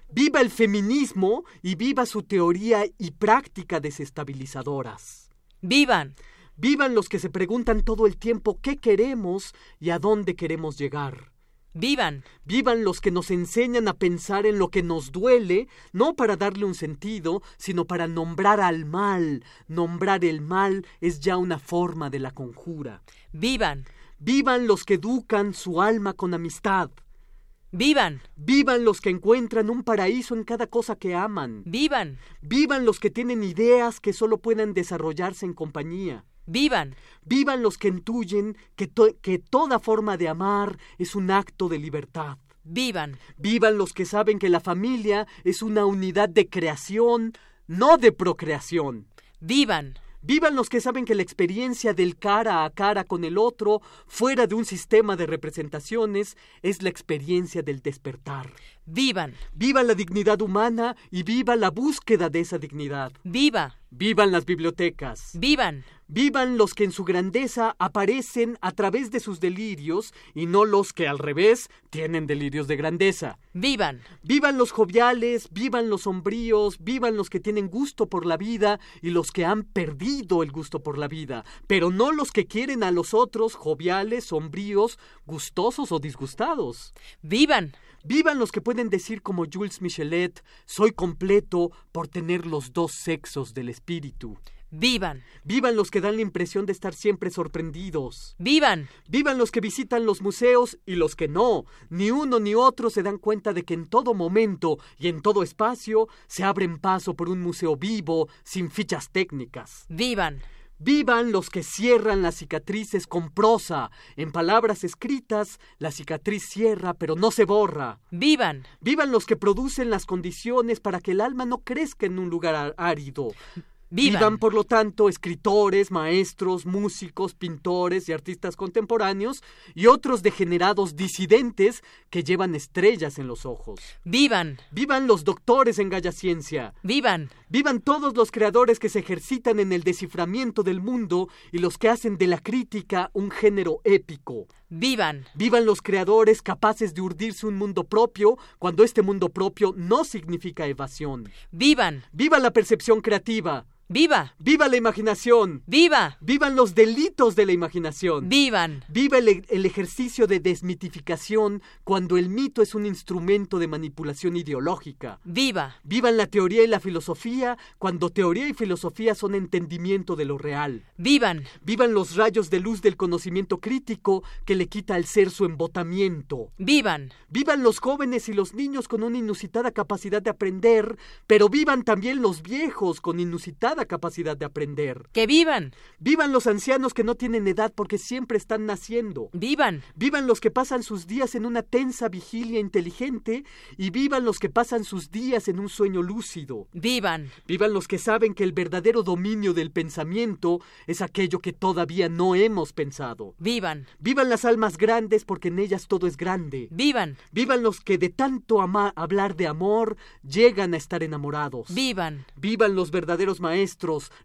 S44: Viva el feminismo y viva su teoría y práctica desestabilizadoras.
S1: Vivan.
S44: Vivan los que se preguntan todo el tiempo qué queremos y a dónde queremos llegar.
S1: Vivan.
S44: Vivan los que nos enseñan a pensar en lo que nos duele, no para darle un sentido, sino para nombrar al mal. Nombrar el mal es ya una forma de la conjura.
S1: Vivan.
S44: Vivan los que educan su alma con amistad.
S1: Vivan.
S44: Vivan los que encuentran un paraíso en cada cosa que aman.
S1: Vivan.
S44: Vivan los que tienen ideas que solo puedan desarrollarse en compañía.
S1: Vivan.
S44: Vivan los que intuyen que, que toda forma de amar es un acto de libertad.
S1: Vivan.
S44: Vivan los que saben que la familia es una unidad de creación, no de procreación.
S1: Vivan.
S44: Vivan los que saben que la experiencia del cara a cara con el otro, fuera de un sistema de representaciones, es la experiencia del despertar.
S1: Vivan.
S44: Viva la dignidad humana y viva la búsqueda de esa dignidad.
S1: Viva.
S44: Vivan las bibliotecas.
S1: Vivan.
S44: Vivan los que en su grandeza aparecen a través de sus delirios y no los que al revés tienen delirios de grandeza.
S1: Vivan.
S44: Vivan los joviales, vivan los sombríos, vivan los que tienen gusto por la vida y los que han perdido el gusto por la vida, pero no los que quieren a los otros joviales, sombríos, gustosos o disgustados.
S1: Vivan.
S44: Vivan los que pueden decir como Jules Michelet, soy completo por tener los dos sexos del espíritu.
S1: Vivan.
S44: Vivan los que dan la impresión de estar siempre sorprendidos.
S1: Vivan.
S44: Vivan los que visitan los museos y los que no. Ni uno ni otro se dan cuenta de que en todo momento y en todo espacio se abren paso por un museo vivo, sin fichas técnicas.
S1: Vivan.
S44: Vivan los que cierran las cicatrices con prosa. En palabras escritas, la cicatriz cierra, pero no se borra.
S1: Vivan.
S44: Vivan los que producen las condiciones para que el alma no crezca en un lugar árido.
S1: Vivan.
S44: por lo tanto, escritores, maestros, músicos, pintores y artistas contemporáneos y otros degenerados disidentes que llevan estrellas en los ojos.
S1: Vivan.
S44: Vivan los doctores en Galla Ciencia.
S1: Vivan.
S44: Vivan todos los creadores que se ejercitan en el desciframiento del mundo y los que hacen de la crítica un género épico.
S1: Vivan.
S44: Vivan los creadores capaces de urdirse un mundo propio cuando este mundo propio no significa evasión.
S1: Vivan.
S44: Viva la percepción creativa.
S1: ¡Viva!
S44: ¡Viva la imaginación!
S1: ¡Viva!
S44: ¡Vivan los delitos de la imaginación!
S1: ¡Vivan!
S44: ¡Viva el, el, ejercicio de desmitificación cuando el mito es un instrumento de manipulación ideológica!
S1: ¡Viva!
S44: ¡Vivan la teoría y la filosofía cuando teoría y filosofía son entendimiento de lo real!
S1: ¡Vivan!
S44: ¡Vivan los rayos de luz del conocimiento crítico que le quita al ser su embotamiento!
S1: ¡Vivan!
S44: ¡Vivan los jóvenes y los niños con una inusitada capacidad de aprender! Pero vivan también los viejos con inusitada capacidad de aprender.
S1: ¡Que vivan!
S44: Vivan los ancianos que no tienen edad porque siempre están naciendo.
S1: ¡Vivan!
S44: Vivan los que pasan sus días en una tensa vigilia inteligente y vivan los que pasan sus días en un sueño lúcido.
S1: ¡Vivan!
S44: Vivan los que saben que el verdadero dominio del pensamiento es aquello que todavía no hemos pensado.
S1: ¡Vivan!
S44: Vivan las almas grandes porque en ellas todo es grande.
S1: ¡Vivan!
S44: Vivan los que de tanto hablar de amor llegan a estar enamorados.
S1: ¡Vivan!
S44: Vivan los verdaderos maestros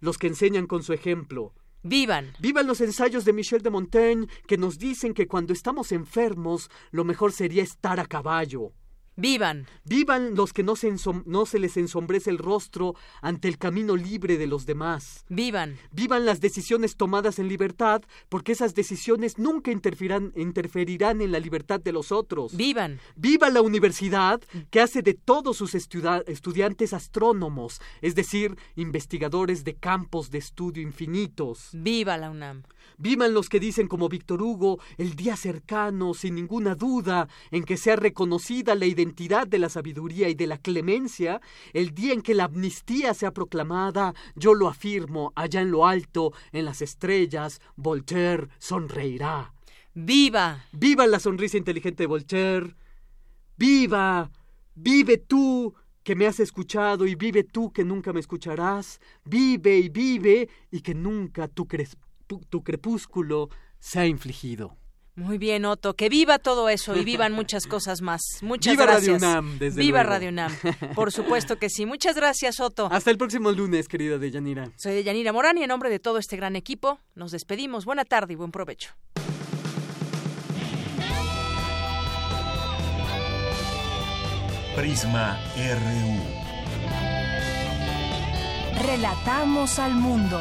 S44: los que enseñan con su ejemplo.
S1: Vivan.
S44: Vivan los ensayos de Michel de Montaigne que nos dicen que cuando estamos enfermos lo mejor sería estar a caballo.
S1: Vivan.
S44: Vivan los que no se, no se, les ensombrece el rostro ante el camino libre de los demás.
S1: Vivan.
S44: Vivan las decisiones tomadas en libertad, porque esas decisiones nunca interferirán, interferirán en la libertad de los otros.
S1: Vivan.
S44: Viva la universidad, que hace de todos sus estudiantes astrónomos, es decir, investigadores de campos de estudio infinitos.
S1: Viva la UNAM.
S44: Vivan los que dicen como Víctor Hugo, el día cercano, sin ninguna duda, en que sea reconocida la identidad identidad de la sabiduría y de la clemencia, el día en que la amnistía sea proclamada, yo lo afirmo, allá en lo alto, en las estrellas, Voltaire sonreirá.
S1: ¡Viva!
S44: ¡Viva la sonrisa inteligente de Voltaire! ¡Viva! ¡Vive tú! que me has escuchado y vive tú que nunca me escucharás, vive y vive y que nunca tu, tu crepúsculo sea infligido.
S1: Muy bien, Otto. Que viva todo eso y vivan muchas cosas más. Muchas
S44: viva
S1: gracias.
S44: Radio UNAM, desde
S1: Viva
S44: luego.
S1: Radio UNAM. Por supuesto que sí. Muchas gracias, Otto.
S44: Hasta el próximo lunes, querida Deyanira.
S1: Soy Deyanira Morán y en nombre de todo este gran equipo nos despedimos. Buena tarde y buen provecho.
S45: Prisma RU.
S2: Relatamos al mundo.